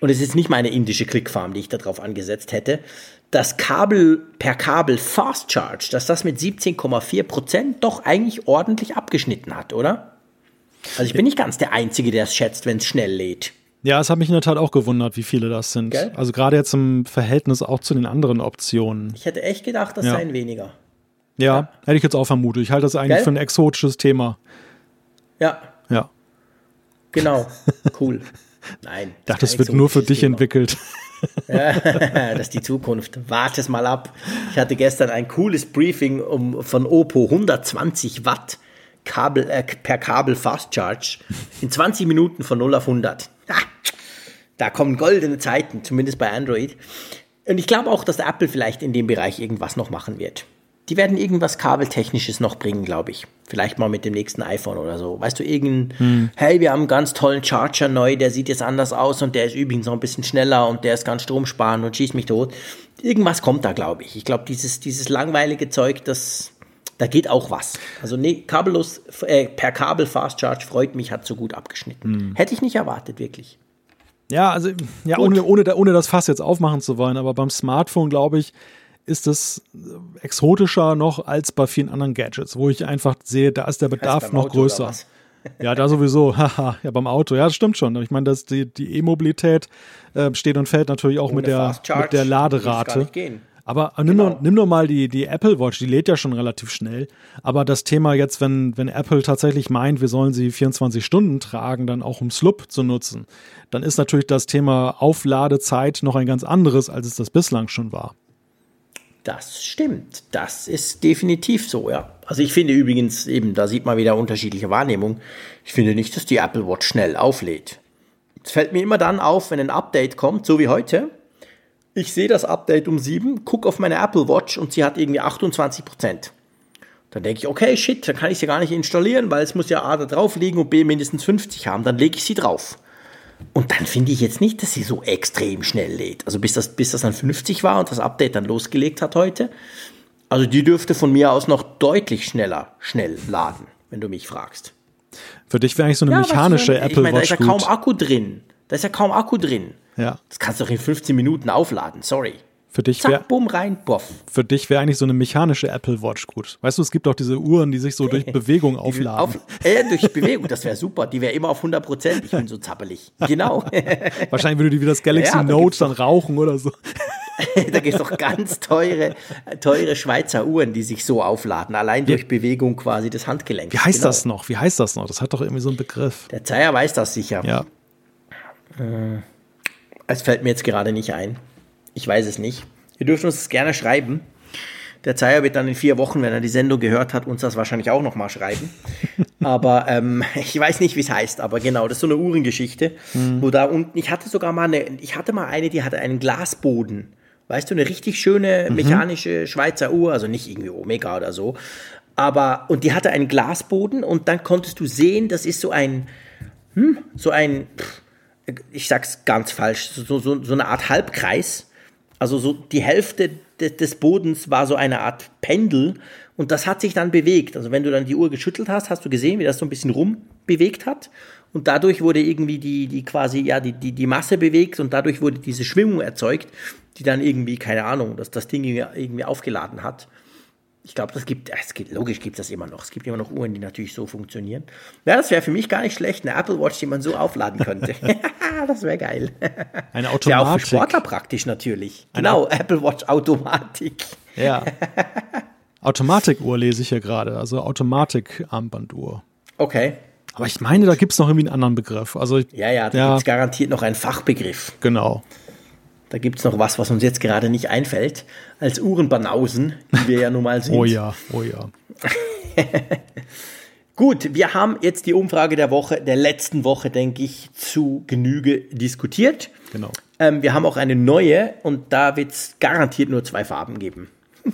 Und es ist nicht meine indische Clickfarm, die ich darauf angesetzt hätte, das Kabel per Kabel Fast Charge, dass das mit 17,4 Prozent doch eigentlich ordentlich abgeschnitten hat, oder? Also ich bin nicht ganz der Einzige, der es schätzt, wenn es schnell lädt. Ja, es hat mich in der Tat auch gewundert, wie viele das sind. Gell? Also gerade jetzt im Verhältnis auch zu den anderen Optionen. Ich hätte echt gedacht, das ja. seien weniger. Ja, ja, hätte ich jetzt auch vermutet. Ich halte das eigentlich Gell? für ein exotisches Thema. Ja. Ja. Genau. Cool. Nein. Ich dachte, es wird nur für dich Thema. entwickelt. Ja, das ist die Zukunft. Warte es mal ab. Ich hatte gestern ein cooles Briefing um, von Oppo, 120 Watt Kabel, äh, per Kabel Fast Charge in 20 Minuten von 0 auf 100. Ha, da kommen goldene Zeiten, zumindest bei Android. Und ich glaube auch, dass Apple vielleicht in dem Bereich irgendwas noch machen wird. Die werden irgendwas Kabeltechnisches noch bringen, glaube ich. Vielleicht mal mit dem nächsten iPhone oder so. Weißt du, irgendein, hm. hey, wir haben einen ganz tollen Charger neu, der sieht jetzt anders aus und der ist übrigens noch ein bisschen schneller und der ist ganz stromsparend und schießt mich tot. Irgendwas kommt da, glaube ich. Ich glaube, dieses, dieses langweilige Zeug, das, da geht auch was. Also nee, kabellos, äh, per Kabel Fast Charge freut mich, hat so gut abgeschnitten. Hm. Hätte ich nicht erwartet, wirklich. Ja, also, ja, ohne, ohne, ohne das Fass jetzt aufmachen zu wollen, aber beim Smartphone, glaube ich, ist es exotischer noch als bei vielen anderen Gadgets, wo ich einfach sehe, da ist der Bedarf noch Auto größer. Ja, da sowieso. Haha, ja, beim Auto. Ja, das stimmt schon. Ich meine, dass die, E-Mobilität äh, steht und fällt natürlich auch mit der, mit der Laderate. Aber genau. nimm, nur, nimm nur mal die, die Apple Watch, die lädt ja schon relativ schnell. Aber das Thema jetzt, wenn, wenn Apple tatsächlich meint, wir sollen sie 24 Stunden tragen, dann auch um Slup zu nutzen, dann ist natürlich das Thema Aufladezeit noch ein ganz anderes, als es das bislang schon war. Das stimmt. Das ist definitiv so, ja. Also ich finde übrigens eben, da sieht man wieder unterschiedliche Wahrnehmung. Ich finde nicht, dass die Apple Watch schnell auflädt. Es fällt mir immer dann auf, wenn ein Update kommt, so wie heute. Ich sehe das Update um 7, gucke auf meine Apple Watch und sie hat irgendwie 28 Prozent. Dann denke ich, okay, shit, dann kann ich sie gar nicht installieren, weil es muss ja A da drauf liegen und B mindestens 50 haben. Dann lege ich sie drauf. Und dann finde ich jetzt nicht, dass sie so extrem schnell lädt. Also bis das, bis das dann 50 war und das Update dann losgelegt hat heute. Also die dürfte von mir aus noch deutlich schneller schnell laden, wenn du mich fragst. Für dich wäre eigentlich so eine ja, mechanische ich, Apple ich meine, Watch. Da ist ja kaum Akku drin. Da ist ja kaum Akku drin. Ja. Das kannst du doch in 15 Minuten aufladen, sorry. Für dich wäre bumm rein, boff. Für dich wäre eigentlich so eine mechanische Apple Watch gut. Weißt du, es gibt auch diese Uhren, die sich so durch Bewegung aufladen. Auf, äh, durch Bewegung, das wäre super. Die wäre immer auf 100 Prozent. Ich bin so zappelig. Genau. Wahrscheinlich würde die wie das Galaxy ja, Note dann rauchen oder so. da gibt es doch ganz teure, teure Schweizer Uhren, die sich so aufladen, allein durch ja. Bewegung quasi des Handgelenks. Wie heißt genau. das noch? Wie heißt das noch? Das hat doch irgendwie so einen Begriff. Der Zeier weiß das sicher. Ja. Äh, es fällt mir jetzt gerade nicht ein. Ich weiß es nicht. Ihr dürft uns das gerne schreiben. Der Zeier wird dann in vier Wochen, wenn er die Sendung gehört hat, uns das wahrscheinlich auch nochmal schreiben. aber ähm, ich weiß nicht, wie es heißt, aber genau, das ist so eine Uhrengeschichte, mhm. wo da unten, ich hatte sogar mal eine, ich hatte mal eine, die hatte einen Glasboden. Weißt du, eine richtig schöne mhm. mechanische mhm. Schweizer Uhr, also nicht irgendwie Omega oder so. Aber, und die hatte einen Glasboden und dann konntest du sehen, das ist so ein, hm, so ein, ich sag's ganz falsch, so, so, so eine Art Halbkreis also so die Hälfte des Bodens war so eine Art Pendel und das hat sich dann bewegt. Also wenn du dann die Uhr geschüttelt hast, hast du gesehen, wie das so ein bisschen rumbewegt hat und dadurch wurde irgendwie die, die quasi, ja, die, die, die Masse bewegt und dadurch wurde diese Schwingung erzeugt, die dann irgendwie, keine Ahnung, dass das Ding irgendwie aufgeladen hat ich glaube, das gibt, es gibt, logisch gibt es das immer noch. Es gibt immer noch Uhren, die natürlich so funktionieren. Ja, das wäre für mich gar nicht schlecht, eine Apple Watch, die man so aufladen könnte. das wäre geil. Eine Automatik. Ja, auch für Sportler praktisch natürlich. Genau, Eine Apple Watch Automatik. Ja. Automatikuhr lese ich hier gerade, also Automatik-Armbanduhr. Okay. Aber ich meine, da gibt es noch irgendwie einen anderen Begriff. Also, ja, ja, da ja. gibt es garantiert noch einen Fachbegriff. Genau. Da gibt es noch was, was uns jetzt gerade nicht einfällt, als Uhrenbanausen, die wir ja nun mal sind. oh ja, oh ja. Gut, wir haben jetzt die Umfrage der Woche, der letzten Woche, denke ich, zu Genüge diskutiert. Genau. Ähm, wir haben auch eine neue und da wird es garantiert nur zwei Farben geben.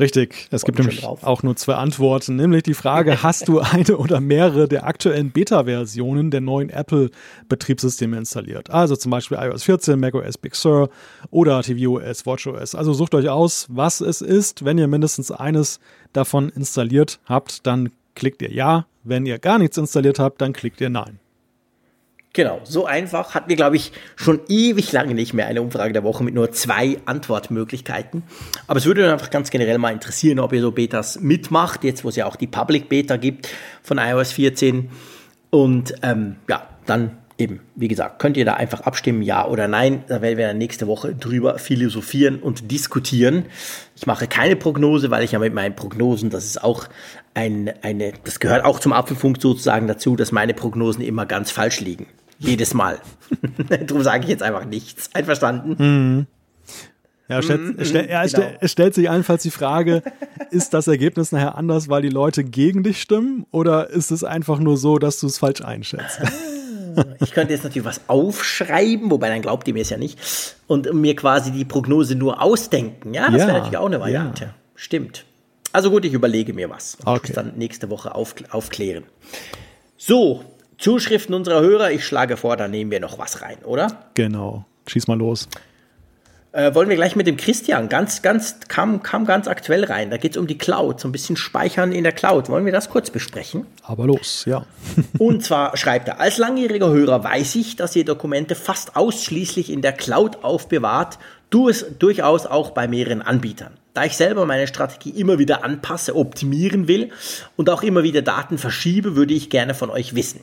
Richtig, es gibt nämlich auch nur zwei Antworten, nämlich die Frage, hast du eine oder mehrere der aktuellen Beta-Versionen der neuen Apple-Betriebssysteme installiert? Also zum Beispiel iOS 14, macOS Big Sur oder tvOS, watchOS. Also sucht euch aus, was es ist. Wenn ihr mindestens eines davon installiert habt, dann klickt ihr Ja. Wenn ihr gar nichts installiert habt, dann klickt ihr Nein. Genau, so einfach hatten wir, glaube ich, schon ewig lange nicht mehr eine Umfrage der Woche mit nur zwei Antwortmöglichkeiten. Aber es würde einfach ganz generell mal interessieren, ob ihr so Betas mitmacht, jetzt wo es ja auch die Public Beta gibt von iOS 14. Und ähm, ja, dann eben, wie gesagt, könnt ihr da einfach abstimmen, ja oder nein. Da werden wir dann nächste Woche drüber philosophieren und diskutieren. Ich mache keine Prognose, weil ich ja mit meinen Prognosen, das ist auch ein, eine, das gehört auch zum Apfelfunk sozusagen dazu, dass meine Prognosen immer ganz falsch liegen. Jedes Mal. Darum sage ich jetzt einfach nichts. Einverstanden? Mhm. Ja, stellt, mm, stell, ja, genau. es stellt sich allenfalls die Frage, ist das Ergebnis nachher anders, weil die Leute gegen dich stimmen oder ist es einfach nur so, dass du es falsch einschätzt? Ah, ich könnte jetzt natürlich was aufschreiben, wobei dann glaubt ihr mir es ja nicht, und mir quasi die Prognose nur ausdenken. Ja, das ja, wäre natürlich auch eine Variante. Ja. Stimmt. Also gut, ich überlege mir was. Okay. Ich dann nächste Woche auf, aufklären. So, Zuschriften unserer Hörer. Ich schlage vor, da nehmen wir noch was rein, oder? Genau. Schieß mal los. Äh, wollen wir gleich mit dem Christian, ganz, ganz, kam, kam ganz aktuell rein. Da geht es um die Cloud, so ein bisschen Speichern in der Cloud. Wollen wir das kurz besprechen? Aber los, ja. Und zwar schreibt er, als langjähriger Hörer weiß ich, dass ihr Dokumente fast ausschließlich in der Cloud aufbewahrt, du es durchaus auch bei mehreren Anbietern. Da ich selber meine Strategie immer wieder anpasse, optimieren will und auch immer wieder Daten verschiebe, würde ich gerne von euch wissen.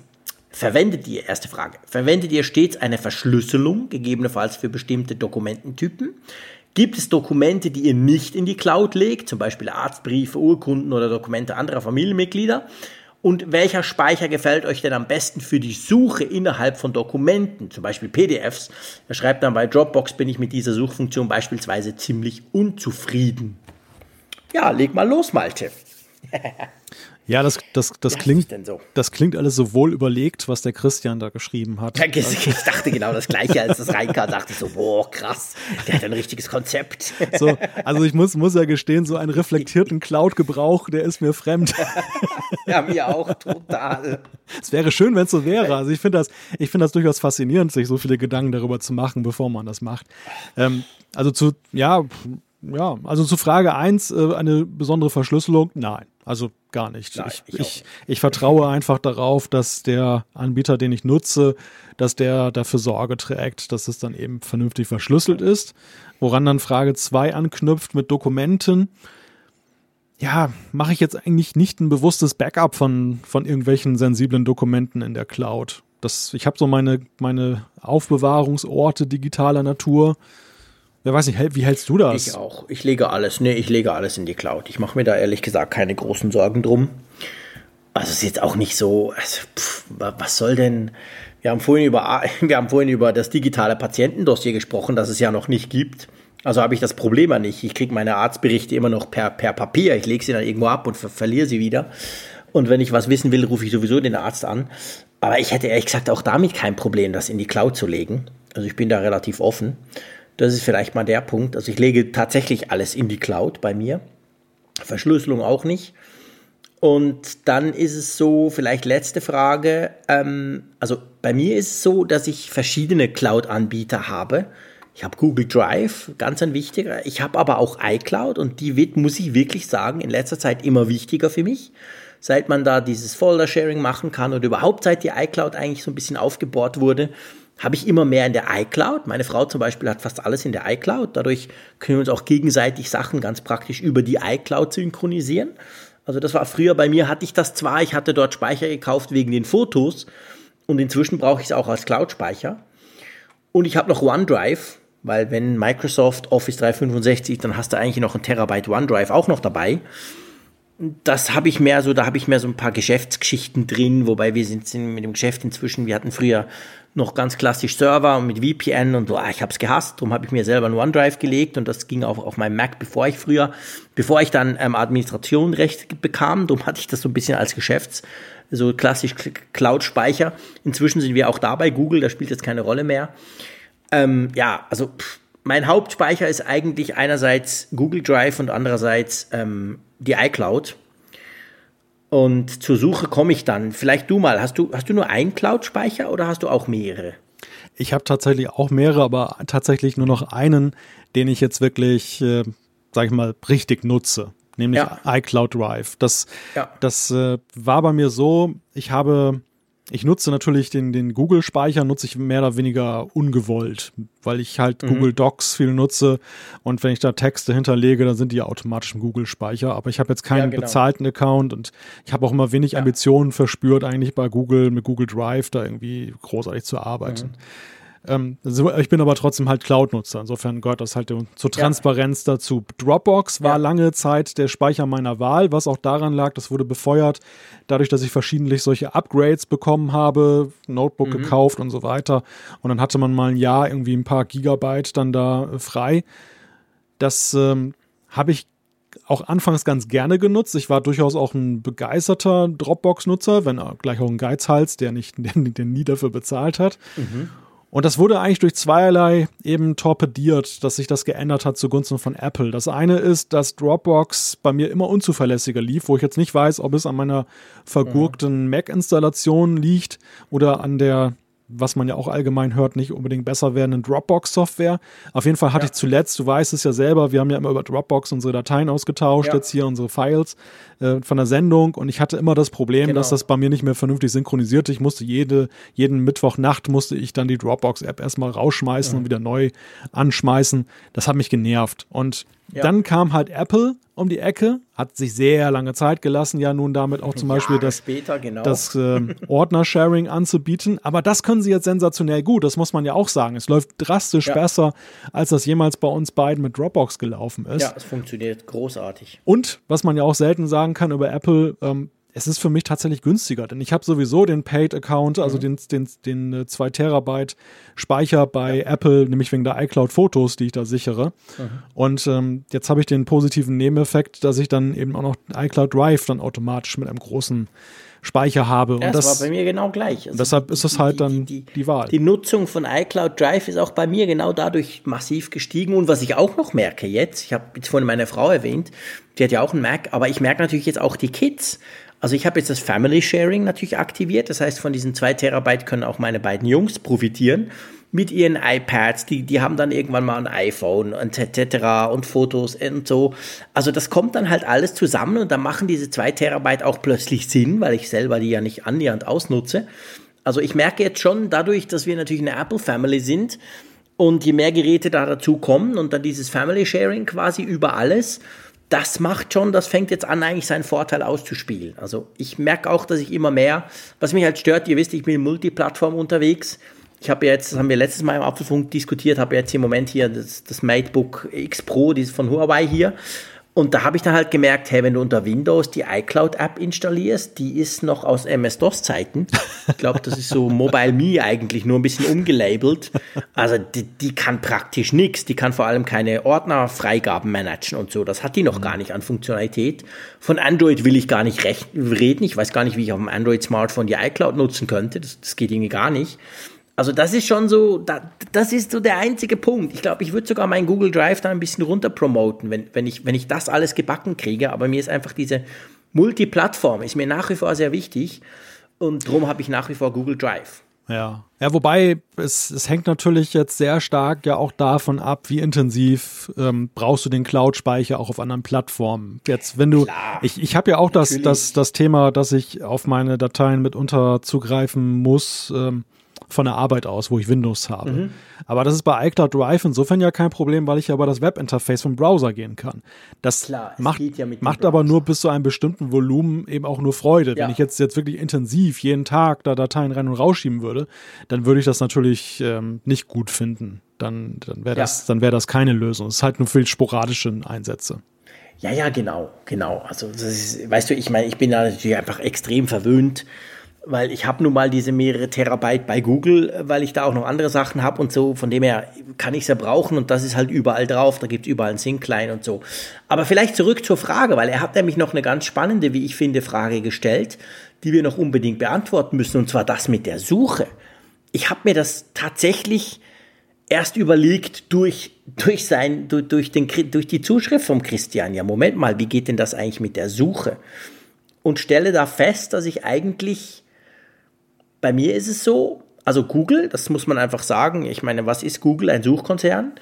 Verwendet ihr, erste Frage, verwendet ihr stets eine Verschlüsselung, gegebenenfalls für bestimmte Dokumententypen? Gibt es Dokumente, die ihr nicht in die Cloud legt, zum Beispiel Arztbriefe, Urkunden oder Dokumente anderer Familienmitglieder? Und welcher Speicher gefällt euch denn am besten für die Suche innerhalb von Dokumenten, zum Beispiel PDFs? Er schreibt dann, bei Dropbox bin ich mit dieser Suchfunktion beispielsweise ziemlich unzufrieden. Ja, leg mal los, Malte. Ja, das, das, das, ja, klingt, so? das klingt alles so wohl überlegt, was der Christian da geschrieben hat. Ja, ich dachte genau das Gleiche, als das reinkam, dachte ich so, boah, krass, der hat ein richtiges Konzept. So, also ich muss, muss ja gestehen, so einen reflektierten Cloud-Gebrauch, der ist mir fremd. Ja, mir auch, total. Es wäre schön, wenn es so wäre. Also ich finde das, ich finde das durchaus faszinierend, sich so viele Gedanken darüber zu machen, bevor man das macht. Ähm, also zu, ja, ja, also zu Frage eins äh, eine besondere Verschlüsselung? Nein, also gar nicht. Nein, ich, ich, ich, ich, vertraue einfach darauf, dass der Anbieter, den ich nutze, dass der dafür Sorge trägt, dass es dann eben vernünftig verschlüsselt ist. Woran dann Frage zwei anknüpft mit Dokumenten. Ja, mache ich jetzt eigentlich nicht ein bewusstes Backup von, von irgendwelchen sensiblen Dokumenten in der Cloud. Das, ich habe so meine, meine Aufbewahrungsorte digitaler Natur Wer weiß nicht, wie hältst du das? Ich auch. Ich lege alles, nee, ich lege alles in die Cloud. Ich mache mir da ehrlich gesagt keine großen Sorgen drum. Also es ist jetzt auch nicht so, also, pff, was soll denn, wir haben, vorhin über, wir haben vorhin über das digitale Patientendossier gesprochen, das es ja noch nicht gibt. Also habe ich das Problem ja nicht. Ich kriege meine Arztberichte immer noch per, per Papier. Ich lege sie dann irgendwo ab und ver verliere sie wieder. Und wenn ich was wissen will, rufe ich sowieso den Arzt an. Aber ich hätte ehrlich gesagt auch damit kein Problem, das in die Cloud zu legen. Also ich bin da relativ offen. Das ist vielleicht mal der Punkt. Also ich lege tatsächlich alles in die Cloud bei mir. Verschlüsselung auch nicht. Und dann ist es so, vielleicht letzte Frage. Ähm, also bei mir ist es so, dass ich verschiedene Cloud-Anbieter habe. Ich habe Google Drive, ganz ein wichtiger. Ich habe aber auch iCloud und die wird, muss ich wirklich sagen, in letzter Zeit immer wichtiger für mich. Seit man da dieses Folder-Sharing machen kann oder überhaupt seit die iCloud eigentlich so ein bisschen aufgebohrt wurde, habe ich immer mehr in der iCloud. Meine Frau zum Beispiel hat fast alles in der iCloud. Dadurch können wir uns auch gegenseitig Sachen ganz praktisch über die iCloud synchronisieren. Also das war früher bei mir, hatte ich das zwar, ich hatte dort Speicher gekauft wegen den Fotos und inzwischen brauche ich es auch als Cloud-Speicher. Und ich habe noch OneDrive, weil wenn Microsoft Office 365, dann hast du eigentlich noch ein Terabyte OneDrive auch noch dabei das habe ich mehr so, da habe ich mehr so ein paar Geschäftsgeschichten drin, wobei wir sind, mit dem Geschäft inzwischen, wir hatten früher noch ganz klassisch Server und mit VPN und so, ah, ich habe es gehasst, darum habe ich mir selber ein OneDrive gelegt und das ging auch auf meinem Mac, bevor ich früher, bevor ich dann ähm, Administrationrecht bekam, darum hatte ich das so ein bisschen als Geschäfts, so klassisch Cloud-Speicher. Inzwischen sind wir auch da bei Google, das spielt jetzt keine Rolle mehr. Ähm, ja, also pff, mein Hauptspeicher ist eigentlich einerseits Google Drive und andererseits ähm, die iCloud. Und zur Suche komme ich dann. Vielleicht du mal. Hast du, hast du nur einen Cloud-Speicher oder hast du auch mehrere? Ich habe tatsächlich auch mehrere, aber tatsächlich nur noch einen, den ich jetzt wirklich, äh, sag ich mal, richtig nutze. Nämlich ja. iCloud Drive. Das, ja. das äh, war bei mir so, ich habe ich nutze natürlich den, den Google-Speicher, nutze ich mehr oder weniger ungewollt, weil ich halt mhm. Google Docs viel nutze und wenn ich da Texte hinterlege, dann sind die ja automatisch im Google-Speicher. Aber ich habe jetzt keinen ja, genau. bezahlten Account und ich habe auch immer wenig ja. Ambitionen verspürt, eigentlich bei Google mit Google Drive da irgendwie großartig zu arbeiten. Mhm. Ähm, ich bin aber trotzdem halt Cloud-Nutzer. Insofern gehört das halt zur Transparenz ja. dazu. Dropbox war ja. lange Zeit der Speicher meiner Wahl, was auch daran lag, das wurde befeuert, dadurch, dass ich verschiedentlich solche Upgrades bekommen habe, Notebook mhm. gekauft und so weiter. Und dann hatte man mal ein Jahr irgendwie ein paar Gigabyte dann da frei. Das ähm, habe ich auch anfangs ganz gerne genutzt. Ich war durchaus auch ein begeisterter Dropbox-Nutzer, wenn gleich auch ein Geizhals, der nicht, der, der nie dafür bezahlt hat. Mhm. Und das wurde eigentlich durch zweierlei eben torpediert, dass sich das geändert hat zugunsten von Apple. Das eine ist, dass Dropbox bei mir immer unzuverlässiger lief, wo ich jetzt nicht weiß, ob es an meiner vergurkten mhm. Mac-Installation liegt oder an der was man ja auch allgemein hört, nicht unbedingt besser werdenden Dropbox-Software. Auf jeden Fall hatte ja. ich zuletzt, du weißt es ja selber, wir haben ja immer über Dropbox unsere Dateien ausgetauscht, ja. jetzt hier unsere Files äh, von der Sendung und ich hatte immer das Problem, genau. dass das bei mir nicht mehr vernünftig synchronisierte. Ich musste jede, jeden Mittwochnacht musste ich dann die Dropbox-App erstmal rausschmeißen ja. und wieder neu anschmeißen. Das hat mich genervt. Und. Dann kam halt Apple um die Ecke, hat sich sehr lange Zeit gelassen, ja nun damit auch zum Beispiel das, später, genau. das äh, Ordner-Sharing anzubieten. Aber das können sie jetzt sensationell gut, das muss man ja auch sagen. Es läuft drastisch ja. besser, als das jemals bei uns beiden mit Dropbox gelaufen ist. Ja, es funktioniert großartig. Und was man ja auch selten sagen kann über Apple, ähm, es ist für mich tatsächlich günstiger, denn ich habe sowieso den Paid-Account, also mhm. den, den, den 2 Terabyte Speicher bei ja. Apple, nämlich wegen der iCloud-Fotos, die ich da sichere. Mhm. Und ähm, jetzt habe ich den positiven Nebeneffekt, dass ich dann eben auch noch iCloud Drive dann automatisch mit einem großen Speicher habe. Und das, das war bei mir genau gleich. Also deshalb ist es halt dann die, die, die, Wahl. Die Nutzung von iCloud Drive ist auch bei mir genau dadurch massiv gestiegen. Und was ich auch noch merke jetzt, ich habe jetzt vorhin meine Frau erwähnt, die hat ja auch einen Mac, aber ich merke natürlich jetzt auch die Kids. Also ich habe jetzt das Family Sharing natürlich aktiviert. Das heißt, von diesen zwei Terabyte können auch meine beiden Jungs profitieren mit ihren iPads. Die, die haben dann irgendwann mal ein iPhone und etc. und Fotos und so. Also das kommt dann halt alles zusammen und dann machen diese zwei Terabyte auch plötzlich Sinn, weil ich selber die ja nicht annähernd ausnutze. Also ich merke jetzt schon dadurch, dass wir natürlich eine Apple Family sind und je mehr Geräte da dazu kommen und dann dieses Family Sharing quasi über alles, das macht schon, das fängt jetzt an, eigentlich seinen Vorteil auszuspielen. Also ich merke auch, dass ich immer mehr, was mich halt stört, ihr wisst, ich bin Multiplattform unterwegs. Ich habe jetzt, das haben wir letztes Mal im Apfelfunk diskutiert, habe jetzt im Moment hier das, das MateBook X Pro, dieses von Huawei hier. Und da habe ich dann halt gemerkt, hey, wenn du unter Windows die iCloud-App installierst, die ist noch aus MS-DOS-Zeiten. Ich glaube, das ist so Mobile Me eigentlich, nur ein bisschen umgelabelt. Also die, die kann praktisch nichts. Die kann vor allem keine Ordnerfreigaben managen und so. Das hat die noch gar nicht an Funktionalität. Von Android will ich gar nicht reden. Ich weiß gar nicht, wie ich auf dem Android-Smartphone die iCloud nutzen könnte. Das, das geht irgendwie gar nicht. Also das ist schon so, das ist so der einzige Punkt. Ich glaube, ich würde sogar meinen Google Drive da ein bisschen runter promoten, wenn, wenn, ich, wenn ich das alles gebacken kriege. Aber mir ist einfach diese Multiplattform, ist mir nach wie vor sehr wichtig. Und darum habe ich nach wie vor Google Drive. Ja. Ja, wobei es, es hängt natürlich jetzt sehr stark ja auch davon ab, wie intensiv ähm, brauchst du den Cloud-Speicher auch auf anderen Plattformen. Jetzt, wenn du, Klar, ich, ich habe ja auch das, das, das Thema, dass ich auf meine Dateien mitunter zugreifen muss. Ähm, von der Arbeit aus, wo ich Windows habe. Mhm. Aber das ist bei iCloud Drive insofern ja kein Problem, weil ich ja über das Webinterface vom Browser gehen kann. Das Klar, macht, ja macht aber nur bis zu einem bestimmten Volumen eben auch nur Freude. Ja. Wenn ich jetzt, jetzt wirklich intensiv jeden Tag da Dateien rein und rausschieben würde, dann würde ich das natürlich ähm, nicht gut finden. Dann, dann wäre das, ja. dann wäre das keine Lösung. Es ist halt nur für sporadische Einsätze. Ja, ja, genau, genau. Also, ist, weißt du, ich meine, ich bin da natürlich einfach extrem verwöhnt weil ich habe nun mal diese mehrere Terabyte bei Google, weil ich da auch noch andere Sachen habe und so. Von dem her kann ich es ja brauchen und das ist halt überall drauf. Da gibt es überall ein Syncline und so. Aber vielleicht zurück zur Frage, weil er hat nämlich noch eine ganz spannende, wie ich finde, Frage gestellt, die wir noch unbedingt beantworten müssen, und zwar das mit der Suche. Ich habe mir das tatsächlich erst überlegt durch, durch, sein, durch, durch, den, durch die Zuschrift vom Christian, ja, Moment mal, wie geht denn das eigentlich mit der Suche? Und stelle da fest, dass ich eigentlich, bei mir ist es so, also Google, das muss man einfach sagen, ich meine, was ist Google? Ein Suchkonzern.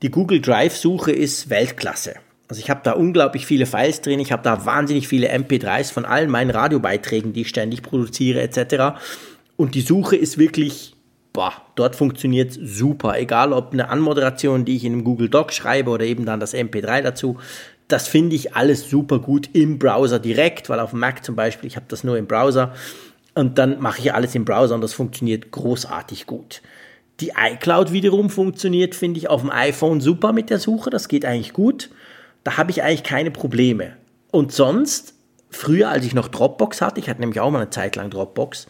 Die Google Drive-Suche ist Weltklasse. Also ich habe da unglaublich viele Files drin, ich habe da wahnsinnig viele MP3s von allen meinen Radiobeiträgen, die ich ständig produziere etc. Und die Suche ist wirklich, boah, dort funktioniert super. Egal ob eine Anmoderation, die ich in einem Google Doc schreibe oder eben dann das MP3 dazu. Das finde ich alles super gut im Browser direkt, weil auf dem Mac zum Beispiel, ich habe das nur im Browser und dann mache ich alles im Browser und das funktioniert großartig gut. Die iCloud wiederum funktioniert, finde ich, auf dem iPhone super mit der Suche. Das geht eigentlich gut. Da habe ich eigentlich keine Probleme. Und sonst, früher, als ich noch Dropbox hatte, ich hatte nämlich auch mal eine Zeit lang Dropbox,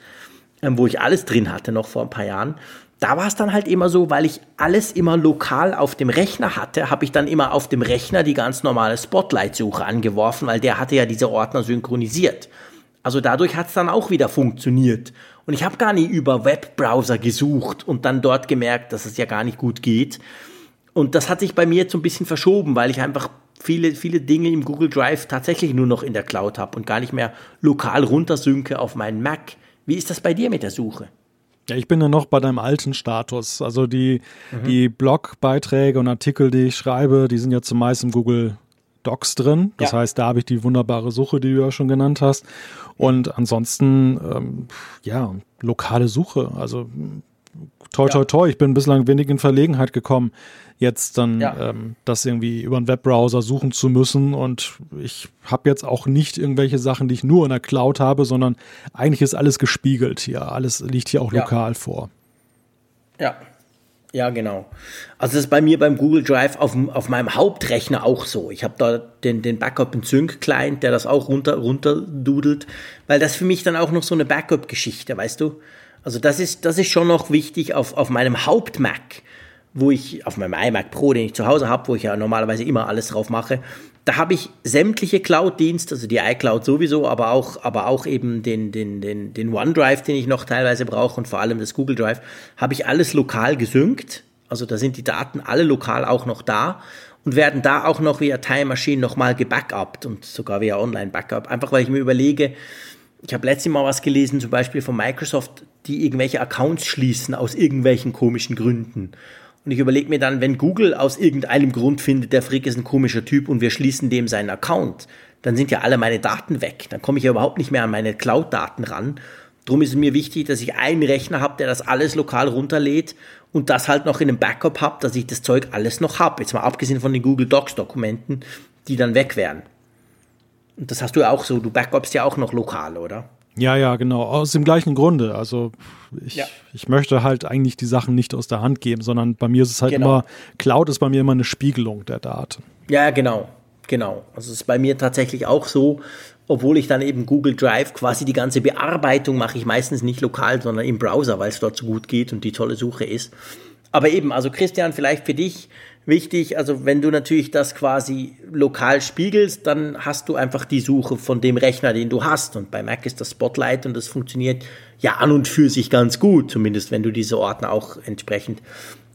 ähm, wo ich alles drin hatte, noch vor ein paar Jahren, da war es dann halt immer so, weil ich alles immer lokal auf dem Rechner hatte, habe ich dann immer auf dem Rechner die ganz normale Spotlight-Suche angeworfen, weil der hatte ja diese Ordner synchronisiert. Also dadurch hat es dann auch wieder funktioniert. Und ich habe gar nie über Webbrowser gesucht und dann dort gemerkt, dass es ja gar nicht gut geht. Und das hat sich bei mir jetzt so ein bisschen verschoben, weil ich einfach viele, viele Dinge im Google Drive tatsächlich nur noch in der Cloud habe und gar nicht mehr lokal runtersynke auf meinen Mac. Wie ist das bei dir mit der Suche? Ja, ich bin ja noch bei deinem alten Status. Also die, mhm. die Blogbeiträge und Artikel, die ich schreibe, die sind ja zumeist im Google Docs drin. Das ja. heißt, da habe ich die wunderbare Suche, die du ja schon genannt hast. Und ansonsten, ähm, ja, lokale Suche. Also toi, toi, toi. Ich bin bislang wenig in Verlegenheit gekommen, jetzt dann ja. ähm, das irgendwie über einen Webbrowser suchen zu müssen. Und ich habe jetzt auch nicht irgendwelche Sachen, die ich nur in der Cloud habe, sondern eigentlich ist alles gespiegelt hier. Alles liegt hier auch ja. lokal vor. Ja, ja, genau. Also das ist bei mir beim Google Drive auf, auf meinem Hauptrechner auch so. Ich habe da den, den Backup in Sync Client, der das auch runter, runter dudelt, weil das für mich dann auch noch so eine Backup-Geschichte, weißt du? Also das ist, das ist schon noch wichtig auf, auf meinem Haupt-Mac, wo ich, auf meinem iMac Pro, den ich zu Hause habe, wo ich ja normalerweise immer alles drauf mache, da habe ich sämtliche Cloud-Dienste, also die iCloud sowieso, aber auch, aber auch eben den, den, den, den OneDrive, den ich noch teilweise brauche und vor allem das Google Drive, habe ich alles lokal gesynkt. Also da sind die Daten alle lokal auch noch da und werden da auch noch via Time Machine nochmal gebackupt und sogar via Online-Backup. Einfach weil ich mir überlege, ich habe letztes Mal was gelesen, zum Beispiel von Microsoft, die irgendwelche Accounts schließen aus irgendwelchen komischen Gründen. Und ich überlege mir dann, wenn Google aus irgendeinem Grund findet, der Frick ist ein komischer Typ und wir schließen dem seinen Account, dann sind ja alle meine Daten weg. Dann komme ich ja überhaupt nicht mehr an meine Cloud-Daten ran. Drum ist es mir wichtig, dass ich einen Rechner habe, der das alles lokal runterlädt und das halt noch in einem Backup habe, dass ich das Zeug alles noch habe. Jetzt mal abgesehen von den Google Docs-Dokumenten, die dann weg wären. Und das hast du ja auch so, du backupst ja auch noch lokal, oder? Ja, ja, genau. Aus dem gleichen Grunde. Also ich, ja. ich möchte halt eigentlich die Sachen nicht aus der Hand geben, sondern bei mir ist es halt genau. immer, Cloud ist bei mir immer eine Spiegelung der Daten. Ja, genau. Genau. Also es ist bei mir tatsächlich auch so, obwohl ich dann eben Google Drive quasi die ganze Bearbeitung mache ich meistens nicht lokal, sondern im Browser, weil es dort so gut geht und die tolle Suche ist. Aber eben, also Christian, vielleicht für dich, wichtig. Also wenn du natürlich das quasi lokal spiegelst, dann hast du einfach die Suche von dem Rechner, den du hast. Und bei Mac ist das Spotlight und das funktioniert ja an und für sich ganz gut, zumindest wenn du diese Ordner auch entsprechend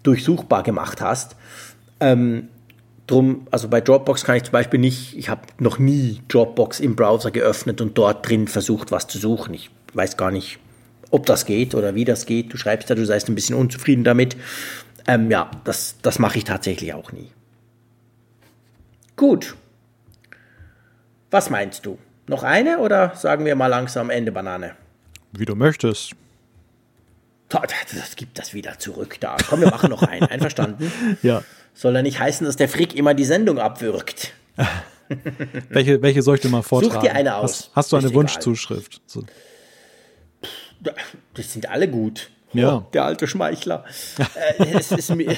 durchsuchbar gemacht hast. Ähm, drum, also bei Dropbox kann ich zum Beispiel nicht, ich habe noch nie Dropbox im Browser geöffnet und dort drin versucht, was zu suchen. Ich weiß gar nicht, ob das geht oder wie das geht. Du schreibst da, du seist ein bisschen unzufrieden damit. Ähm, ja, das, das mache ich tatsächlich auch nie. Gut. Was meinst du? Noch eine oder sagen wir mal langsam Ende Banane? Wie du möchtest. Das gibt das wieder zurück da. Komm, wir machen noch einen. Einverstanden? ja. Soll ja nicht heißen, dass der Frick immer die Sendung abwürgt. welche, welche soll ich dir mal vortragen? Such dir eine aus. Hast, hast du eine Wunschzuschrift? So. Das sind alle gut. Ja. Oh, der alte Schmeichler. äh, es ist mir,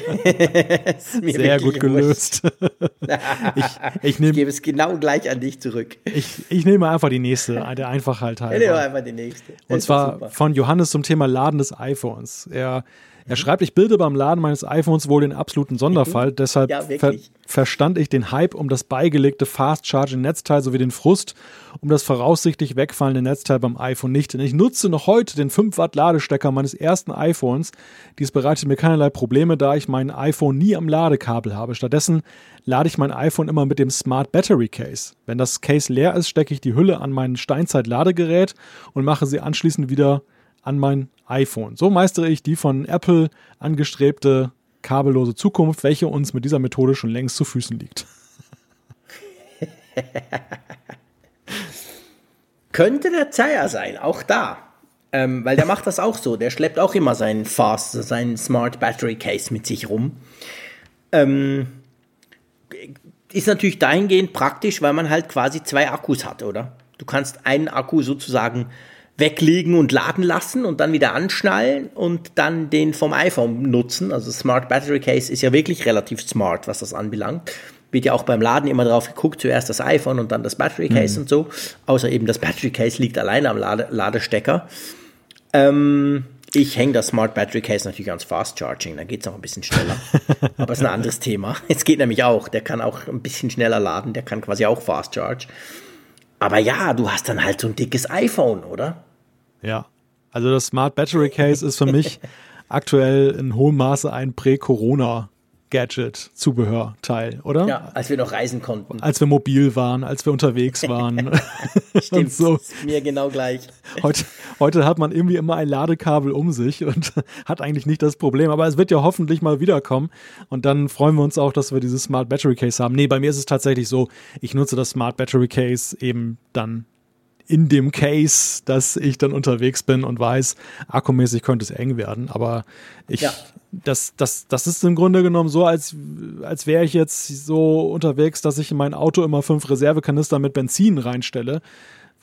es ist mir Sehr gut gelöst. ich, ich, nehm, ich gebe es genau gleich an dich zurück. Ich, ich nehme einfach die nächste, der Einfachheit halber. Ich nehme einfach die nächste. Das Und zwar von Johannes zum Thema Laden des iPhones. Er Er schreibt, ich bilde beim Laden meines iPhones wohl den absoluten Sonderfall, mhm. deshalb ja, ver verstand ich den Hype um das beigelegte Fast Charging Netzteil sowie den Frust um das voraussichtlich wegfallende Netzteil beim iPhone nicht. Denn ich nutze noch heute den 5 Watt Ladestecker meines ersten iPhones. Dies bereitet mir keinerlei Probleme, da ich mein iPhone nie am Ladekabel habe. Stattdessen lade ich mein iPhone immer mit dem Smart Battery Case. Wenn das Case leer ist, stecke ich die Hülle an mein Steinzeit-Ladegerät und mache sie anschließend wieder an mein iPhone. So meistere ich die von Apple angestrebte kabellose Zukunft, welche uns mit dieser Methode schon längst zu Füßen liegt. Könnte der Zeier sein, auch da. Ähm, weil der macht das auch so. Der schleppt auch immer seinen Fast, seinen Smart Battery Case mit sich rum. Ähm, ist natürlich dahingehend praktisch, weil man halt quasi zwei Akkus hat, oder? Du kannst einen Akku sozusagen weglegen und laden lassen und dann wieder anschnallen und dann den vom iPhone nutzen. Also Smart Battery Case ist ja wirklich relativ smart, was das anbelangt. Wird ja auch beim Laden immer drauf geguckt, zuerst das iPhone und dann das Battery Case mhm. und so. Außer eben das Battery Case liegt alleine am Lade Ladestecker. Ähm, ich hänge das Smart Battery Case natürlich ans Fast Charging, dann geht es auch ein bisschen schneller. Aber es ist ein anderes Thema. Es geht nämlich auch, der kann auch ein bisschen schneller laden, der kann quasi auch Fast Charge. Aber ja, du hast dann halt so ein dickes iPhone, oder? Ja. Also das Smart Battery Case ist für mich aktuell in hohem Maße ein Prä-Corona Gadget, Zubehör, Teil, oder? Ja, als wir noch reisen konnten. Als wir mobil waren, als wir unterwegs waren. Stimmt, so. mir genau gleich. Heute, heute hat man irgendwie immer ein Ladekabel um sich und hat eigentlich nicht das Problem. Aber es wird ja hoffentlich mal wiederkommen. Und dann freuen wir uns auch, dass wir dieses Smart Battery Case haben. Nee, bei mir ist es tatsächlich so, ich nutze das Smart Battery Case eben dann in dem Case, dass ich dann unterwegs bin und weiß, akkumäßig könnte es eng werden. Aber ich, ja. das, das, das ist im Grunde genommen so, als, als wäre ich jetzt so unterwegs, dass ich in mein Auto immer fünf Reservekanister mit Benzin reinstelle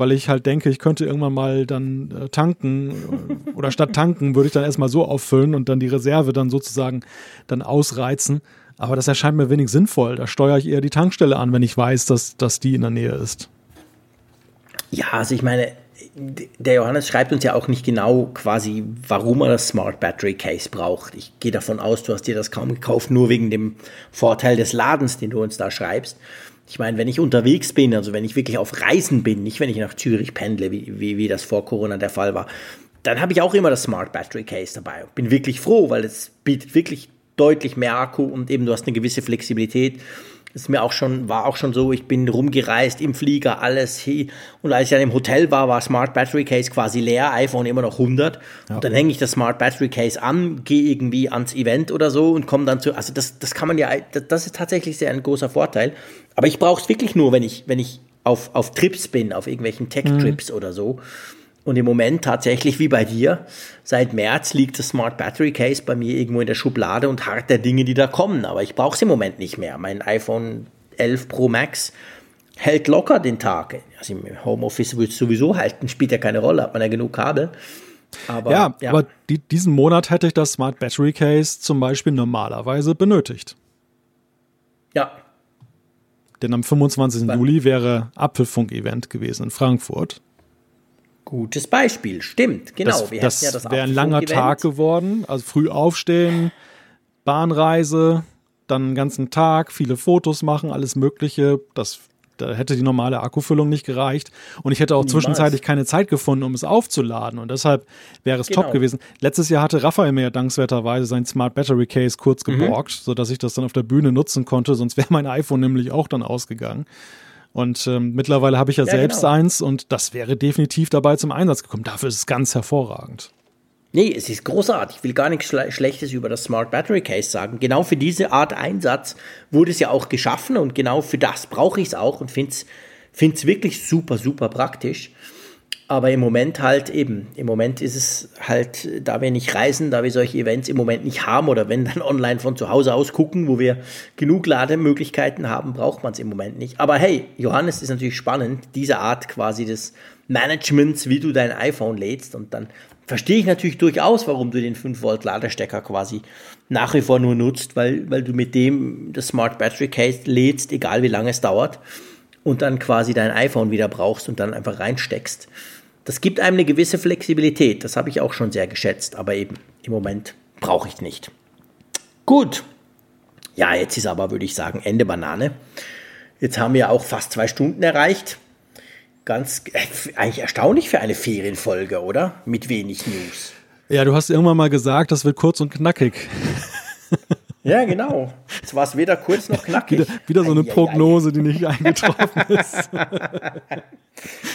weil ich halt denke, ich könnte irgendwann mal dann äh, tanken äh, oder statt tanken würde ich dann erstmal so auffüllen und dann die Reserve dann sozusagen dann ausreizen. Aber das erscheint mir wenig sinnvoll. Da steuere ich eher die Tankstelle an, wenn ich weiß, dass, dass die in der Nähe ist. Ja, also ich meine, der Johannes schreibt uns ja auch nicht genau quasi, warum er das Smart Battery Case braucht. Ich gehe davon aus, du hast dir das kaum gekauft, nur wegen dem Vorteil des Ladens, den du uns da schreibst. Ich meine, wenn ich unterwegs bin, also wenn ich wirklich auf Reisen bin, nicht wenn ich nach Zürich pendle, wie, wie, wie das vor Corona der Fall war, dann habe ich auch immer das Smart Battery Case dabei. Bin wirklich froh, weil es bietet wirklich deutlich mehr Akku und eben du hast eine gewisse Flexibilität ist mir auch schon, war auch schon so, ich bin rumgereist im Flieger, alles hier. Und als ich dann im Hotel war, war Smart Battery Case quasi leer, iPhone immer noch 100. Ja. Und dann hänge ich das Smart Battery Case an, gehe irgendwie ans Event oder so und komme dann zu, also das, das kann man ja, das ist tatsächlich sehr ein großer Vorteil. Aber ich brauche es wirklich nur, wenn ich, wenn ich auf, auf Trips bin, auf irgendwelchen Tech-Trips mhm. oder so. Und im Moment tatsächlich wie bei dir, seit März liegt das Smart Battery Case bei mir irgendwo in der Schublade und hart der Dinge, die da kommen. Aber ich brauche es im Moment nicht mehr. Mein iPhone 11 Pro Max hält locker den Tag. Also im Homeoffice wird es sowieso halten, spielt ja keine Rolle, hat man ja genug Kabel. Aber, ja, ja, aber die, diesen Monat hätte ich das Smart Battery Case zum Beispiel normalerweise benötigt. Ja. Denn am 25. Wann? Juli wäre Apfelfunk-Event gewesen in Frankfurt. Gutes Beispiel, stimmt, genau. Das, Wir das, ja das wäre ein langer Tag geworden, also früh aufstehen, Bahnreise, dann einen ganzen Tag, viele Fotos machen, alles Mögliche. Das, da hätte die normale Akkufüllung nicht gereicht. Und ich hätte auch Niemals. zwischenzeitlich keine Zeit gefunden, um es aufzuladen. Und deshalb wäre es genau. top gewesen. Letztes Jahr hatte Raphael mir ja dankenswerterweise sein Smart Battery Case kurz mhm. geborgt, mhm. sodass ich das dann auf der Bühne nutzen konnte. Sonst wäre mein iPhone nämlich auch dann ausgegangen. Und ähm, mittlerweile habe ich ja, ja selbst genau. eins und das wäre definitiv dabei zum Einsatz gekommen. Dafür ist es ganz hervorragend. Nee, es ist großartig. Ich will gar nichts Schle Schlechtes über das Smart Battery Case sagen. Genau für diese Art Einsatz wurde es ja auch geschaffen und genau für das brauche ich es auch und finde es wirklich super, super praktisch. Aber im Moment halt eben, im Moment ist es halt, da wir nicht reisen, da wir solche Events im Moment nicht haben oder wenn dann online von zu Hause aus gucken, wo wir genug Lademöglichkeiten haben, braucht man es im Moment nicht. Aber hey, Johannes ist natürlich spannend, diese Art quasi des Managements, wie du dein iPhone lädst und dann verstehe ich natürlich durchaus, warum du den 5 Volt Ladestecker quasi nach wie vor nur nutzt, weil, weil du mit dem das Smart Battery Case lädst, egal wie lange es dauert und dann quasi dein iPhone wieder brauchst und dann einfach reinsteckst. Das gibt einem eine gewisse Flexibilität, das habe ich auch schon sehr geschätzt, aber eben im Moment brauche ich nicht. Gut. Ja, jetzt ist aber, würde ich sagen, Ende Banane. Jetzt haben wir auch fast zwei Stunden erreicht. Ganz, äh, eigentlich erstaunlich für eine Ferienfolge, oder? Mit wenig News. Ja, du hast irgendwann mal gesagt, das wird kurz und knackig. Ja, genau. Es war es weder kurz noch knackig. Wieder, wieder so eine Prognose, die nicht eingetroffen ist.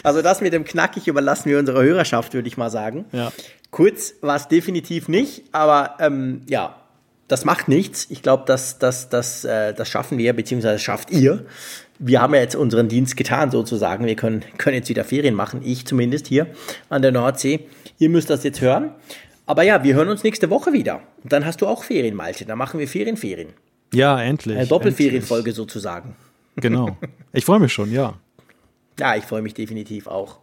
Also das mit dem knackig überlassen wir unserer Hörerschaft, würde ich mal sagen. Ja. Kurz war es definitiv nicht, aber ähm, ja, das macht nichts. Ich glaube, das, das, das, äh, das schaffen wir, beziehungsweise schafft ihr. Wir haben ja jetzt unseren Dienst getan, sozusagen. Wir können, können jetzt wieder Ferien machen, ich zumindest hier an der Nordsee. Ihr müsst das jetzt hören. Aber ja, wir hören uns nächste Woche wieder. Und dann hast du auch Ferien, Malte. Dann machen wir Ferien, Ferien. Ja, endlich. Eine Doppelferienfolge sozusagen. Genau. Ich freue mich schon, ja. Ja, ich freue mich definitiv auch.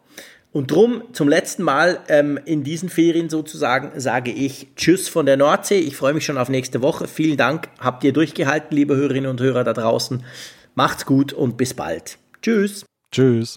Und drum zum letzten Mal ähm, in diesen Ferien sozusagen sage ich Tschüss von der Nordsee. Ich freue mich schon auf nächste Woche. Vielen Dank, habt ihr durchgehalten, liebe Hörerinnen und Hörer da draußen. Macht's gut und bis bald. Tschüss. Tschüss.